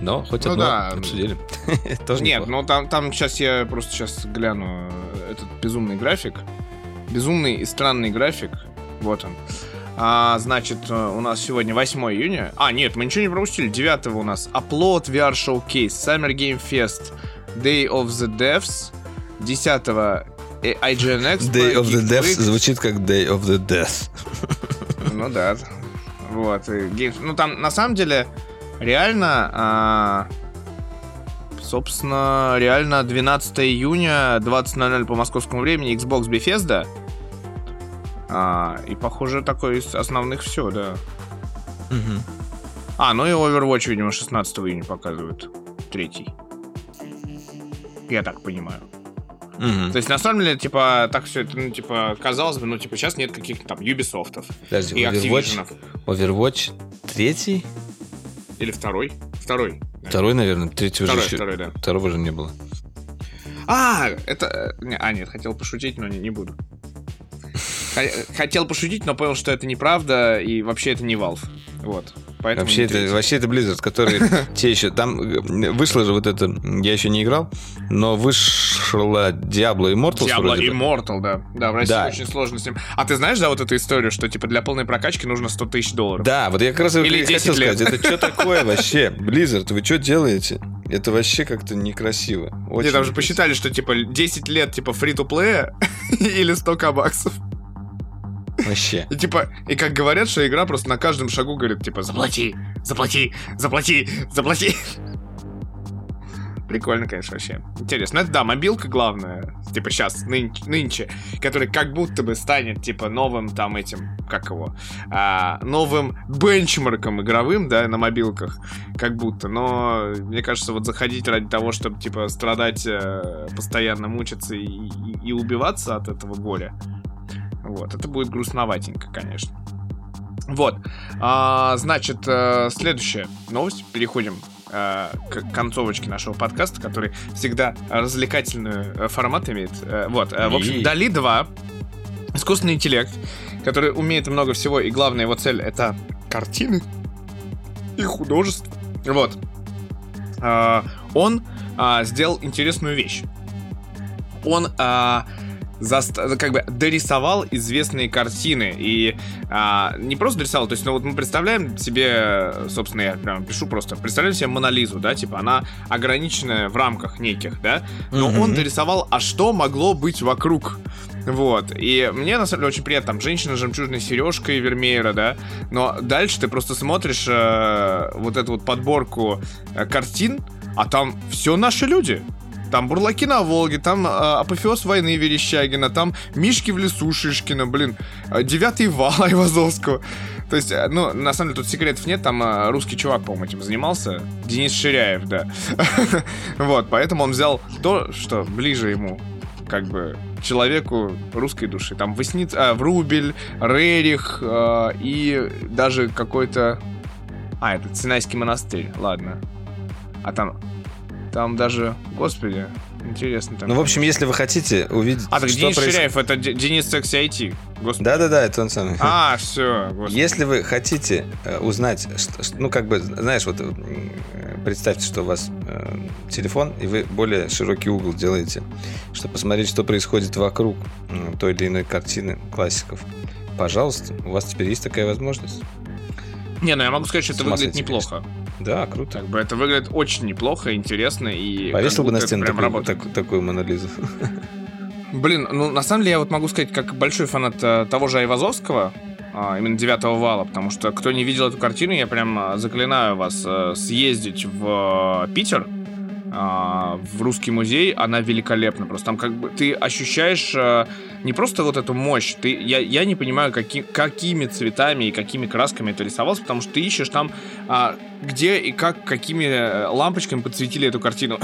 Но хоть Ну одно да. обсудили. [laughs] Тоже Нет, неплохо. ну там, там сейчас я просто сейчас гляну э, этот безумный график. Безумный и странный график. Вот он. А, значит, э, у нас сегодня 8 июня. А, нет, мы ничего не пропустили. 9 у нас Upload VR Showcase, Summer Game Fest, Day of the Devs. 10 IGN Expo, Day of the Death звучит как Day of the Death. Ну да. Вот. Ну там, на самом деле, реально... а, Собственно, реально 12 июня, 20.00 по московскому времени, Xbox Bethesda. А, и, похоже, такой из основных все, да. А, ну и Overwatch, видимо, 16 июня показывают. Третий. Я так понимаю. Мгм. То есть, на самом деле, типа, так все это, ну, типа, казалось бы, ну, типа, сейчас нет каких-то там Подожди, и Overwatch. Overwatch третий? Или второй? Второй. да. Второй, наверное. Третьего Второй, же еще... второй, да. Второго же не было. А, это... э, А, нет, хотел пошутить, но не, не буду. Х- Хотел пошутить, но понял, что это неправда, и вообще это не Valve. Вот. Поэтому Вообще это, вообще это Blizzard, который [laughs] те еще... Там э, вышло же вот это... Я еще не играл, но вышла Diablo Immortals Diablo. Immortal, да. Да, в России Да. очень сложно с ним. А ты знаешь, да, вот эту историю, что, типа, для полной прокачки нужно 100 тысяч долларов? Да, вот я как раз и Или хотел 10 лет. сказать, это что [laughs] такое вообще? Blizzard, вы что делаете? Это вообще как-то некрасиво. Очень Не, там же посчитали, что, типа, 10 лет, типа, фри-то-плея [laughs] или 100 баксов. Вообще. И типа, и как говорят, что игра просто на каждом шагу говорит, типа, заплати, заплати, заплати, заплати. Прикольно, конечно, вообще. Интересно. Это, да, мобилка главная, типа сейчас, нынче, нынче, который как будто бы станет, типа, новым там этим, как его, а, новым бенчмарком игровым, да, на мобилках, как будто. Но, мне кажется, вот заходить ради того, чтобы, типа, страдать, э, постоянно мучиться и, и- и убиваться от этого горя, вот, это будет грустноватенько, конечно. Вот, А, значит, э, следующая новость. Переходим э, к концовочке нашего подкаста, который всегда развлекательный э, формат имеет. Вот, в общем, Дали 2, искусственный интеллект, который умеет много всего, и главная его цель это картины и художество. Вот. Он а, сделал интересную вещь. Он а, заста- как бы дорисовал известные картины и а, не просто дорисовал, то есть, ну вот мы представляем себе, собственно, я прям пишу просто, представляем себе Монолизу, да, типа она ограниченная в рамках неких, да, но Мгм. он дорисовал, а что могло быть вокруг. Вот. И мне, на самом деле, очень приятно. Там женщина с жемчужной сережкой Вермеера, да. Но дальше ты просто смотришь э, вот эту вот подборку э, картин, а там все наши люди. Там бурлаки на Волге, там э, апофеоз войны Верещагина, там Мишки в лесу Шишкина, блин, э, девятый вал [laughs] Айвазовского. То есть, э, ну, на самом деле, тут секретов нет, там э, русский чувак, по-моему, этим занимался. Денис Ширяев, да. [laughs] Вот, поэтому он взял то, что ближе ему, как бы, человеку русской души. Там Васниц, а, Врубель, Рерих и даже какой-то... А, это Синайский монастырь, ладно. А там... Там даже... Господи, интересно. Там Ну, в общем, если вы хотите увидеть, А, так что Денис проис- Ширяев, это Денис Секси IT. Господи. Да-да-да, это он самый. А, все, господи. Если вы хотите э, узнать, что- ну, как бы, знаешь, вот э, представьте, что у вас э, телефон, и вы более широкий угол делаете, чтобы посмотреть, что происходит вокруг м, той или иной картины классиков. Пожалуйста, у вас теперь есть такая возможность. Не, ну я могу сказать, что это выглядит неплохо. Да, круто. Как бы это выглядит очень неплохо, интересно и... Повесил бы на стену такую, так- такую монолизу. Блин, ну на самом деле я вот могу сказать, как большой фанат э, того же Айвазовского, а, именно девятого вала, потому что кто не видел эту картину, я прям а, заклинаю вас э, съездить в э, Питер, в русский музей, она великолепна. Просто там как бы ты ощущаешь э, не просто вот эту мощь, ты, я, я не понимаю, каки, какими цветами и какими красками это рисовалось, потому что ты ищешь там, а, где и как, какими э, лампочками подсветили эту картину.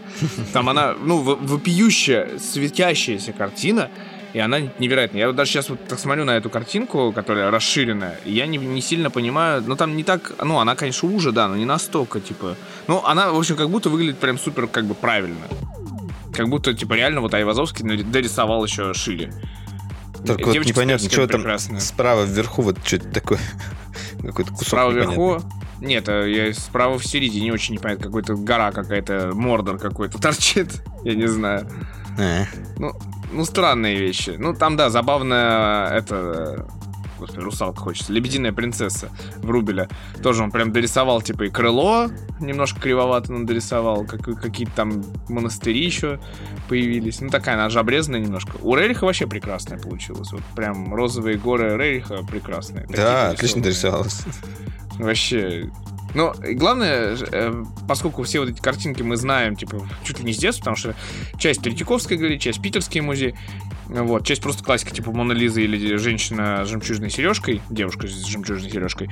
[laughs] Там она, ну, вопиющая, светящаяся картина, и она невероятная. Я вот даже сейчас вот так смотрю на эту картинку, которая расширенная, и я не, не сильно понимаю, ну там не так, ну она, конечно, уже, да, но не настолько, типа, ну она, в общем, как будто выглядит прям супер, как бы, правильно. Как будто, типа, реально вот Айвазовский дорисовал еще шире. Только вот Девочки непонятно, что там справа вверху вот что-то такое. [laughs] Какой-то кусок Справа вверху. Нет, э, я справа в середине очень непонятно, какой-то гора какая-то, мордор какой-то [laughs] торчит. Я не знаю. А, Ну, ну, странные вещи. Ну, там, да, забавная это... Господи, русалка хочется. Лебединая принцесса Врубеля. Тоже он прям дорисовал, типа, и крыло немножко кривовато он дорисовал. Как, какие-то там монастыри еще появились. Ну, такая она же обрезанная немножко. У Рериха вообще прекрасная получилась. Вот прям розовые горы Рериха прекрасные. Да, отлично дорисовалось. Вообще. Ну, и главное, э, поскольку все вот эти картинки мы знаем, типа, чуть ли не с детства, потому что часть Третьяковской галереи, часть Питерский музей, вот, часть просто классика, типа Мона Лиза или женщина с жемчужной сережкой, девушка с жемчужной сережкой,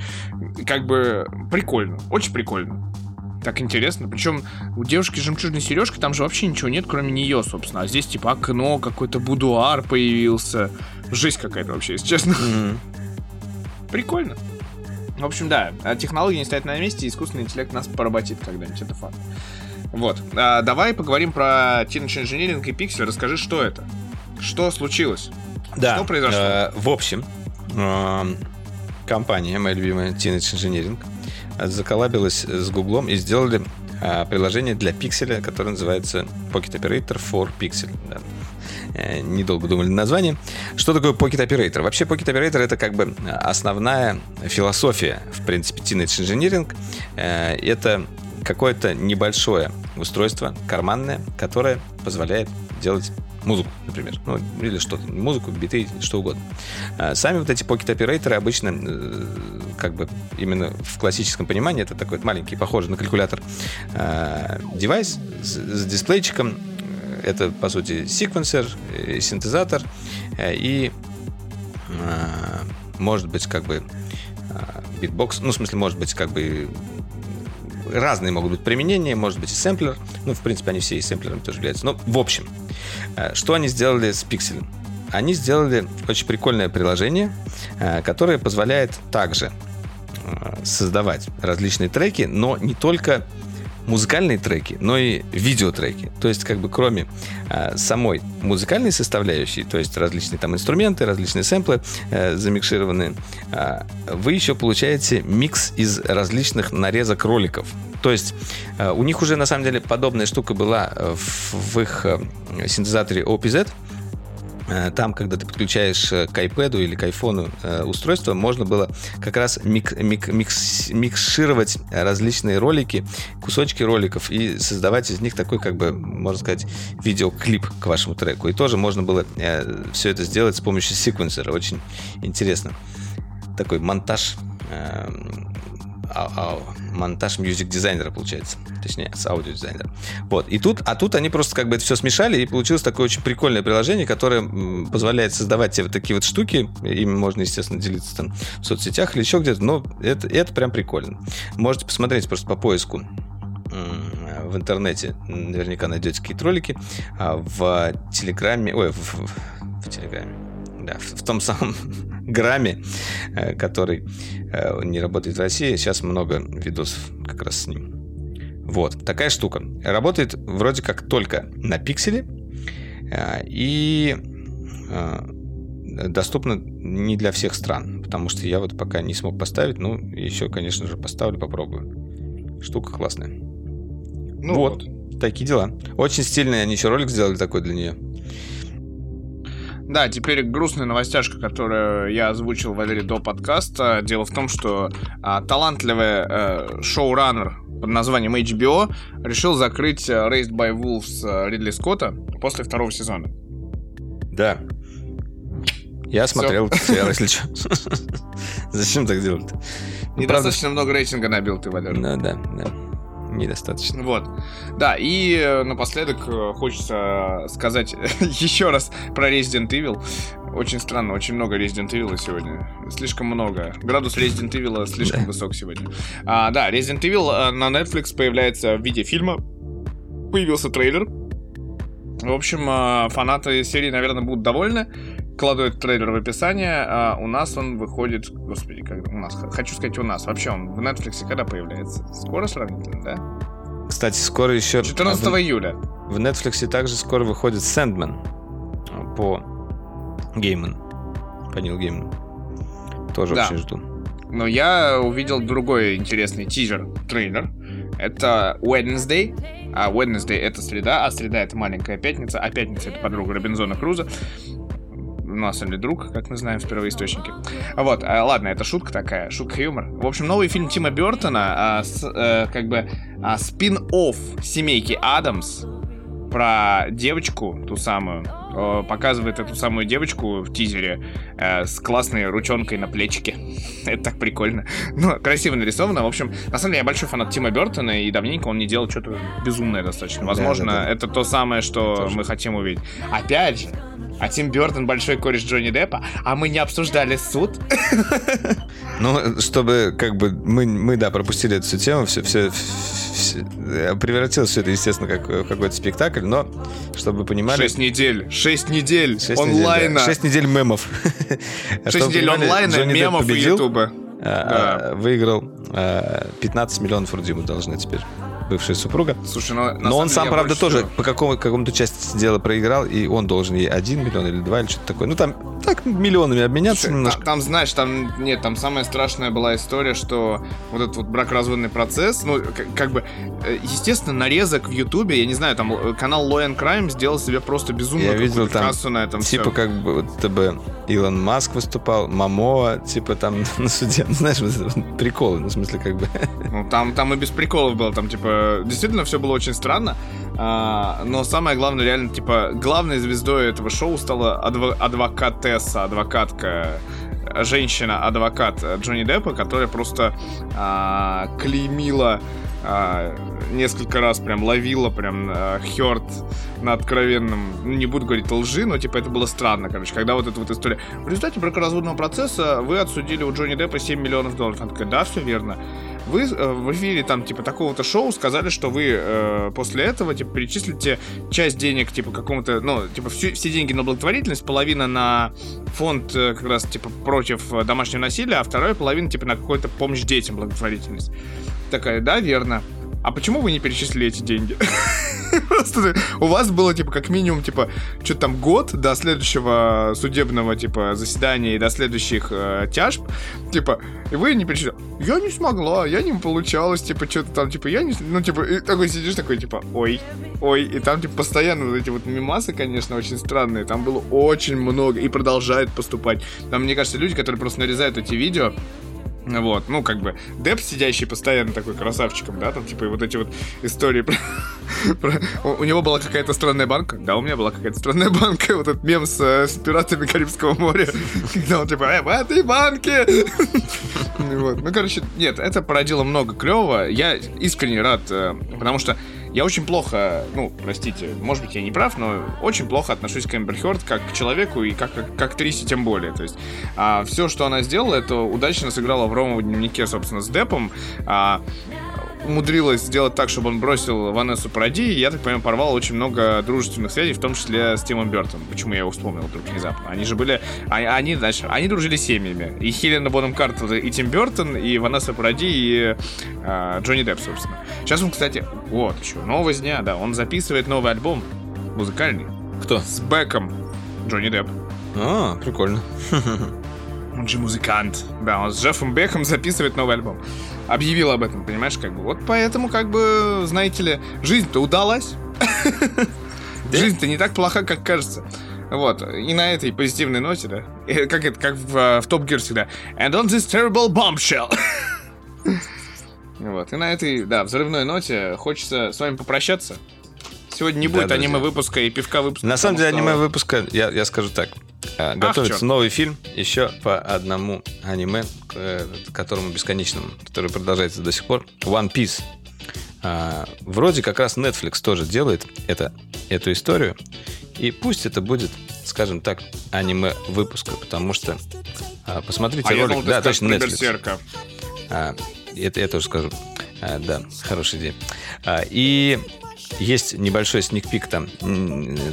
как бы прикольно, очень прикольно. Так интересно. Причем у девушки с жемчужной сережкой там же вообще ничего нет, кроме нее, собственно. А здесь типа окно, какой-то будуар появился. Жесть какая-то вообще, если честно. Мгм. Прикольно. В общем, да, а технологии не стоят на месте, искусственный интеллект нас поработит когда-нибудь, это факт. Вот. А, давай поговорим про Teenage Engineering и Pixel. Расскажи, что это? Что случилось? Да. Что произошло? э, в общем, эм, компания, моя любимая Teenage Engineering, э, заколабилась с Гуглом и сделали э, приложение для пикселя, которое называется Pocket Operator for Pixel. Да. Э, Недолго думали над названием. Что такое Pocket Operator? Вообще Pocket Operator это как бы основная философия, в принципе, Teenage Engineering. Э, Это какое-то небольшое устройство, карманное, которое позволяет делать музыку, например. Ну, или что-то. Музыку, биты, что угодно. А Сами вот эти Pocket Operator ы обычно, э, как бы именно в классическом понимании, это такой маленький, похожий на калькулятор, э, девайс с, с дисплейчиком. Это, по сути, секвенсор, э, синтезатор э, и э, может быть как бы э, битбокс, ну, в смысле, может быть как бы разные могут быть применения, может быть и сэмплер, ну, в принципе, они все и сэмплерами тоже являются. Но, в общем, что они сделали с пикселем? Они сделали очень прикольное приложение, которое позволяет также создавать различные треки, но не только музыкальные треки, но и видеотреки. То есть, как бы кроме э, самой музыкальной составляющей, то есть различные там инструменты, различные сэмплы э, замикшированные, э, вы еще получаете микс из различных нарезок роликов. То есть э, у них уже на самом деле подобная штука была э, в, в их э, синтезаторе OPZ. Э, Там, когда ты подключаешь э, к iPad или к iPhone э, устройство, можно было как раз мик- мик- микс- микшировать различные ролики, кусочки роликов и создавать из них такой, как бы, можно сказать, видеоклип к вашему треку. И тоже можно было все это сделать с помощью секвенсора. Очень интересно. Такой монтаж а- а- монтаж мьюзик дизайнера получается. Точнее, с аудиодизайнера. Вот. И тут, а тут они просто как бы это все смешали, и получилось такое очень прикольное приложение, которое позволяет создавать тебе вот такие вот штуки. Ими можно, естественно, делиться там в соцсетях или еще где-то, но это, это прям прикольно. Можете посмотреть просто по поиску в интернете. Наверняка найдете какие-то ролики. А в Телеграме... Ой, в, в- в Телеграме. Да, в, в том самом [laughs] грамме, э, который э, не работает в России. Сейчас много видосов как раз с ним. Вот, такая штука. Работает вроде как только на пикселе э, и доступна не для всех стран, потому что я вот пока не смог поставить, ну, еще, конечно же, поставлю, попробую. Штука классная. Ну вот, такие дела. Очень стильный, они еще ролик сделали такой для нее. Да, теперь грустная новостяшка, которую я озвучил, Валерий, до подкаста. Дело в том, что а, талантливый э, шоураннер под названием HBO решил закрыть э, Raised by Wolves э, Ридли Скотта после второго сезона. Да. Я смотрел сериал, если что. [laughs] Зачем так делать-то? Ну, Недостаточно много рейтинга набил ты, Валер. Да, да, да. Недостаточно. Вот. Да, и э, напоследок э, хочется сказать [laughs] еще раз про Resident Evil. Очень странно, очень много Resident Evil сегодня. Слишком много. Градус Resident Evil слишком Да. высок сегодня. А, да, Resident Evil э, на Netflix появляется в виде фильма. Появился трейлер. В общем, фанаты серии, наверное, будут довольны. Кладу этот трейлер в описание. А у нас он выходит... Господи, когда у нас? Хочу сказать у нас. Вообще он в Netflix когда появляется? Скоро сравнительно, да? Кстати, скоро еще... 14 в, июля. в Netflix также скоро выходит Sandman по Гейман. По Нил Гейману. Тоже Да. очень жду. Но я увидел другой интересный тизер, трейлер. Это Wednesday. А Wednesday это среда, а среда это маленькая пятница, а пятница это подруга Робинзона Круза. У нас или друг, как мы знаем в первоисточнике. Вот, а, ладно, это шутка такая, шутка юмор. В общем, новый фильм Тима Бертона, а, с, э, как бы а, спин-офф семейки Адамс про девочку, ту самую, э, показывает эту самую девочку в тизере э, с классной ручонкой на плечике. [laughs] Это так прикольно. Ну, красиво нарисовано. В общем, на самом деле я большой фанат Тима Бертона, и давненько он не делал что-то безумное достаточно. Возможно, да, да. это то самое, что Тоже. мы хотим увидеть. Опять же, а Тим Бертон большой кореш Джонни Деппа, а мы не обсуждали суд. [laughs] Ну, чтобы, как бы, мы, мы да, пропустили эту всю тему, все, все, все- превратилось все это, естественно, как в какой-то спектакль, но, чтобы вы понимали... Шесть недель, шесть недель шесть недель, онлайна. да, шесть недель мемов. [laughs] Шесть недель онлайна, Джонни мемов и победил, ютуба. а, а, Выиграл а, 15 миллионов рублей ему должны теперь бывшая супруга. Слушай, ну, Но он сам, правда, тоже всего- по какому, какому-то части дела проиграл, и он должен ей 1 миллион или 2 или что-то такое. Ну, там так миллионами обменяться Слушай, немножко. Там, там, знаешь, там нет, там самая страшная была история, что вот этот вот бракоразводный процесс, ну, как, как бы, э, естественно, нарезок в Ютубе, я не знаю, там э, канал Law and Crime сделал себе просто безумную Я видел там, кассу на этом Типа всем. как бы ТБ Илон Маск выступал, Мамо, типа там [laughs] на суде. [laughs] Знаешь, приколы, ну, в смысле, как бы. Ну, там, там и без приколов было, там, типа, действительно все было очень странно. А, но самое главное, реально, типа, главной звездой этого шоу стала адво- адвокатесса, адвокатка, э, женщина-адвокат Джонни Деппа, которая просто а, клеймила а, несколько раз, прям ловила прям а, Хёрд на откровенном, ну, не буду говорить лжи, но типа это было странно, короче, когда вот эта вот история. В результате бракоразводного процесса вы отсудили у Джонни Деппа 7 миллионов долларов. Она такая, да, все верно. Вы э, в эфире там типа такого-то шоу сказали, что вы э, после этого типа перечислите часть денег типа какому-то, ну типа всю- все деньги на благотворительность, половина на фонд э, как раз типа против э, домашнего насилия, а вторая половина типа на какую-то помощь детям благотворительность. Такая, да, верно. А почему вы не перечислили эти деньги? [laughs] Просто у вас было, типа, как минимум, типа, что-то там год до следующего судебного, типа, заседания и до следующих э, тяжб, типа, и вы не перечислили. Я не смогла, я не получалось, типа, что-то там, типа, я не... Ну, типа, и такой сидишь, такой, типа, ой, ой, и там, типа, постоянно вот эти вот мимасы, конечно, очень странные, там было очень много, и продолжает поступать. Там, мне кажется, люди, которые просто нарезают эти видео, вот, ну, как бы, Деп, сидящий постоянно такой красавчиком, да, там, типа, и вот эти вот истории про... [laughs] про- У у него была какая-то странная банка, да, у меня была какая-то странная банка, вот этот мем с, э, с пиратами Карибского моря, [laughs] когда он, типа, э, в этой банке! [laughs] Вот. Ну, короче, нет, это породило много клевого, я искренне рад, э, потому что я очень плохо, ну, простите, может быть, я не прав, но очень плохо отношусь к Эмбер Хёрд как к человеку и как, как к актрисе тем более. То есть все, что она сделала, это удачно сыграла в Ромовом дневнике, собственно, с Депом. А, умудрилась сделать так, чтобы он бросил Ванессу Паради, и, я так понимаю, порвал очень много дружественных связей, в том числе с Тимом Бертоном. Почему я его вспомнил вдруг внезапно? Они же были... а- Они, значит, они дружили семьями. И Хелена Бонем Картер, и Тим Бертон, и Ванесса Паради, и а, Джонни Депп, собственно. Сейчас он, кстати, вот еще, новость дня, да, он записывает новый альбом музыкальный Кто? с Беком Джонни Депп. А, прикольно. [laughs] Он же музыкант. Да, он с Джеффом Беком записывает новый альбом. Объявил об этом, понимаешь, как бы. Вот поэтому, как бы, знаете ли, жизнь-то удалась. Жизнь-то не так плоха, как кажется. Вот, и на этой позитивной ноте, да, э, как это, как в, э, в Топ Гир всегда. And on this terrible bombshell. [laughs] Вот, и на этой, да, взрывной ноте хочется с вами попрощаться. Сегодня не Да, будет друзья. аниме-выпуска и пивка выпуска. На самом деле, что- аниме выпуска, я, я скажу так. э, готовится чёрт. новый фильм еще по одному аниме, к э, которому бесконечному, который продолжается до сих пор. One Piece. А, вроде как раз Netflix тоже делает это, эту историю. И пусть это будет, скажем так, аниме выпуска, потому что а, посмотрите А я ролик. думал, ты да, точно Netflix. Берсерка. А, это я тоже скажу. А, да, хорошая идея. А, и есть небольшой сникпик там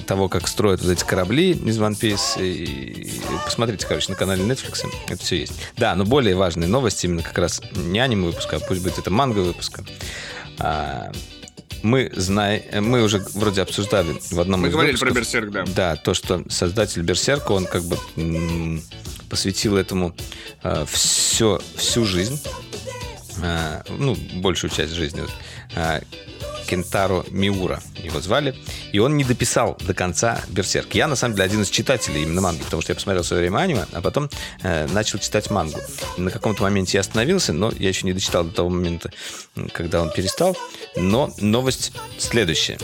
того, как строят вот эти корабли из One Piece. И, и посмотрите, короче, на канале Netflix. Это все есть. Да, но более важные новости именно как раз не аниме выпуска, а пусть будет это манго выпуска. А, мы знаем, мы уже вроде обсуждали в одном Мы из говорили про выпусков. Берсерк, да. Да, то, что создатель Берсерка, он как бы м, посвятил этому все, всю жизнь, а, ну, большую часть жизни. А, Кентаро Миура его звали, и он не дописал до конца Берсерк. Я, на самом деле, один из читателей именно манги, потому что я посмотрел свое время аниме, а потом э, начал читать мангу. На каком-то моменте я остановился, но я еще не дочитал до того момента, когда он перестал. Но новость следующая.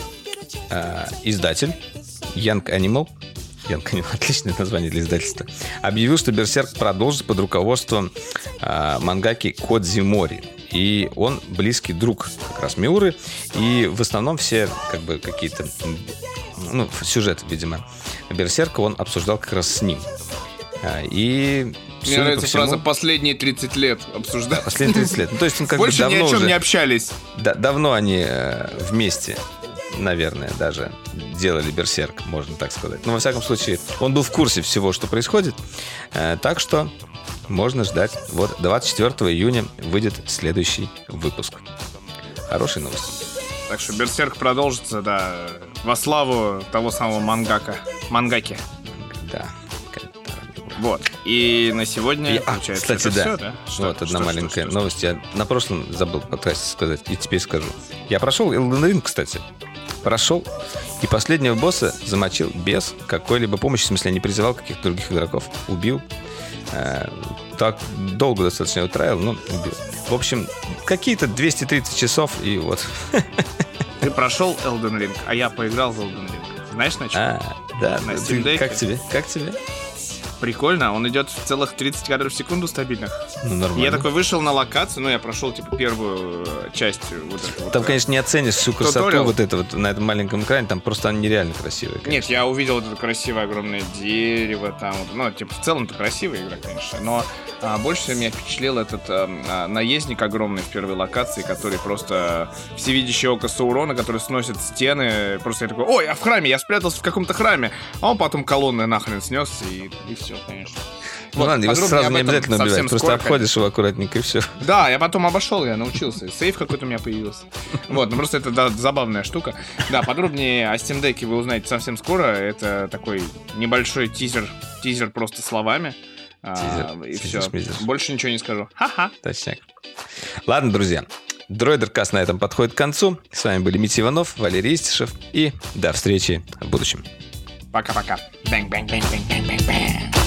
А, издатель Young Animal Animal, [laughs] отличное название для издательства, объявил, что Берсерк продолжит под руководством а, мангаки Кодзи Мори. И он близкий друг как раз Миуры. И в основном все как бы какие-то ну, сюжет, видимо, Берсерка он обсуждал как раз с ним. А, И Мне судя нравится всему, фраза «последние 30 лет обсуждать». последние 30 лет. Ну, то есть он как Больше бы ни давно о чем уже... не общались. Да- давно они э, вместе, наверное, даже делали Берсерк, можно так сказать. Но, во всяком случае, он был в курсе всего, что происходит. Э, так что можно ждать. Вот 24 июня выйдет следующий выпуск. Хорошие новости. Так что Берсерк продолжится, да, во славу того самого мангака. Мангаки. Да. Вот. И на сегодня, И- а, получается, кстати, это да. всё, да? Что- вот что- одна что- маленькая что- что- новость. Я на прошлом забыл подкасте сказать, и теперь скажу. Я прошел Elden Ring, кстати. Прошел, и последнего босса замочил без какой-либо помощи. В смысле, я не призывал каких-то других игроков. Убил. Э, так долго достаточно его траил, убил. В общем, какие-то 230 часов, и вот. [laughs] Ты прошел Elden Ring, а я поиграл в Elden Ring. Знаешь, на чем? А, да, На Steam Deck. как тебе? Как тебе? Прикольно, он идет в целых 30 кадров в секунду стабильных. Ну, нормально. я такой вышел на локацию, ну, я прошел, типа, первую э, часть э, вот эту вот, Там, э, конечно, не оценишь всю красоту Туториал. вот это вот на этом маленьком экране. Там просто они нереально красивые. Нет, я увидел вот это красивое огромное дерево там. вот. Ну, типа, в целом-то красивая игра, конечно. Но а, больше всего меня впечатлил этот а, а, наездник огромный в первой локации, который просто всевидящее око Саурона, который сносит стены. Просто я такой, ой, я в храме, я спрятался в каком-то храме. А он потом колонны нахрен снес, и, и все, конечно. Ну Вот, ладно, его сразу не обязательно убивать. Просто скоро, обходишь его аккуратненько и все. да, я потом обошел, я научился. Сейф какой-то у меня появился. Вот, ну просто это да, забавная штука. Да, подробнее о Steam Deck вы узнаете совсем скоро. Это такой небольшой тизер, тизер просто словами. А, Тизер, и тизер, все. шмизер. Больше ничего не скажу. Ха-ха. Точняк. Ладно, друзья. Дроидеркаст на этом подходит к концу. С вами были Митя Иванов, Валерий Истишев. И до встречи в будущем. para acá, para. Bang, bang, bang, bang, bang, bang, bang.